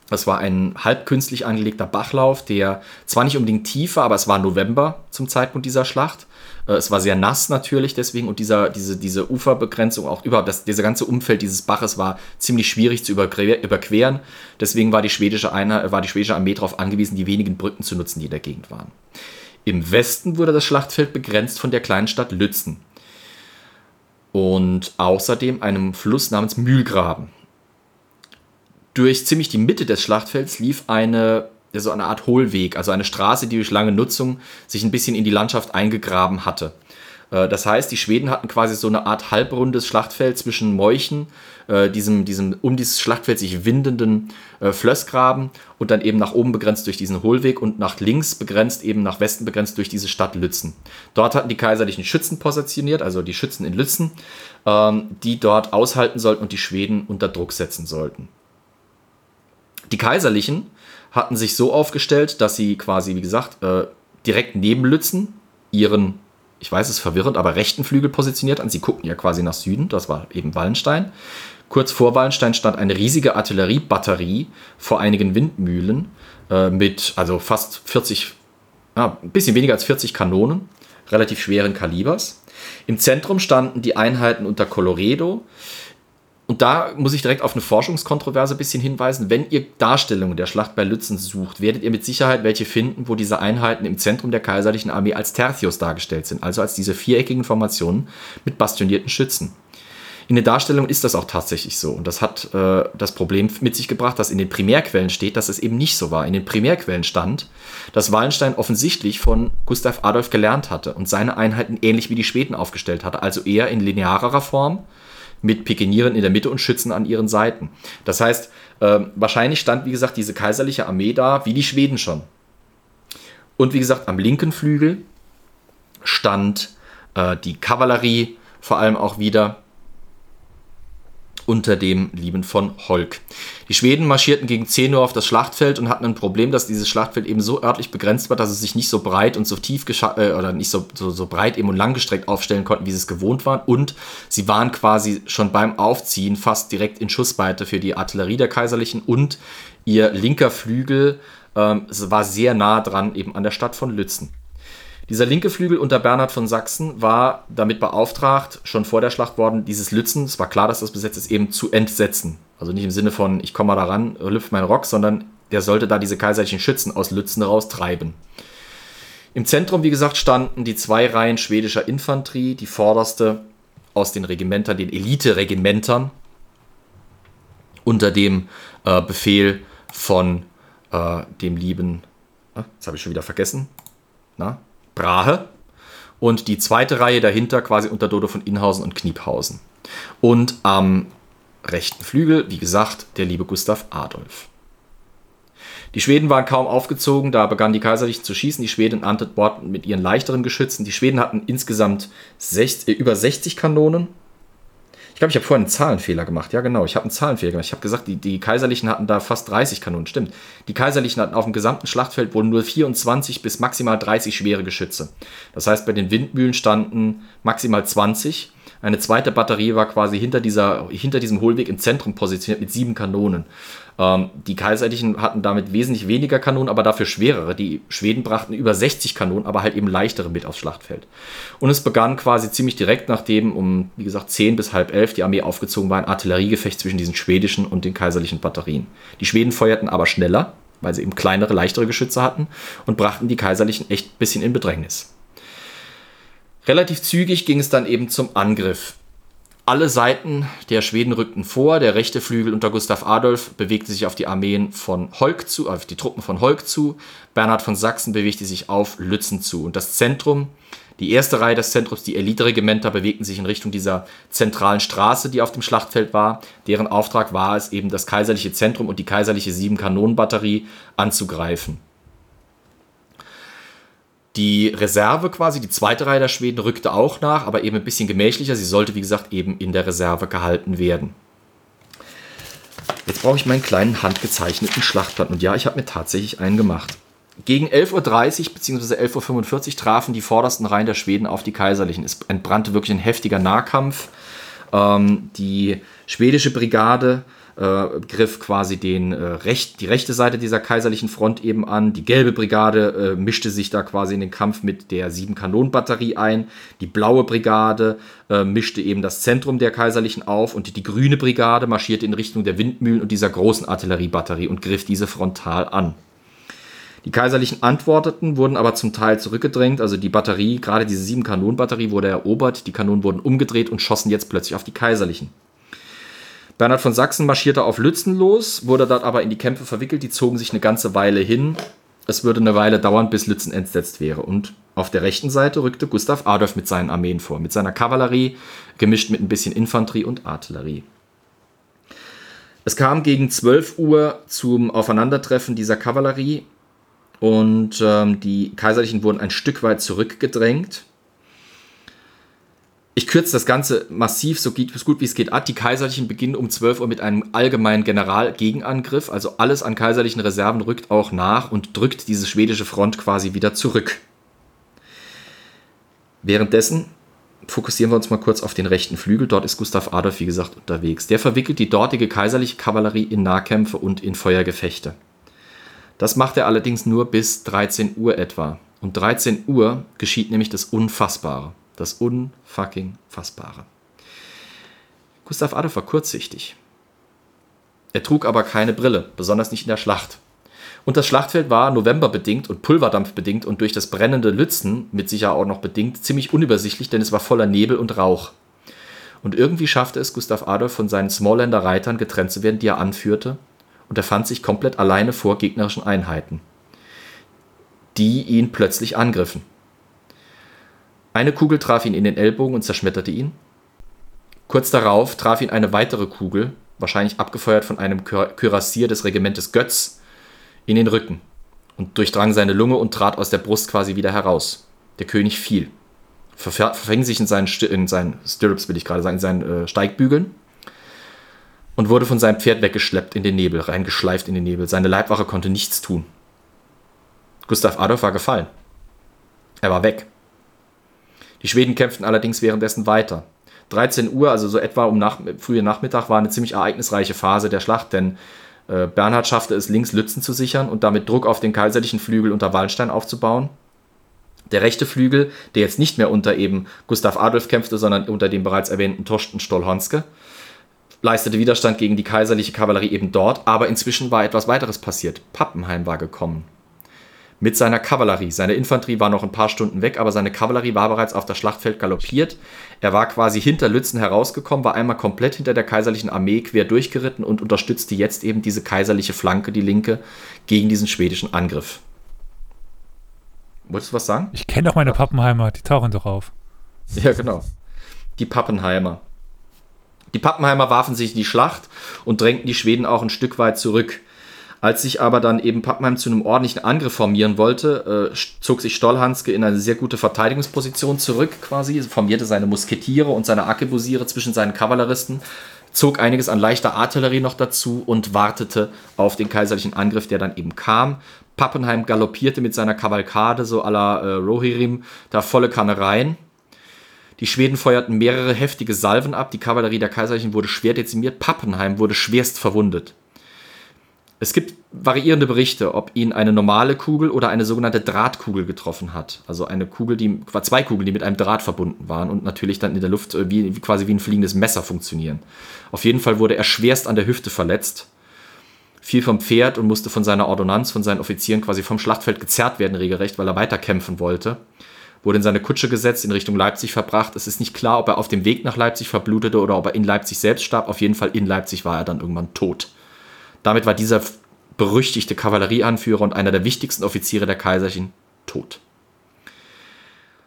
Das war ein halb künstlich angelegter Bachlauf, der zwar nicht unbedingt tief war, aber es war November zum Zeitpunkt dieser Schlacht. Äh, es war sehr nass natürlich deswegen und dieser, diese, diese Uferbegrenzung, auch überhaupt das, dieser ganze Umfeld dieses Baches war ziemlich schwierig zu überqueren. Deswegen war die, schwedische Einheit, war die schwedische Armee darauf angewiesen, die wenigen Brücken zu nutzen, die in der Gegend waren. Im Westen wurde das Schlachtfeld begrenzt von der kleinen Stadt Lützen und außerdem einem Fluss namens Mühlgraben durch ziemlich die Mitte des Schlachtfelds lief eine, so eine Art Hohlweg, also eine Straße, die durch lange Nutzung sich ein bisschen in die Landschaft eingegraben hatte. Äh, das heißt, die Schweden hatten quasi so eine Art halbrundes Schlachtfeld zwischen Meuchen, äh, diesem, diesem um dieses Schlachtfeld sich windenden äh, Flössgraben und dann eben nach oben begrenzt durch diesen Hohlweg und nach links begrenzt, eben nach Westen begrenzt durch diese Stadt Lützen. Dort hatten die kaiserlichen Schützen positioniert, also die Schützen in Lützen, ähm, die dort aushalten sollten und die Schweden unter Druck setzen sollten. Die Kaiserlichen hatten sich so aufgestellt, dass sie quasi, wie gesagt, äh, direkt neben Lützen ihren, ich weiß es verwirrend, aber rechten Flügel positioniert an. Sie guckten ja quasi nach Süden, das war eben Wallenstein. Kurz vor Wallenstein stand eine riesige Artilleriebatterie vor einigen Windmühlen äh, mit also fast 40, ja, ein bisschen weniger als 40 Kanonen, relativ schweren Kalibers. Im Zentrum standen die Einheiten unter Coloredo, und da muss ich direkt auf eine Forschungskontroverse ein bisschen hinweisen. Wenn ihr Darstellungen der Schlacht bei Lützen sucht, werdet ihr mit Sicherheit welche finden, wo diese Einheiten im Zentrum der kaiserlichen Armee als Tertius dargestellt sind, also als diese viereckigen Formationen mit bastionierten Schützen. In den Darstellungen ist das auch tatsächlich so. Und das hat äh, das Problem mit sich gebracht, dass in den Primärquellen steht, dass es eben nicht so war. In den Primärquellen stand, dass Wallenstein offensichtlich von Gustav Adolf gelernt hatte und seine Einheiten ähnlich wie die Schweden aufgestellt hatte, also eher in linearer Form mit Pikenieren in der Mitte und Schützen an ihren Seiten. Das heißt, äh, wahrscheinlich stand, wie gesagt, diese kaiserliche Armee da, wie die Schweden schon. Und wie gesagt, am linken Flügel stand äh, die Kavallerie vor allem auch wieder unter dem Lieben von Holk. Die Schweden marschierten gegen 10 Uhr auf das Schlachtfeld und hatten ein Problem, dass dieses Schlachtfeld eben so örtlich begrenzt war, dass es sich nicht so breit und so tief äh, oder nicht so, so, so breit eben und langgestreckt aufstellen konnten, wie sie es gewohnt waren. Und sie waren quasi schon beim Aufziehen fast direkt in Schussweite für die Artillerie der Kaiserlichen und ihr linker Flügel ähm, war sehr nah dran eben an der Stadt von Lützen. Dieser linke Flügel unter Bernhard von Sachsen war damit beauftragt, schon vor der Schlacht worden, dieses Lützen, es war klar, dass das besetzt ist, eben zu entsetzen. Also nicht im Sinne von, ich komme mal da ran, lüpft meinen Rock, sondern der sollte da diese kaiserlichen Schützen aus Lützen raustreiben. Im Zentrum, wie gesagt, standen die zwei Reihen schwedischer Infanterie, die vorderste aus den Regimentern, den Elite-Regimentern, unter dem äh, Befehl von äh, dem lieben, ah, das habe ich schon wieder vergessen, na, Brahe und die zweite Reihe dahinter quasi unter Dodo von Inhausen und Kniephausen. Und am rechten Flügel, wie gesagt, der liebe Gustav Adolf. Die Schweden waren kaum aufgezogen, da begannen die Kaiserlichen zu schießen. Die Schweden antworteten mit ihren leichteren Geschützen. Die Schweden hatten insgesamt 60, äh, über 60 Kanonen glaube, ich habe vorhin einen Zahlenfehler gemacht. Ja, genau, ich habe einen Zahlenfehler gemacht. Ich habe gesagt, die, die Kaiserlichen hatten da fast 30 Kanonen. Stimmt. Die Kaiserlichen hatten auf dem gesamten Schlachtfeld wohl nur 24 bis maximal 30 schwere Geschütze. Das heißt, bei den Windmühlen standen maximal 20 eine zweite Batterie war quasi hinter, dieser, hinter diesem Hohlweg im Zentrum positioniert mit sieben Kanonen. Ähm, die Kaiserlichen hatten damit wesentlich weniger Kanonen, aber dafür schwerere. Die Schweden brachten über 60 Kanonen, aber halt eben leichtere mit aufs Schlachtfeld. Und es begann quasi ziemlich direkt nachdem um, wie gesagt, 10 bis halb elf die Armee aufgezogen war, ein Artilleriegefecht zwischen diesen schwedischen und den kaiserlichen Batterien. Die Schweden feuerten aber schneller, weil sie eben kleinere, leichtere Geschütze hatten und brachten die Kaiserlichen echt ein bisschen in Bedrängnis. Relativ zügig ging es dann eben zum Angriff. Alle Seiten der Schweden rückten vor. Der rechte Flügel unter Gustav Adolf bewegte sich auf die Armeen von Holk zu, auf die Truppen von Holk zu. Bernhard von Sachsen bewegte sich auf Lützen zu. Und das Zentrum, die erste Reihe des Zentrums, die Eliteregimenter, bewegten sich in Richtung dieser zentralen Straße, die auf dem Schlachtfeld war. Deren Auftrag war es eben, das kaiserliche Zentrum und die kaiserliche Sieben-Kanonen-Batterie anzugreifen. Die Reserve quasi, die zweite Reihe der Schweden, rückte auch nach, aber eben ein bisschen gemächlicher. Sie sollte, wie gesagt, eben in der Reserve gehalten werden. Jetzt brauche ich meinen kleinen handgezeichneten Schlachtplan. Und ja, ich habe mir tatsächlich einen gemacht. Gegen 11.30 Uhr bzw. 11.45 Uhr trafen die vordersten Reihen der Schweden auf die Kaiserlichen. Es entbrannte wirklich ein heftiger Nahkampf. Ähm, die schwedische Brigade äh, griff quasi den, äh, recht, die rechte Seite dieser kaiserlichen Front eben an. Die gelbe Brigade äh, mischte sich da quasi in den Kampf mit der 7-Kanonen-Batterie ein. Die blaue Brigade äh, mischte eben das Zentrum der kaiserlichen auf und die, die grüne Brigade marschierte in Richtung der Windmühlen und dieser großen Artilleriebatterie und griff diese frontal an. Die Kaiserlichen antworteten, wurden aber zum Teil zurückgedrängt. Also die Batterie, gerade diese 7-Kanonen-Batterie wurde erobert. Die Kanonen wurden umgedreht und schossen jetzt plötzlich auf die Kaiserlichen. Bernhard von Sachsen marschierte auf Lützen los, wurde dort aber in die Kämpfe verwickelt. Die zogen sich eine ganze Weile hin. Es würde eine Weile dauern, bis Lützen entsetzt wäre. Und auf der rechten Seite rückte Gustav Adolf mit seinen Armeen vor, mit seiner Kavallerie, gemischt mit ein bisschen Infanterie und Artillerie. Es kam gegen 12 Uhr zum Aufeinandertreffen dieser Kavallerie und ähm, die Kaiserlichen wurden ein Stück weit zurückgedrängt ich kürze das Ganze massiv so gut wie es geht ab. Die Kaiserlichen beginnen um 12 Uhr mit einem allgemeinen Generalgegenangriff. Also alles an kaiserlichen Reserven rückt auch nach und drückt diese schwedische Front quasi wieder zurück. Währenddessen fokussieren wir uns mal kurz auf den rechten Flügel. Dort ist Gustav Adolf, wie gesagt, unterwegs. Der verwickelt die dortige kaiserliche Kavallerie in Nahkämpfe und in Feuergefechte. Das macht er allerdings nur bis 13 Uhr etwa. Um 13 Uhr geschieht nämlich das Unfassbare. Das unfucking Fassbare. Gustav Adolf war kurzsichtig. Er trug aber keine Brille, besonders nicht in der Schlacht. Und das Schlachtfeld war novemberbedingt und pulverdampfbedingt und durch das brennende Lützen, mit Sicherheit auch noch bedingt, ziemlich unübersichtlich, denn es war voller Nebel und Rauch. Und irgendwie schaffte es Gustav Adolf von seinen Smallländer Reitern getrennt zu werden, die er anführte, und er fand sich komplett alleine vor gegnerischen Einheiten, die ihn plötzlich angriffen. Eine Kugel traf ihn in den Ellbogen und zerschmetterte ihn. Kurz darauf traf ihn eine weitere Kugel, wahrscheinlich abgefeuert von einem Kürassier des Regimentes Götz, in den Rücken und durchdrang seine Lunge und trat aus der Brust quasi wieder heraus. Der König fiel, verfing sich in seinen, in seinen Stirrups, will ich gerade sagen, in seinen äh, Steigbügeln und wurde von seinem Pferd weggeschleppt in den Nebel, reingeschleift in den Nebel. Seine Leibwache konnte nichts tun. Gustav Adolf war gefallen. Er war weg. Die Schweden kämpften allerdings währenddessen weiter. 13 Uhr, also so etwa um nach, frühen Nachmittag, war eine ziemlich ereignisreiche Phase der Schlacht, denn äh, Bernhard schaffte es, links Lützen zu sichern und damit Druck auf den kaiserlichen Flügel unter Wallenstein aufzubauen. Der rechte Flügel, der jetzt nicht mehr unter eben Gustav Adolf kämpfte, sondern unter dem bereits erwähnten Torsten Stollhonske, leistete Widerstand gegen die kaiserliche Kavallerie eben dort, aber inzwischen war etwas weiteres passiert. Pappenheim war gekommen mit seiner Kavallerie. Seine Infanterie war noch ein paar Stunden weg, aber seine Kavallerie war bereits auf das Schlachtfeld galoppiert. Er war quasi hinter Lützen herausgekommen, war einmal komplett hinter der kaiserlichen Armee quer durchgeritten und unterstützte jetzt eben diese kaiserliche Flanke, die linke, gegen diesen schwedischen Angriff. Wolltest du was sagen? Ich kenne doch meine Pappenheimer, die tauchen doch auf. Ja, genau. Die Pappenheimer. Die Pappenheimer warfen sich in die Schlacht und drängten die Schweden auch ein Stück weit zurück. Als sich aber dann eben Pappenheim zu einem ordentlichen Angriff formieren wollte, äh, zog sich Stollhanske in eine sehr gute Verteidigungsposition zurück quasi, formierte seine Musketiere und seine Arkebusiere zwischen seinen Kavalleristen, zog einiges an leichter Artillerie noch dazu und wartete auf den kaiserlichen Angriff, der dann eben kam. Pappenheim galoppierte mit seiner Kavalkade, so à la äh, Rohirrim, da volle Kanne rein. Die Schweden feuerten mehrere heftige Salven ab, die Kavallerie der Kaiserlichen wurde schwer dezimiert, Pappenheim wurde schwerst verwundet. Es gibt variierende Berichte, ob ihn eine normale Kugel oder eine sogenannte Drahtkugel getroffen hat. Also eine Kugel, die zwei Kugeln, die mit einem Draht verbunden waren und natürlich dann in der Luft äh, wie, quasi wie ein fliegendes Messer funktionieren. Auf jeden Fall wurde er schwerst an der Hüfte verletzt, fiel vom Pferd und musste von seiner Ordonnanz, von seinen Offizieren quasi vom Schlachtfeld gezerrt werden, regelrecht, weil er weiterkämpfen wollte. Wurde in seine Kutsche gesetzt, in Richtung Leipzig verbracht. Es ist nicht klar, ob er auf dem Weg nach Leipzig verblutete oder ob er in Leipzig selbst starb. Auf jeden Fall in Leipzig war er dann irgendwann tot. Damit war dieser berüchtigte Kavallerieanführer und einer der wichtigsten Offiziere der Kaiserchen tot.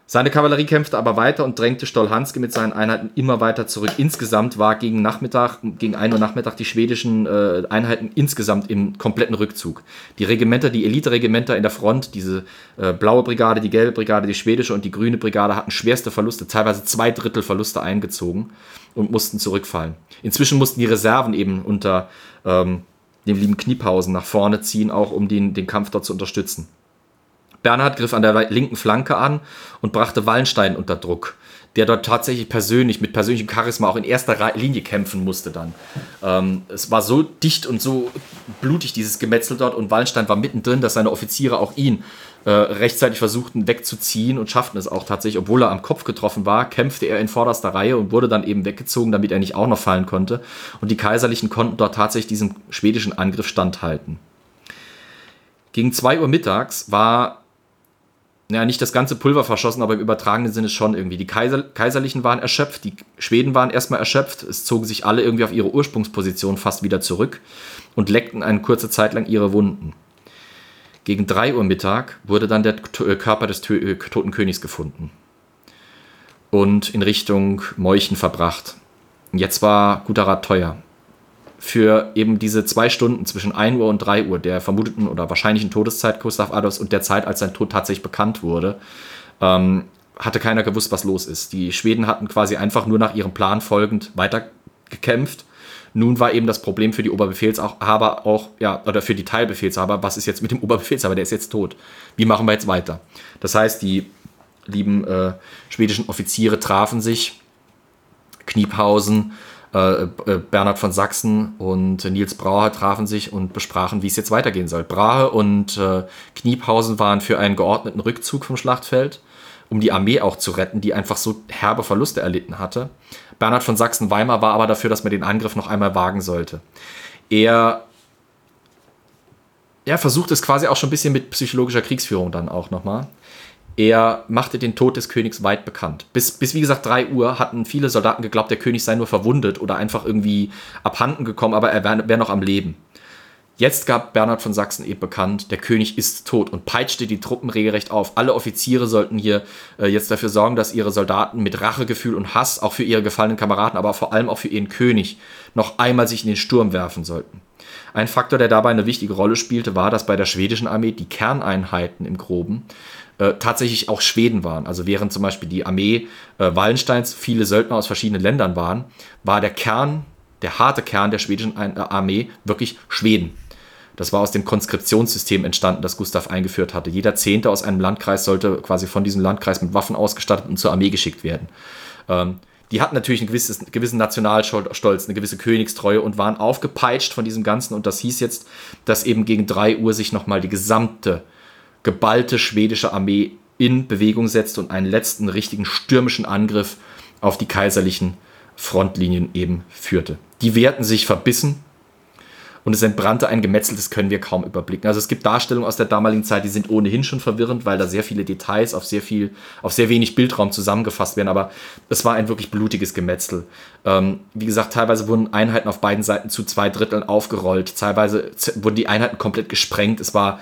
Seine Kavallerie kämpfte aber weiter und drängte Stolhanske mit seinen Einheiten immer weiter zurück. Insgesamt war gegen Nachmittag, gegen 1 Uhr Nachmittag die schwedischen äh, Einheiten insgesamt im kompletten Rückzug. Die Regimenter, die Elite-Regimenter in der Front, diese äh, blaue Brigade, die gelbe Brigade, die schwedische und die grüne Brigade hatten schwerste Verluste, teilweise zwei Drittel Verluste eingezogen und mussten zurückfallen. Inzwischen mussten die Reserven eben unter ähm, dem lieben Kniepausen nach vorne ziehen, auch um den, den Kampf dort zu unterstützen. Bernhard griff an der linken Flanke an und brachte Wallenstein unter Druck, der dort tatsächlich persönlich, mit persönlichem Charisma auch in erster Linie kämpfen musste dann. Ähm, es war so dicht und so blutig, dieses Gemetzel dort, und Wallenstein war mittendrin, dass seine Offiziere auch ihn äh, rechtzeitig versuchten wegzuziehen und schafften es auch tatsächlich. Obwohl er am Kopf getroffen war, kämpfte er in vorderster Reihe und wurde dann eben weggezogen, damit er nicht auch noch fallen konnte. Und die Kaiserlichen konnten dort tatsächlich diesem schwedischen Angriff standhalten. Gegen 2 Uhr mittags war ja, nicht das ganze Pulver verschossen, aber im übertragenen Sinne schon irgendwie. Die Kaiser, Kaiserlichen waren erschöpft, die Schweden waren erstmal erschöpft, es zogen sich alle irgendwie auf ihre Ursprungsposition fast wieder zurück und leckten eine kurze Zeit lang ihre Wunden. Gegen 3 Uhr Mittag wurde dann der äh, Körper des äh, toten Königs gefunden und in Richtung Meuchen verbracht. Jetzt war guter Rat teuer. Für eben diese zwei Stunden zwischen 1 Uhr und 3 Uhr der vermuteten oder wahrscheinlichen Todeszeit Gustav Adolfs und der Zeit, als sein Tod tatsächlich bekannt wurde, ähm, hatte keiner gewusst, was los ist. Die Schweden hatten quasi einfach nur nach ihrem Plan folgend weitergekämpft nun war eben das Problem für die Oberbefehlshaber auch, ja, oder für die Teilbefehlshaber, was ist jetzt mit dem Oberbefehlshaber, der ist jetzt tot. Wie machen wir jetzt weiter? Das heißt, die lieben äh, schwedischen Offiziere trafen sich, Kniephausen, äh, äh, Bernhard von Sachsen und Nils Brahe trafen sich und besprachen, wie es jetzt weitergehen soll. Brahe und äh, Kniephausen waren für einen geordneten Rückzug vom Schlachtfeld, um die Armee auch zu retten, die einfach so herbe Verluste erlitten hatte. Bernhard von Sachsen-Weimar war aber dafür, dass man den Angriff noch einmal wagen sollte. Er er versucht es quasi auch schon ein bisschen mit psychologischer Kriegsführung dann auch nochmal. Er machte den Tod des Königs weit bekannt. Bis, bis wie gesagt 3 Uhr hatten viele Soldaten geglaubt, der König sei nur verwundet oder einfach irgendwie abhanden gekommen, aber er wäre wär noch am Leben. Jetzt gab Bernhard von Sachsen eben bekannt, der König ist tot und peitschte die Truppen regelrecht auf. Alle Offiziere sollten hier äh, jetzt dafür sorgen, dass ihre Soldaten mit Rachegefühl und Hass auch für ihre gefallenen Kameraden, aber vor allem auch für ihren König noch einmal sich in den Sturm werfen sollten. Ein Faktor, der dabei eine wichtige Rolle spielte, war, dass bei der schwedischen Armee die Kerneinheiten im Groben äh, tatsächlich auch Schweden waren. Also während zum Beispiel die Armee äh, Wallensteins viele Söldner aus verschiedenen Ländern waren, war der Kern, der harte Kern der schwedischen äh, Armee wirklich Schweden. Das war aus dem Konskriptionssystem entstanden, das Gustav eingeführt hatte. Jeder Zehnte aus einem Landkreis sollte quasi von diesem Landkreis mit Waffen ausgestattet und zur Armee geschickt werden. Ähm, die hatten natürlich einen gewisses, gewissen Nationalstolz, eine gewisse Königstreue und waren aufgepeitscht von diesem Ganzen. Und das hieß jetzt, dass eben gegen 3 Uhr sich nochmal die gesamte geballte schwedische Armee in Bewegung setzte und einen letzten richtigen stürmischen Angriff auf die kaiserlichen Frontlinien eben führte. Die wehrten sich verbissen, und es entbrannte ein Gemetzel, das können wir kaum überblicken. Also es gibt Darstellungen aus der damaligen Zeit, die sind ohnehin schon verwirrend, weil da sehr viele Details auf sehr viel, auf sehr wenig Bildraum zusammengefasst werden, aber es war ein wirklich blutiges Gemetzel. Ähm, wie gesagt, teilweise wurden Einheiten auf beiden Seiten zu zwei Dritteln aufgerollt, teilweise wurden die Einheiten komplett gesprengt. Es war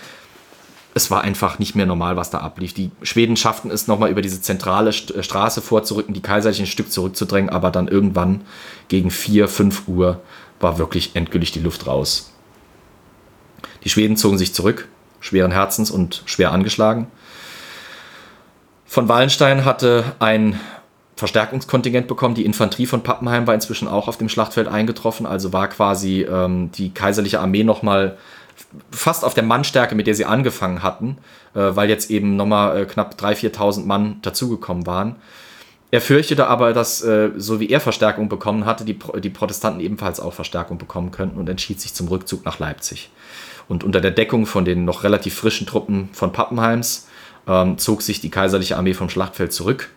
es war einfach nicht mehr normal, was da ablief. Die Schweden schafften es nochmal über diese zentrale Straße vorzurücken, die Kaiserlichen Stück zurückzudrängen, aber dann irgendwann gegen 4, 5 Uhr war wirklich endgültig die Luft raus. Die Schweden zogen sich zurück, schweren Herzens und schwer angeschlagen. Von Wallenstein hatte ein Verstärkungskontingent bekommen. Die Infanterie von Pappenheim war inzwischen auch auf dem Schlachtfeld eingetroffen, also war quasi ähm, die kaiserliche Armee nochmal fast auf der Mannstärke, mit der sie angefangen hatten, äh, weil jetzt eben nochmal äh, knapp 3.000, 4.000 Mann dazugekommen waren. Er fürchtete aber, dass, äh, so wie er Verstärkung bekommen hatte, die, die Protestanten ebenfalls auch Verstärkung bekommen könnten und entschied sich zum Rückzug nach Leipzig. Und unter der Deckung von den noch relativ frischen Truppen von Pappenheims ähm, zog sich die kaiserliche Armee vom Schlachtfeld zurück.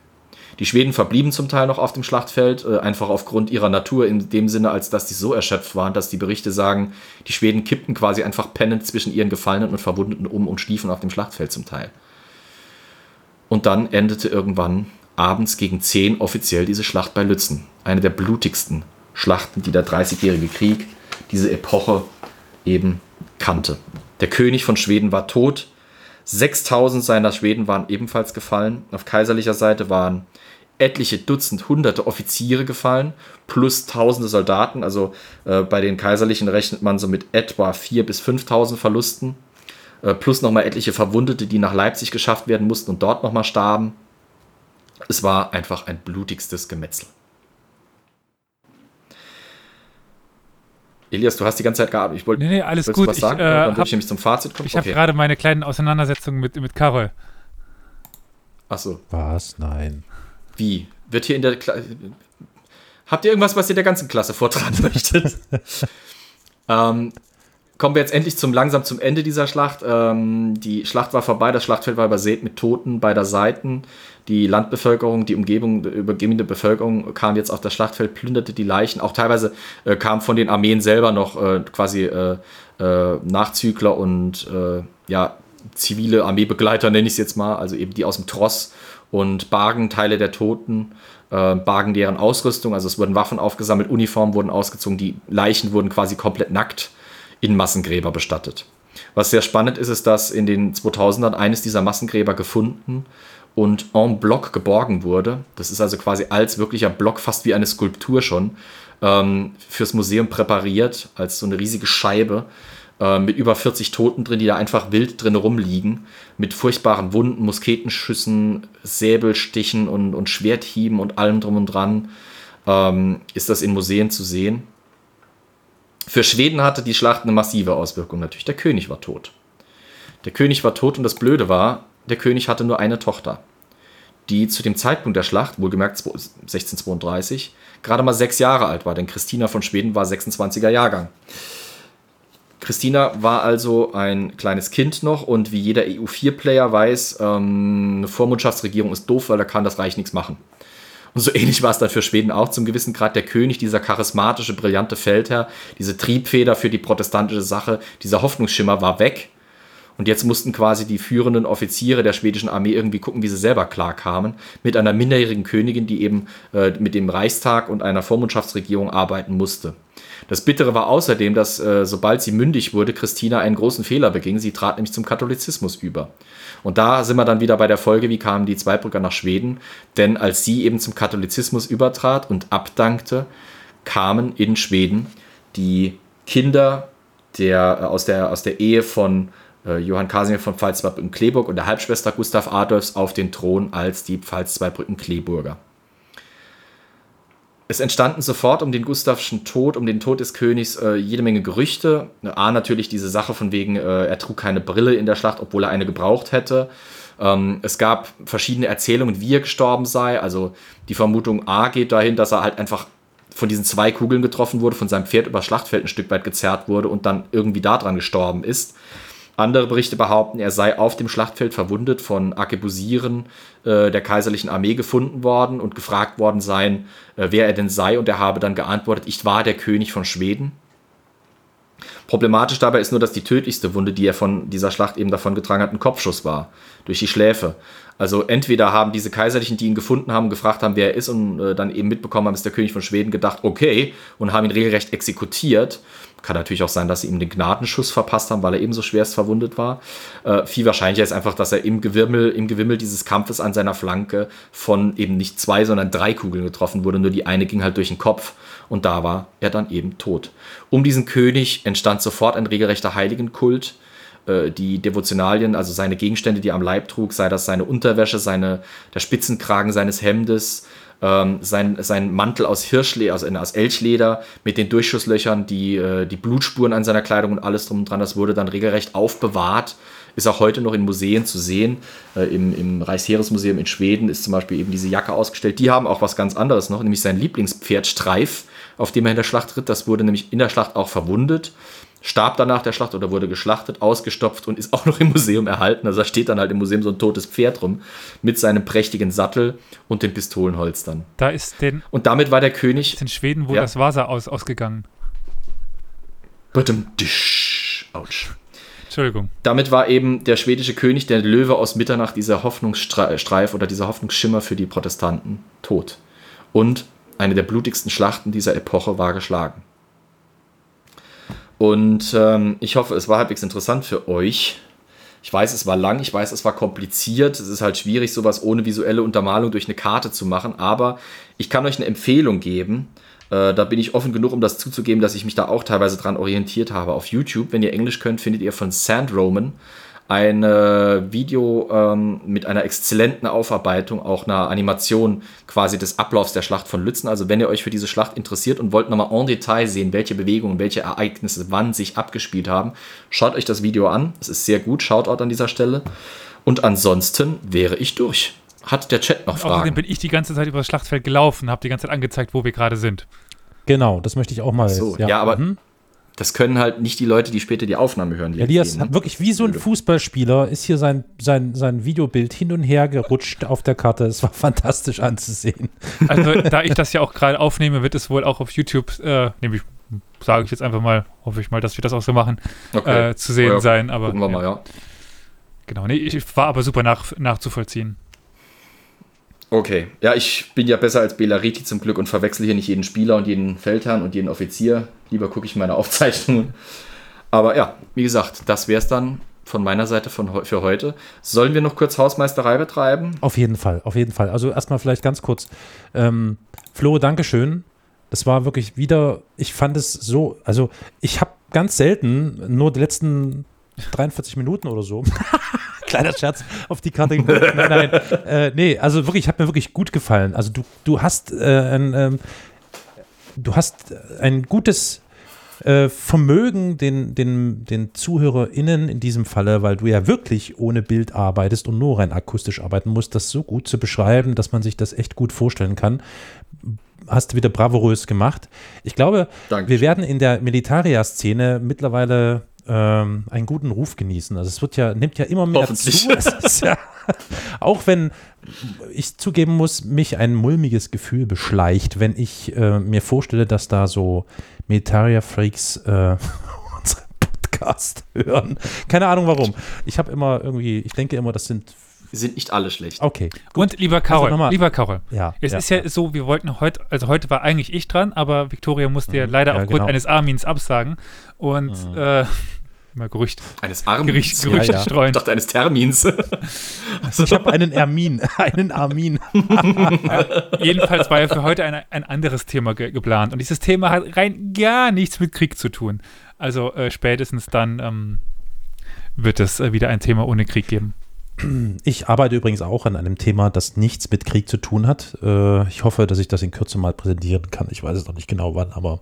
Die Schweden verblieben zum Teil noch auf dem Schlachtfeld, äh, einfach aufgrund ihrer Natur, in dem Sinne, als dass die so erschöpft waren, dass die Berichte sagen, die Schweden kippten quasi einfach pennend zwischen ihren Gefallenen und Verwundeten um und schliefen auf dem Schlachtfeld zum Teil. Und dann endete irgendwann abends gegen 10 offiziell diese Schlacht bei Lützen. Eine der blutigsten Schlachten, die der Dreißigjährige Krieg, diese Epoche eben kannte. Der König von Schweden war tot. 6000 seiner Schweden waren ebenfalls gefallen. Auf kaiserlicher Seite waren etliche Dutzend, hunderte Offiziere gefallen, plus tausende Soldaten. Also äh, bei den Kaiserlichen rechnet man so mit etwa 4.000 bis 5.000 Verlusten. Äh, plus nochmal etliche Verwundete, die nach Leipzig geschafft werden mussten und dort nochmal starben. Es war einfach ein blutigstes Gemetzel. Elias, du hast die ganze Zeit gearbeitet. Ich wollte nee, nee, alles gut. Was sagen? Ich, äh, dann würde ich nämlich zum Fazit kommen. Ich okay. habe gerade meine kleinen Auseinandersetzungen mit, mit Carol. Ach so. Was? Nein. Wie? wird hier in der Klasse. Habt ihr irgendwas, was ihr der ganzen Klasse vortragen möchtet? <laughs> ähm, kommen wir jetzt endlich zum langsam zum Ende dieser Schlacht. Ähm, die Schlacht war vorbei, das Schlachtfeld war übersät mit Toten beider Seiten. Die Landbevölkerung, die Umgebung, die übergebende Bevölkerung kam jetzt auf das Schlachtfeld, plünderte die Leichen. Auch teilweise äh, kamen von den Armeen selber noch äh, quasi äh, äh Nachzügler und äh, ja, zivile Armeebegleiter, nenne ich es jetzt mal, also eben die aus dem Tross und bargen Teile der Toten, äh, bargen deren Ausrüstung. Also es wurden Waffen aufgesammelt, Uniformen wurden ausgezogen, die Leichen wurden quasi komplett nackt in Massengräber bestattet. Was sehr spannend ist, ist, dass in den 2000ern eines dieser Massengräber gefunden und en bloc geborgen wurde. Das ist also quasi als wirklicher Block, fast wie eine Skulptur schon, ähm, fürs Museum präpariert, als so eine riesige Scheibe äh, mit über 40 Toten drin, die da einfach wild drin rumliegen, mit furchtbaren Wunden, Musketenschüssen, Säbelstichen und, und Schwerthieben und allem drum und dran, ähm, ist das in Museen zu sehen. Für Schweden hatte die Schlacht eine massive Auswirkung natürlich. Der König war tot. Der König war tot und das Blöde war, der König hatte nur eine Tochter, die zu dem Zeitpunkt der Schlacht, wohlgemerkt 1632, gerade mal sechs Jahre alt war, denn Christina von Schweden war 26er Jahrgang. Christina war also ein kleines Kind noch und wie jeder EU4-Player weiß, ähm, eine Vormundschaftsregierung ist doof, weil da kann das Reich nichts machen. Und so <laughs> ähnlich war es dann für Schweden auch zum gewissen Grad. Der König, dieser charismatische, brillante Feldherr, diese Triebfeder für die protestantische Sache, dieser Hoffnungsschimmer war weg. Und jetzt mussten quasi die führenden Offiziere der schwedischen Armee irgendwie gucken, wie sie selber klarkamen, mit einer minderjährigen Königin, die eben äh, mit dem Reichstag und einer Vormundschaftsregierung arbeiten musste. Das Bittere war außerdem, dass äh, sobald sie mündig wurde, Christina einen großen Fehler beging. Sie trat nämlich zum Katholizismus über. Und da sind wir dann wieder bei der Folge, wie kamen die Zweibrücker nach Schweden? Denn als sie eben zum Katholizismus übertrat und abdankte, kamen in Schweden die Kinder der, äh, aus, der, aus der Ehe von äh, Johann Kasimir von Pfalz-Zweibrücken-Kleeburg und der Halbschwester Gustav Adolfs auf den Thron als die Pfalz-Zweibrücken-Kleeburger. Es entstanden sofort um den Gustavschen Tod, um den Tod des Königs, äh, jede Menge Gerüchte. A, natürlich diese Sache von wegen, äh, er trug keine Brille in der Schlacht, obwohl er eine gebraucht hätte. Ähm, es gab verschiedene Erzählungen, wie er gestorben sei. Also die Vermutung A geht dahin, dass er halt einfach von diesen zwei Kugeln getroffen wurde, von seinem Pferd übers Schlachtfeld ein Stück weit gezerrt wurde und dann irgendwie daran gestorben ist. Andere Berichte behaupten, er sei auf dem Schlachtfeld verwundet von Arkebusieren äh, der kaiserlichen Armee gefunden worden und gefragt worden sein, äh, wer er denn sei. Und er habe dann geantwortet, ich war der König von Schweden. Problematisch dabei ist nur, dass die tödlichste Wunde, die er von dieser Schlacht eben davon getragen hat, ein Kopfschuss war, durch die Schläfe. Also entweder haben diese Kaiserlichen, die ihn gefunden haben, gefragt haben, wer er ist und äh, dann eben mitbekommen haben, ist der König von Schweden, gedacht, okay, und haben ihn regelrecht exekutiert. Kann natürlich auch sein, dass sie ihm den Gnadenschuss verpasst haben, weil er ebenso schwerst verwundet war. Äh, viel wahrscheinlicher ist einfach, dass er im Gewimmel, im Gewimmel dieses Kampfes an seiner Flanke von eben nicht zwei, sondern drei Kugeln getroffen wurde. Nur die eine ging halt durch den Kopf und da war er dann eben tot. Um diesen König entstand sofort ein regelrechter Heiligenkult äh, die Devotionalien, also seine Gegenstände, die er am Leib trug, sei das seine Unterwäsche, seine, der Spitzenkragen seines Hemdes, ähm, sein, sein Mantel aus Hirschleder, also aus Elchleder mit den Durchschusslöchern, die, äh, die Blutspuren an seiner Kleidung und alles drum und dran, das wurde dann regelrecht aufbewahrt. Ist auch heute noch in Museen zu sehen. Äh, im, Im Reichsheeresmuseum in Schweden ist zum Beispiel eben diese Jacke ausgestellt. Die haben auch was ganz anderes noch, nämlich sein Lieblingspferd Streif, auf dem er in der Schlacht ritt. Das wurde nämlich in der Schlacht auch verwundet starb danach der Schlacht oder wurde geschlachtet, ausgestopft und ist auch noch im Museum erhalten. Also da steht dann halt im Museum so ein totes Pferd rum mit seinem prächtigen Sattel und den Pistolenholstern. Da ist den. Und damit war der König. Ist in Schweden, wo ja. das Wasser aus, ausgegangen. Autsch. Entschuldigung. Damit war eben der schwedische König, der Löwe aus Mitternacht, dieser Hoffnungsstreif oder dieser Hoffnungsschimmer für die Protestanten, tot. Und eine der blutigsten Schlachten dieser Epoche war geschlagen. Und ähm, ich hoffe, es war halbwegs interessant für euch. Ich weiß, es war lang, ich weiß, es war kompliziert. Es ist halt schwierig, sowas ohne visuelle Untermalung durch eine Karte zu machen. Aber ich kann euch eine Empfehlung geben. Äh, da bin ich offen genug, um das zuzugeben, dass ich mich da auch teilweise dran orientiert habe. Auf YouTube, wenn ihr Englisch könnt, findet ihr von Sand Roman ein äh, Video ähm, mit einer exzellenten Aufarbeitung, auch einer Animation quasi des Ablaufs der Schlacht von Lützen. Also wenn ihr euch für diese Schlacht interessiert und wollt nochmal en Detail sehen, welche Bewegungen, welche Ereignisse wann sich abgespielt haben, schaut euch das Video an. Es ist sehr gut. Shoutout an dieser Stelle. Und ansonsten wäre ich durch. Hat der Chat noch Fragen? Außerdem bin ich die ganze Zeit über das Schlachtfeld gelaufen, habe die ganze Zeit angezeigt, wo wir gerade sind. Genau, das möchte ich auch mal. so, ja, ja aber mhm. das können halt nicht die Leute, die später die Aufnahme hören. Die Elias sehen, ne? wirklich wie so ein Fußballspieler ist hier sein, sein, sein Videobild hin und her gerutscht auf der Karte. Es war <laughs> fantastisch anzusehen. Also, da ich das ja auch gerade aufnehme, wird es wohl auch auf YouTube, äh, nämlich sage ich jetzt einfach mal, hoffe ich mal, dass wir das auch so machen, okay. äh, zu sehen ja, sein. Aber, gucken wir mal, ja. Genau, nee, ich war aber super nach, nachzuvollziehen. Okay, ja, ich bin ja besser als Belariti zum Glück und verwechsel hier nicht jeden Spieler und jeden Feldherrn und jeden Offizier. Lieber gucke ich meine Aufzeichnungen. Aber ja, wie gesagt, das wäre es dann von meiner Seite von, für heute. Sollen wir noch kurz Hausmeisterei betreiben? Auf jeden Fall, auf jeden Fall. Also erstmal vielleicht ganz kurz. Ähm, Flo, Dankeschön. Das war wirklich wieder, ich fand es so, also ich habe ganz selten nur die letzten 43 Minuten oder so. <laughs> Kleiner Scherz auf die Karte. nein, nein. Äh, nee, also wirklich, hat mir wirklich gut gefallen. Also du, du hast äh, ein, ähm, du hast ein gutes äh, Vermögen, den, den, den ZuhörerInnen in diesem Falle, weil du ja wirklich ohne Bild arbeitest und nur rein akustisch arbeiten musst, das so gut zu beschreiben, dass man sich das echt gut vorstellen kann. Hast du wieder bravourös gemacht. Ich glaube, Danke. wir werden in der Militaria-Szene mittlerweile ähm, einen guten Ruf genießen. Also es wird ja, nimmt ja immer mehr zu. <laughs> Ja, auch wenn ich zugeben muss, mich ein mulmiges Gefühl beschleicht, wenn ich äh, mir vorstelle, dass da so Militaria-Freaks äh, <laughs> unseren Podcast hören. Keine Ahnung warum. Ich habe immer irgendwie, ich denke immer, das sind sind nicht alle schlecht. Okay. Gut. Und lieber Carol, also lieber Carol, ja, es ja, ist ja, ja, so, wir wollten heute, also heute war eigentlich ich dran, aber Victoria musste mhm. ja leider aufgrund genau. eines Armins absagen. Und mhm. äh, <laughs> Immer Gerücht. Eines Armins. Gerücht, Gerüchte ja, ja. streuen. Ich dachte eines Termins. also. Ich habe einen Ermin. <laughs> Einen Armin. <laughs> jedenfalls war ja für heute ein, ein anderes Thema ge geplant. Und dieses Thema hat rein gar nichts mit Krieg zu tun. Also äh, spätestens dann ähm, wird es äh, wieder ein Thema ohne Krieg geben. Ich arbeite übrigens auch an einem Thema, das nichts mit Krieg zu tun hat. Äh, ich hoffe, dass ich das in Kürze mal präsentieren kann. Ich weiß es noch nicht genau wann, aber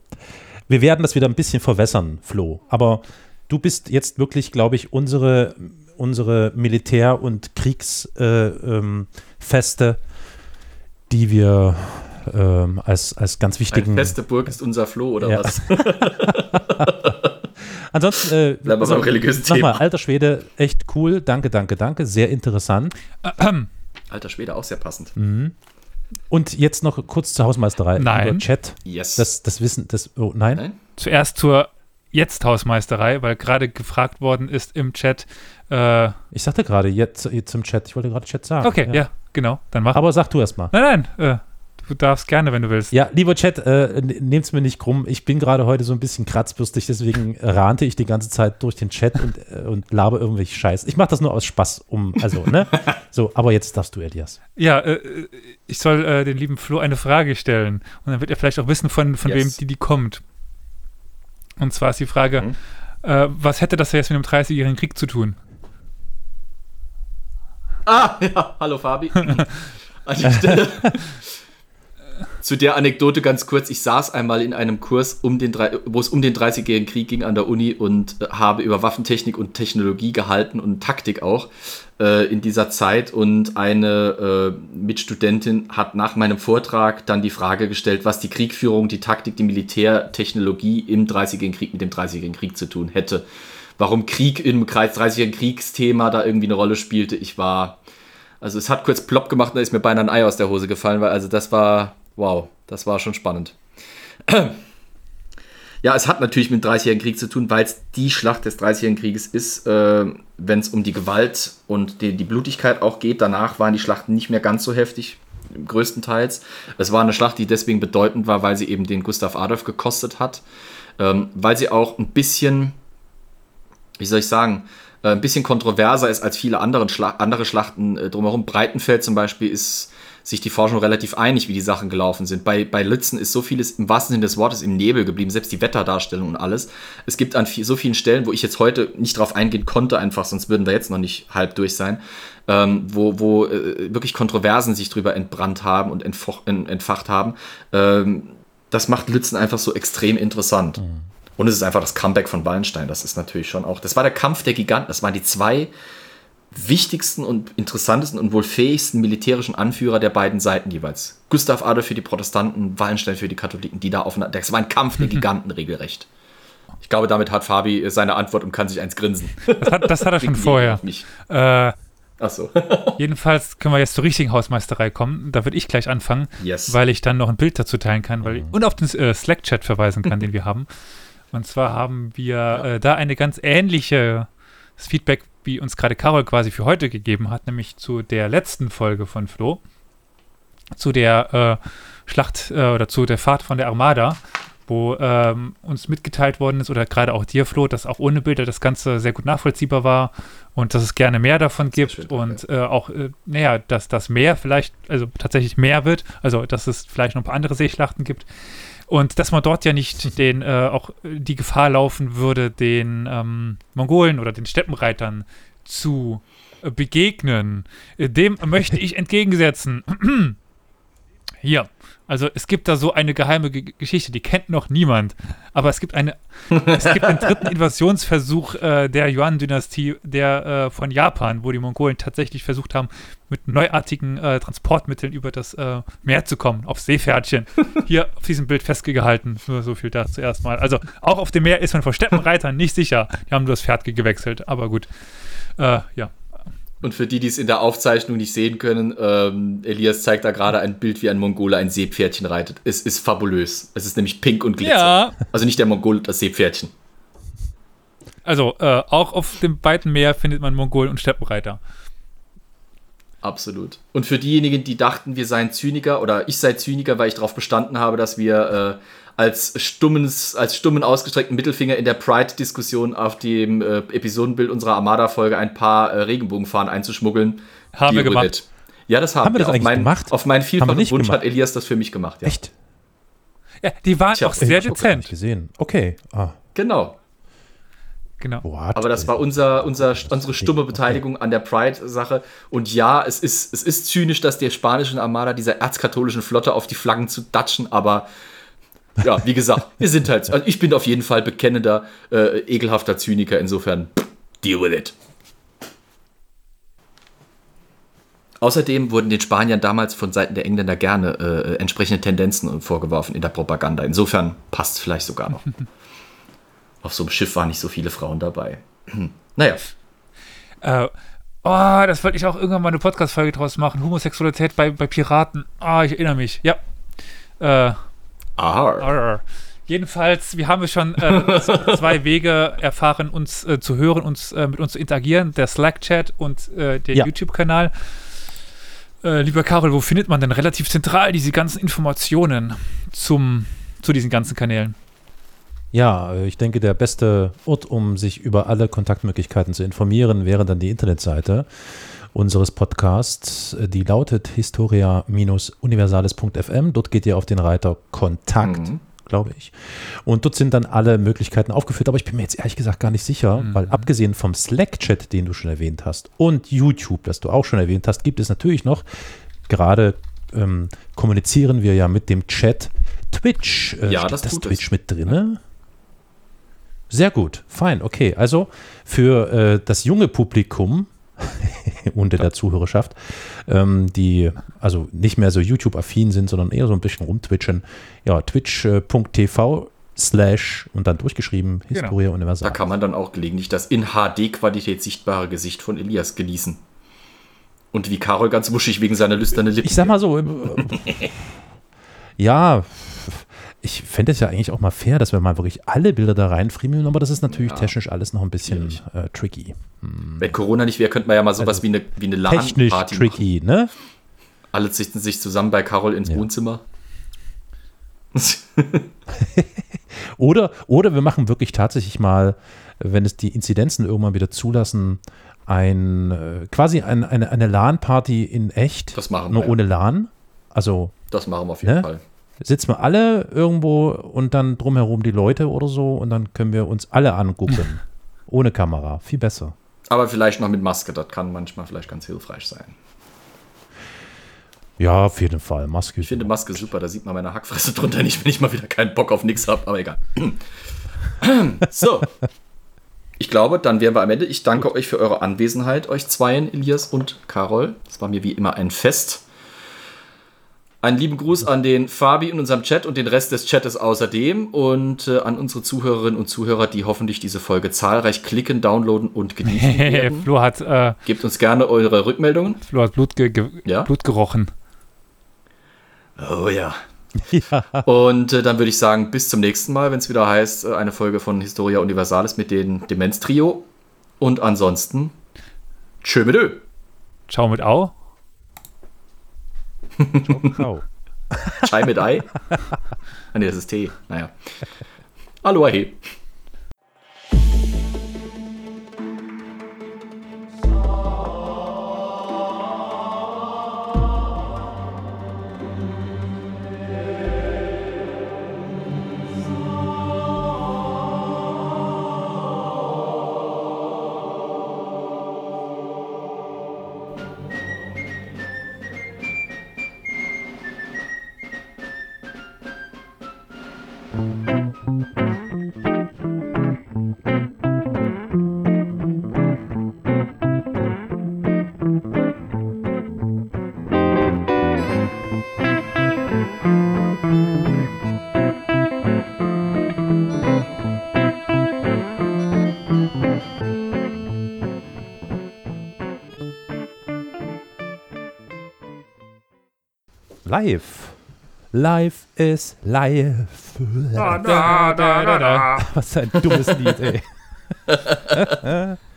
wir werden das wieder ein bisschen verwässern, Flo. Aber du bist jetzt wirklich, glaube ich, unsere, unsere Militär- und Kriegsfeste, äh, ähm, die wir ähm, als, als ganz wichtigen. Eine feste Burg ist unser Floh, oder ja. was? <laughs> <laughs> Ansonsten, äh, Bleiben wir beim religiösen sag Thema. Mal, alter Schwede, echt cool. Danke, danke, danke. Sehr interessant. Alter Schwede, auch sehr passend. Mhm. Und jetzt noch kurz zur Hausmeisterei. Nein. Chat. Yes. Das, das Wissen, das, oh, nein? nein? Zuerst zur jetzt Hausmeisterei, weil gerade gefragt worden ist im Chat. Äh, ich sagte gerade jetzt, jetzt im Chat, ich wollte gerade Chat sagen. Okay, ja, ja genau, dann mach. Aber sag du erst mal. Nein, nein, äh, du darfst gerne, wenn du willst. Ja, lieber Chat, äh, nehmt's mir nicht krumm. Ich bin gerade heute so ein bisschen kratzbürstig, deswegen rante ich die ganze Zeit durch den Chat und, äh, und labe irgendwelche Scheiß. Ich mache das nur aus Spaß, um, also, ne? <laughs> so, aber jetzt darfst du, Elias. Ja, äh, ich soll äh, den lieben Flo eine Frage stellen und dann wird er vielleicht auch wissen, von, von yes. wem die, die kommt. Und zwar ist die Frage, mhm. äh, was hätte das jetzt mit dem 30-jährigen Krieg zu tun? Ah, <laughs> ja, hallo Fabi. <laughs> An die Stelle. Zu der Anekdote ganz kurz. Ich saß einmal in einem Kurs, um den, wo es um den 30-jährigen Krieg ging an der Uni und äh, habe über Waffentechnik und Technologie gehalten und Taktik auch äh, in dieser Zeit. Und eine äh, Mitstudentin hat nach meinem Vortrag dann die Frage gestellt, was die Kriegführung, die Taktik, die Militärtechnologie im 30-jährigen Krieg mit dem 30-jährigen Krieg zu tun hätte. Warum Krieg im 30-jährigen Kriegsthema da irgendwie eine Rolle spielte. Ich war also es hat kurz plopp gemacht da ist mir beinahe ein Ei aus der Hose gefallen, weil also das war, wow, das war schon spannend. <clears throat> Ja, es hat natürlich mit dem 30-jährigen Krieg zu tun, weil es die Schlacht des 30-jährigen Krieges ist, äh, wenn es um die Gewalt und die, die, Blutigkeit auch geht. Danach waren die Schlachten nicht mehr ganz so heftig, größtenteils. Es war eine Schlacht, die deswegen bedeutend war, weil sie eben den Gustav Adolf gekostet hat, ähm, weil sie auch ein bisschen, wie soll ich sagen, äh, ein bisschen kontroverser ist als viele andere, Schla andere Schlachten äh, drumherum. Breitenfeld zum Beispiel ist sich die Forschung relativ einig, wie die Sachen gelaufen sind. Bei, bei Lützen ist so vieles im wahrsten Sinne des Wortes im Nebel geblieben, selbst die Wetterdarstellung und alles. Es gibt an viel, so vielen Stellen, wo ich jetzt heute nicht drauf eingehen konnte, einfach, sonst würden wir jetzt noch nicht halb durch sein, ähm, wo, wo äh, wirklich Kontroversen sich drüber entbrannt haben und entfacht haben. Ähm, das macht Lützen einfach so extrem interessant. Mhm. Und es ist einfach das Comeback von Wallenstein. Das ist natürlich schon auch. Das war der Kampf der Giganten. Das waren die zwei wichtigsten und interessantesten und wohl fähigsten militärischen Anführer der beiden Seiten jeweils. Gustav Adolf für die Protestanten, Wallenstein für die Katholiken, die da aufeinander. Das war ein Kampf der <laughs> Giganten regelrecht. Ich glaube, damit hat Fabi seine Antwort und kann sich eins grinsen. Das hat, das hat er <laughs> schon vorher. Äh, Ach so. <laughs> jedenfalls können wir jetzt zur richtigen Hausmeisterei kommen. Da würde ich gleich anfangen, yes. weil ich dann noch ein Bild dazu teilen kann weil, mhm. und auf den äh, Slack-Chat verweisen kann, den wir haben. Und zwar haben wir ja. äh, da eine ganz ähnliche Feedback, wie uns gerade Carol quasi für heute gegeben hat, nämlich zu der letzten Folge von Flo, zu der äh, Schlacht äh, oder zu der Fahrt von der Armada, wo ähm, uns mitgeteilt worden ist, oder gerade auch dir, Flo, dass auch ohne Bilder das Ganze sehr gut nachvollziehbar war und dass es gerne mehr davon gibt schön, und äh, auch, äh, naja, dass das mehr vielleicht, also tatsächlich mehr wird, also dass es vielleicht noch ein paar andere Seeschlachten gibt. Und dass man dort ja nicht <laughs> den, äh, auch die Gefahr laufen würde, den ähm, Mongolen oder den Steppenreitern zu äh, begegnen. Dem möchte ich <laughs> entgegensetzen. <clears throat> Hier, also es gibt da so eine geheime G Geschichte, die kennt noch niemand. Aber es gibt eine, es gibt einen dritten <laughs> Invasionsversuch äh, der Yuan-Dynastie, der äh, von Japan, wo die Mongolen tatsächlich versucht haben, mit neuartigen äh, Transportmitteln über das äh, Meer zu kommen, auf Seepferdchen. Hier auf diesem Bild festgehalten. Nur so viel dazu erstmal. Also auch auf dem Meer ist man vor Steppenreitern nicht sicher. Die haben nur das Pferd gewechselt, aber gut. Äh, ja, und für die, die es in der Aufzeichnung nicht sehen können, ähm, Elias zeigt da gerade ein Bild, wie ein Mongole ein Seepferdchen reitet. Es ist fabulös. Es ist nämlich pink und glitzer. Ja. Also nicht der Mongole, das Seepferdchen. Also, äh, auch auf dem weiten Meer findet man Mongolen und Steppenreiter. Absolut. Und für diejenigen, die dachten, wir seien Zyniker oder ich sei Zyniker, weil ich darauf bestanden habe, dass wir äh, als, stummes, als stummen ausgestreckten Mittelfinger in der Pride-Diskussion auf dem äh, Episodenbild unserer Armada-Folge ein paar äh, Regenbogenfahnen einzuschmuggeln. Haben wir gemacht. It. Ja, das haben, haben wir. Das auf, mein, gemacht? auf meinen vielfachen Wunsch gemacht? hat Elias das für mich gemacht. Ja. Echt? Ja, die waren Tja, auch sehr dezent. gesehen. Okay. Ah. Genau. Genau. What? Aber das war unser, unser, unsere stumme Beteiligung an der Pride-Sache. Und ja, es ist, es ist zynisch, dass der spanischen Armada dieser erzkatholischen Flotte auf die Flaggen zu datschen, aber ja, wie gesagt, wir sind halt, also ich bin auf jeden Fall bekennender, äh, ekelhafter Zyniker, insofern deal with it. Außerdem wurden den Spaniern damals von Seiten der Engländer gerne äh, entsprechende Tendenzen vorgeworfen in der Propaganda. Insofern passt es vielleicht sogar noch. <laughs> Auf so einem Schiff waren nicht so viele Frauen dabei. <clears throat> naja. Äh, oh, das wollte ich auch irgendwann mal eine Podcast-Folge draus machen. Homosexualität bei, bei Piraten. Ah, oh, ich erinnere mich. Ja. Äh, Arr. Arr. Jedenfalls, wir haben schon äh, <laughs> zwei Wege erfahren, uns äh, zu hören, uns äh, mit uns zu interagieren: der Slack-Chat und äh, der ja. YouTube-Kanal. Äh, lieber Karol, wo findet man denn relativ zentral diese ganzen Informationen zum, zu diesen ganzen Kanälen? Ja, äh, ich denke, der beste Ort, um sich über alle Kontaktmöglichkeiten zu informieren, wäre dann die Internetseite unseres Podcasts. Die lautet historia-universales.fm. Dort geht ihr auf den Reiter Kontakt. Mhm glaube ich. Und dort sind dann alle Möglichkeiten aufgeführt, aber ich bin mir jetzt ehrlich gesagt gar nicht sicher, mhm. weil abgesehen vom Slack-Chat, den du schon erwähnt hast, und YouTube, das du auch schon erwähnt hast, gibt es natürlich noch, gerade ähm, kommunizieren wir ja mit dem Chat Twitch. Äh, ja, das, das Twitch es. mit drin. Sehr gut, fein, okay. Also für äh, das junge Publikum <laughs> unter der Zuhörerschaft, ähm, die also nicht mehr so YouTube-affin sind, sondern eher so ein bisschen rumtwitchen. Ja, twitch.tv slash und dann durchgeschrieben genau. Historia genau. Universal. Da kann man dann auch gelegentlich das in HD-Qualität sichtbare Gesicht von Elias genießen. Und wie Carol ganz wuschig wegen seiner lüsternen Lippen. Ich sag mal so, <laughs> ja, ich fände es ja eigentlich auch mal fair, dass wir mal wirklich alle Bilder da reinfriemeln, aber das ist natürlich ja. technisch alles noch ein bisschen äh, tricky. Hm. Wenn Corona nicht wäre, könnte man ja mal sowas also, wie eine, wie eine LAN-Party Technisch tricky, machen. ne? Alle sitzen sich zusammen bei Carol ins ja. Wohnzimmer. <laughs> oder, oder wir machen wirklich tatsächlich mal, wenn es die Inzidenzen irgendwann wieder zulassen, ein äh, quasi ein, eine, eine LAN-Party in echt. Das machen wir. Nur ohne LAN. Also. Das machen wir auf jeden ne? Fall sitzen wir alle irgendwo und dann drumherum die Leute oder so und dann können wir uns alle angucken. <laughs> Ohne Kamera. Viel besser. Aber vielleicht noch mit Maske. Das kann manchmal vielleicht ganz hilfreich sein. Ja, auf jeden Fall. Maske. Ich finde Maske super. Da sieht man meine Hackfresse drunter nicht, wenn ich mal wieder keinen Bock auf nichts habe. Aber egal. <clears throat> so. ich glaube, dann wären wir am Ende. Ich danke euch für eure Anwesenheit, euch zweien, Elias und Carol. Das war mir wie immer ein Fest. Einen lieben Gruß an den Fabi in unserem Chat und den Rest des Chattes außerdem und äh, an unsere Zuhörerinnen und Zuhörer, die hoffentlich diese Folge zahlreich klicken, downloaden und genießen <laughs> werden. Flo hat äh, Gebt uns gerne eure Rückmeldungen. Flo hat Blut, ge ge ja? Blut gerochen. Oh ja. <laughs> ja. Und äh, dann würde ich sagen, bis zum nächsten Mal, wenn es wieder heißt, äh, eine Folge von Historia Universalis mit dem Demenz-Trio. Und ansonsten, tschö mit Ö. Ciao mit Au. Ciao. Chai mit Ei? <laughs> Ah, nee, das ist Tee. Naja. Aloha. Live. Life is live. Da, da, da, <laughs> Was ein dummes Lied, ey. <laughs>